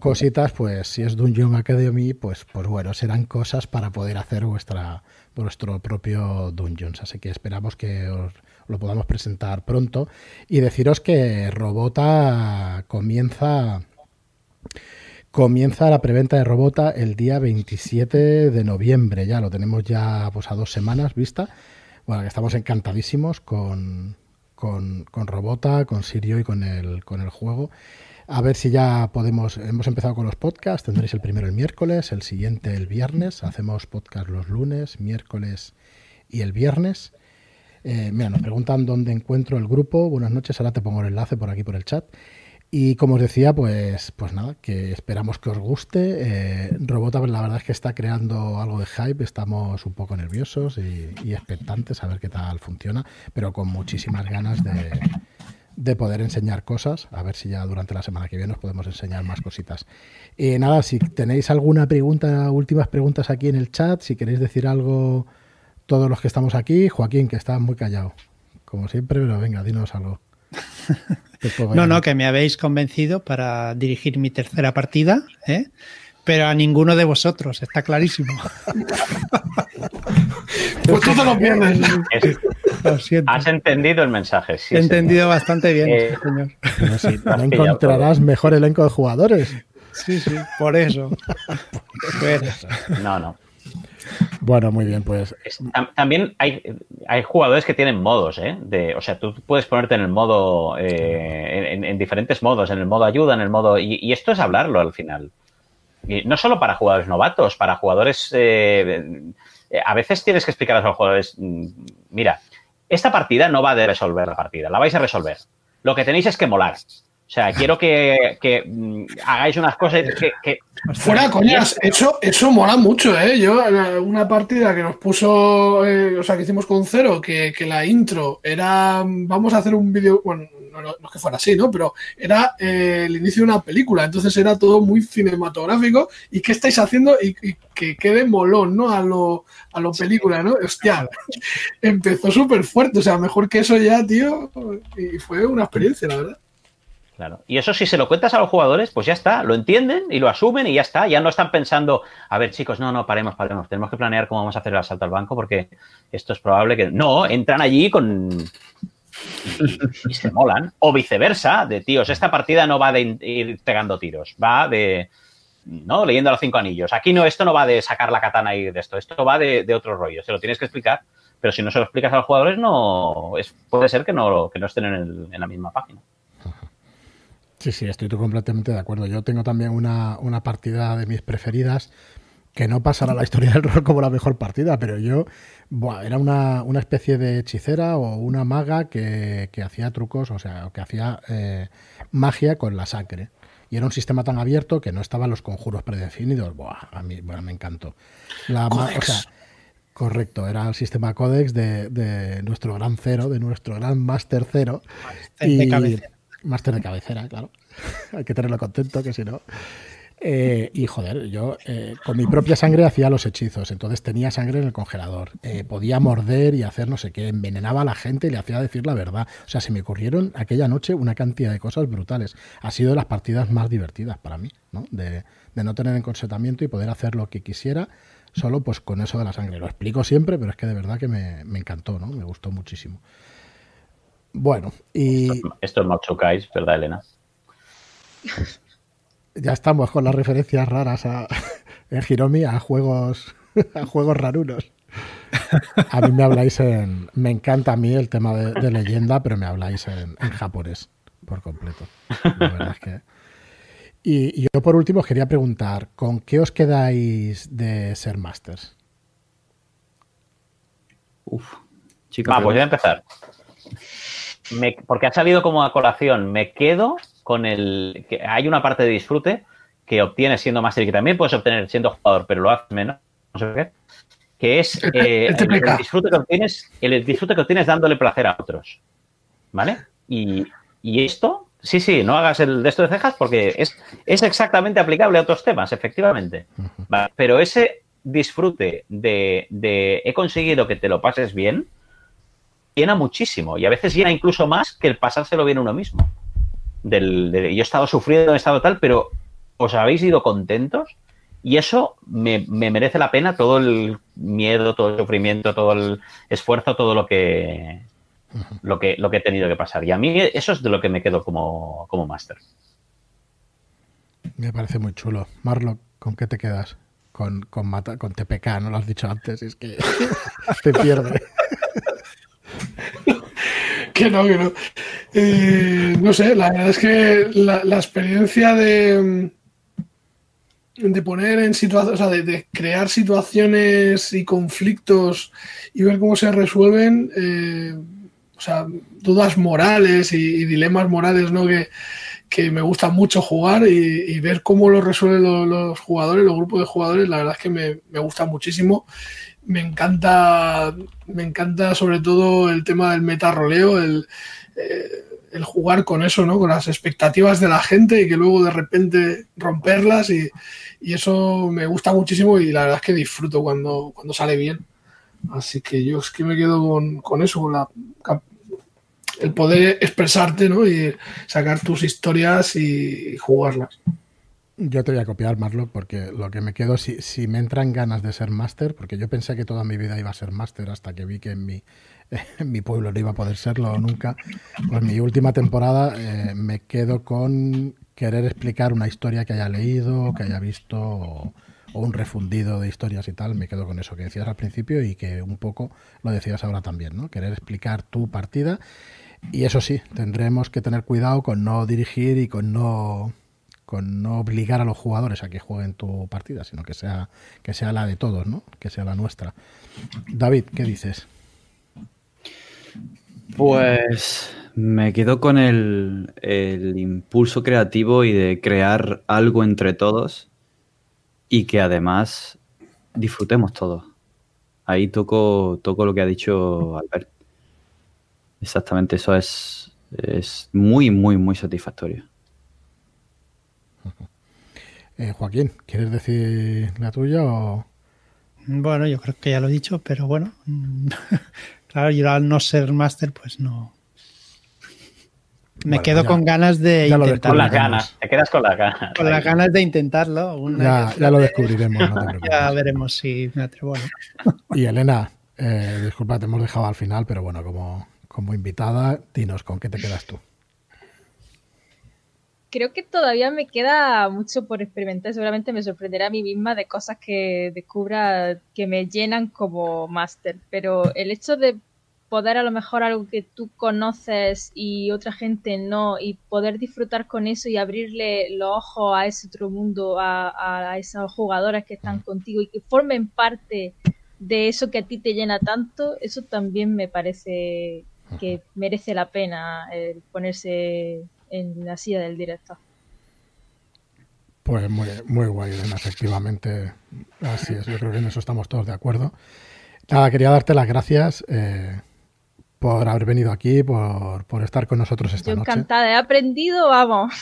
cositas, pues si es Dungeon Academy, pues, pues bueno, serán cosas para poder hacer vuestra, vuestro propio Dungeons. Así que esperamos que os, lo podamos presentar pronto. Y deciros que Robota comienza Comienza la preventa de Robota el día 27 de noviembre, ya lo tenemos ya pues, a dos semanas vista. Bueno, que estamos encantadísimos con, con, con, Robota, con Sirio y con el, con el juego. A ver si ya podemos. Hemos empezado con los podcasts. Tendréis el primero el miércoles, el siguiente el viernes. Hacemos podcast los lunes, miércoles y el viernes. Eh, mira, nos preguntan dónde encuentro el grupo. Buenas noches. Ahora te pongo el enlace por aquí por el chat. Y como os decía, pues, pues nada, que esperamos que os guste. Eh, Robota, la verdad es que está creando algo de hype, estamos un poco nerviosos y, expectantes a ver qué tal funciona, pero con muchísimas ganas de, de, poder enseñar cosas, a ver si ya durante la semana que viene os podemos enseñar más cositas. Y nada, si tenéis alguna pregunta, últimas preguntas aquí en el chat, si queréis decir algo, todos los que estamos aquí, Joaquín, que está muy callado, como siempre, pero venga, dinos algo. No, no, que me habéis convencido para dirigir mi tercera partida, ¿eh? pero a ninguno de vosotros, está clarísimo. pues tú te lo pierdes. Has entendido el mensaje, sí. He entendido bastante bien, eh, señor. no encontrarás mejor elenco de jugadores. Sí, sí, por eso. No, no. Bueno, muy bien, pues. También hay, hay jugadores que tienen modos, ¿eh? De, o sea, tú puedes ponerte en el modo, eh, en, diferentes modos, en el modo ayuda, en el modo. Y, esto es hablarlo al final. Y no solo para jugadores novatos, para jugadores. Eh, a veces tienes que explicar a los jugadores: mm, mira, esta partida no va a resolver la partida, la vais a resolver. Lo que tenéis es que molar. O sea, quiero que, mm, hagáis unas cosas que... Fuera, coñas, eso, eso mola mucho, ¿eh? Yo, una partida que nos puso, eh, o sea, que hicimos con Cero, que, la intro era, vamos a hacer un vídeo, bueno, no, es que fuera así, ¿no? Pero era eh, el inicio de una película, entonces era todo muy cinematográfico. ¿Y qué estáis haciendo? Y, que quede molón, ¿no? A lo, a lo película, ¿no? Hostia, empezó súper fuerte, o sea, mejor que eso ya, tío, y fue una experiencia, la verdad. Claro. Y eso si se lo cuentas a los jugadores, pues ya está, lo entienden y lo asumen y ya está. Ya no están pensando, a ver chicos, no, no, paremos, paremos, tenemos que planear cómo vamos a hacer el asalto al banco porque esto es probable que... No, entran allí con... y, se molan. O viceversa, de tíos, esta partida no va de ir pegando tiros, va de... ¿no? Leyendo los cinco anillos. Aquí no, esto no va de sacar la katana y de esto, esto va de, otro rollo. Se lo tienes que explicar, pero si no se lo explicas a los jugadores, no es, puede ser que no, que no estén en, en la misma página. Sí, sí, estoy completamente de acuerdo. Yo tengo también una, una partida de mis preferidas que no pasará a la historia del rol como la mejor partida, pero yo buah, era una, una, especie de hechicera o una maga que, que hacía trucos, o sea, que hacía eh, magia con la sangre. Y era un sistema tan abierto que no estaban los conjuros predefinidos. Buah, a mí bueno, me encantó. La o sea, correcto, era el sistema Codex de, de, nuestro gran cero, de nuestro gran Master Cero. y, Máster de cabecera, claro. Hay que tenerlo contento, que si no. Eh, y joder, yo eh, con mi propia sangre hacía los hechizos, entonces tenía sangre en el congelador, eh, podía morder y hacer no sé qué, envenenaba a la gente y le hacía decir la verdad. O sea, se me ocurrieron aquella noche una cantidad de cosas brutales. Ha sido de las partidas más divertidas para mí, ¿no? De, de no tener encorsetamiento y poder hacer lo que quisiera solo pues con eso de la sangre. Lo explico siempre, pero es que de verdad que me, me encantó, ¿no? Me gustó muchísimo. Bueno, y. Esto, es Matsukais, ¿verdad, Elena? Ya estamos con las referencias raras a, en Hiromi a juegos, a juegos rarunos. A mí me habláis en. Me encanta a mí el tema de, leyenda, pero me habláis en, japonés por completo. La verdad es que. Y, yo por último os quería preguntar: ¿con qué os quedáis de ser masters? Uf, chica. pues voy a empezar porque ha salido como a colación, me quedo con el. que hay una parte de disfrute que obtienes siendo máster y que también puedes obtener siendo jugador, pero lo haces menos, no sé qué, que es eh, el, disfrute que obtienes, el disfrute que obtienes dándole placer a otros. ¿Vale? Y, esto, sí, sí, no hagas el de esto de cejas porque es, es exactamente aplicable a otros temas, efectivamente. Pero ese disfrute de, de he conseguido que te lo pases bien, llena muchísimo y a veces llena incluso más que el pasárselo bien uno mismo. Del, yo he estado sufriendo, he estado tal, pero os habéis ido contentos y eso me, merece la pena todo el miedo, todo el sufrimiento, todo el esfuerzo, todo lo que lo, que, que he tenido que pasar. Y a mí eso es de lo que me quedo como, como máster. Me parece muy chulo. Marlo, ¿con qué te quedas? Con, con, mata, con TPK, no lo has dicho antes, es que te pierde. Que no, que no. Eh, no sé, la verdad es que la, experiencia de, de poner en situaciones, o sea, de, crear situaciones y conflictos y ver cómo se resuelven, eh, o sea, dudas morales y, dilemas morales, ¿no? Que, que, me gusta mucho jugar y, y ver cómo lo resuelven los, los, jugadores, los grupos de jugadores, la verdad es que me, me gusta muchísimo. Me encanta, me encanta sobre todo el tema del metarroleo, el, eh, el jugar con eso, ¿no? Con las expectativas de la gente y que luego de repente romperlas y, y, eso me gusta muchísimo y la verdad es que disfruto cuando, cuando sale bien. Así que yo es que me quedo con, con eso, con la, el poder expresarte, ¿no? Y sacar tus historias y, jugarlas. Yo te voy a copiar, Marlo, porque lo que me quedo, si, si me entran ganas de ser máster, porque yo pensé que toda mi vida iba a ser máster hasta que vi que en mi, mi pueblo no iba a poder serlo nunca, pues mi última temporada eh, me quedo con querer explicar una historia que haya leído, que haya visto, o, o, un refundido de historias y tal, me quedo con eso que decías al principio y que un poco lo decías ahora también, ¿no? Querer explicar tu partida. Y eso sí, tendremos que tener cuidado con no dirigir y con no con no obligar a los jugadores a que jueguen tu partida, sino que sea, que sea la de todos, ¿no? Que sea la nuestra. David, ¿qué dices? Pues me quedo con el, impulso creativo y de crear algo entre todos y que además disfrutemos todos. Ahí toco, toco lo que ha dicho Albert. Exactamente, eso es, es muy, muy, muy satisfactorio. Eh, Joaquín, ¿quieres decir la tuya o...? Bueno, yo creo que ya lo he dicho, pero bueno, claro, yo al no ser máster, pues no. Me bueno, quedo ya, con ganas de intentarlo. Con las ganas, te quedas con las ganas. Con las ganas de intentarlo. Una ya, ya lo descubriremos. No ya veremos si me atrevo. ¿no? Y Elena, eh, disculpa, te hemos dejado al final, pero bueno, como, como invitada, dinos, ¿con qué te quedas tú? Creo que todavía me queda mucho por experimentar. Seguramente me sorprenderá a mí misma de cosas que descubra que me llenan como máster. Pero el hecho de poder a lo mejor algo que tú conoces y otra gente no, y poder disfrutar con eso y abrirle los ojos a ese otro mundo, a, a esas jugadoras que están contigo y que formen parte de eso que a ti te llena tanto, eso también me parece que merece la pena el ponerse en la silla del director. Pues muy, muy guay, Elena, efectivamente. Así es, yo creo que en eso estamos todos de acuerdo. Nada, quería darte las gracias eh, por haber venido aquí, por, por, estar con nosotros esta yo noche. encantada, he aprendido, vamos.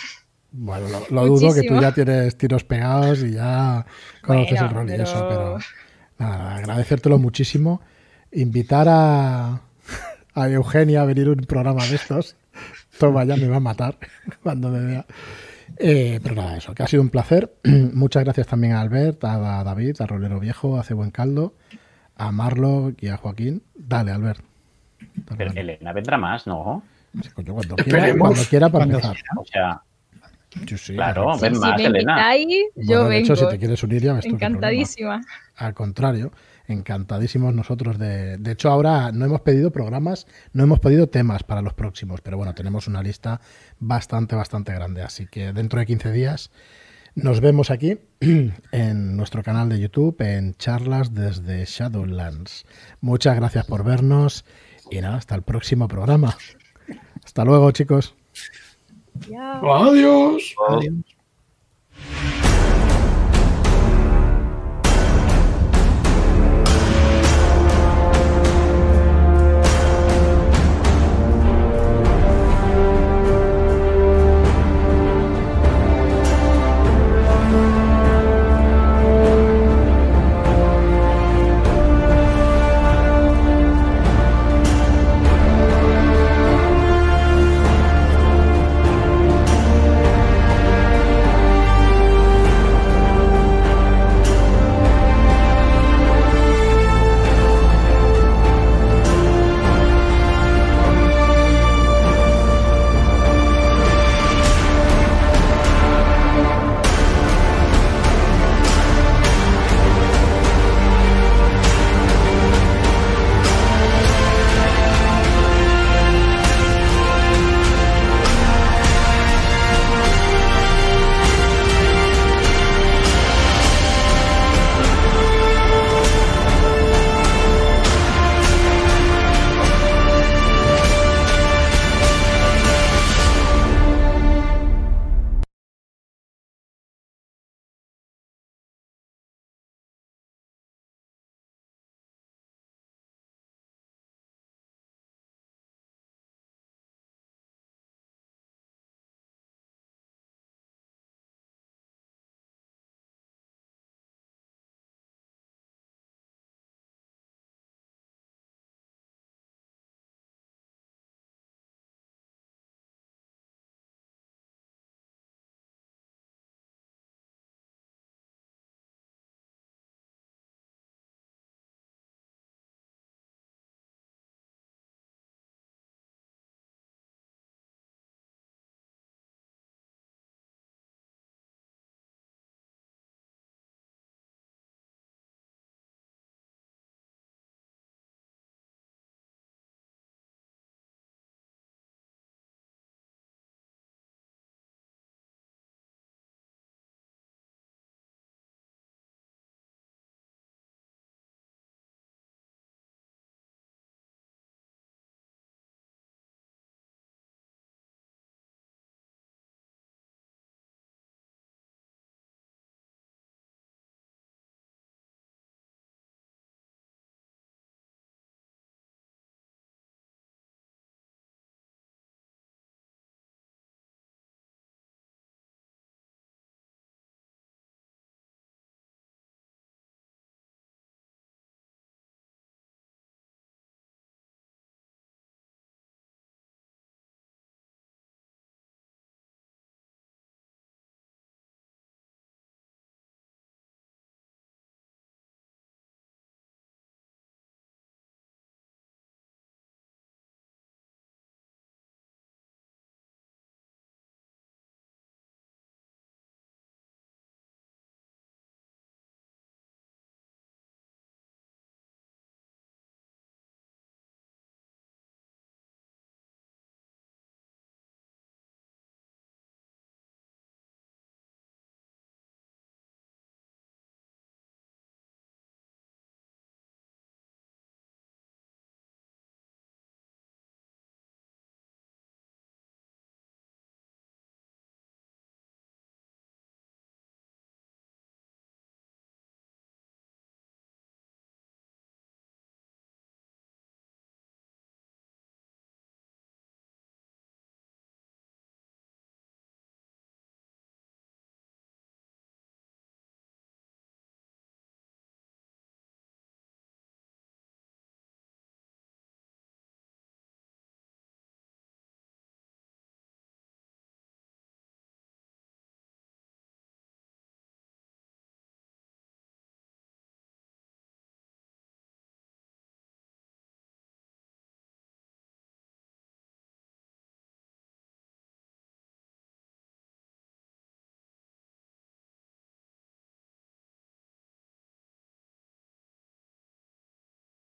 Bueno, lo, lo dudo que tú ya tienes tiros pegados y ya conoces bueno, el rol pero... y eso, pero nada, agradecértelo muchísimo. Invitar a, a Eugenia a venir a un programa de estos. Toma, ya me va a matar cuando me vea. Eh, pero nada, eso, que ha sido un placer. Muchas gracias también a Albert, a David, a Rolero Viejo, a Hace Buen Caldo, a Marlo y a Joaquín. Dale, Albert. Dale, pero Elena vendrá más, ¿no? Sí, coño, cuando, quiera, cuando quiera para cuando empezar. Quiera. O sea, yo sí, claro, Sí, ven si más, me Elena. invitáis, yo Bueno, de vengo. hecho, si te quieres unir, ya qué problema. Encantadísima. Al contrario, encantadísimos nosotros de... De hecho, ahora no hemos pedido programas, no hemos pedido temas para los próximos, pero bueno, tenemos una lista bastante, bastante grande. Así que dentro de 15 días nos vemos aquí en nuestro canal de YouTube, en charlas desde Shadowlands. Muchas gracias por vernos y nada, hasta el próximo programa. Hasta luego, chicos. Adiós. Adiós.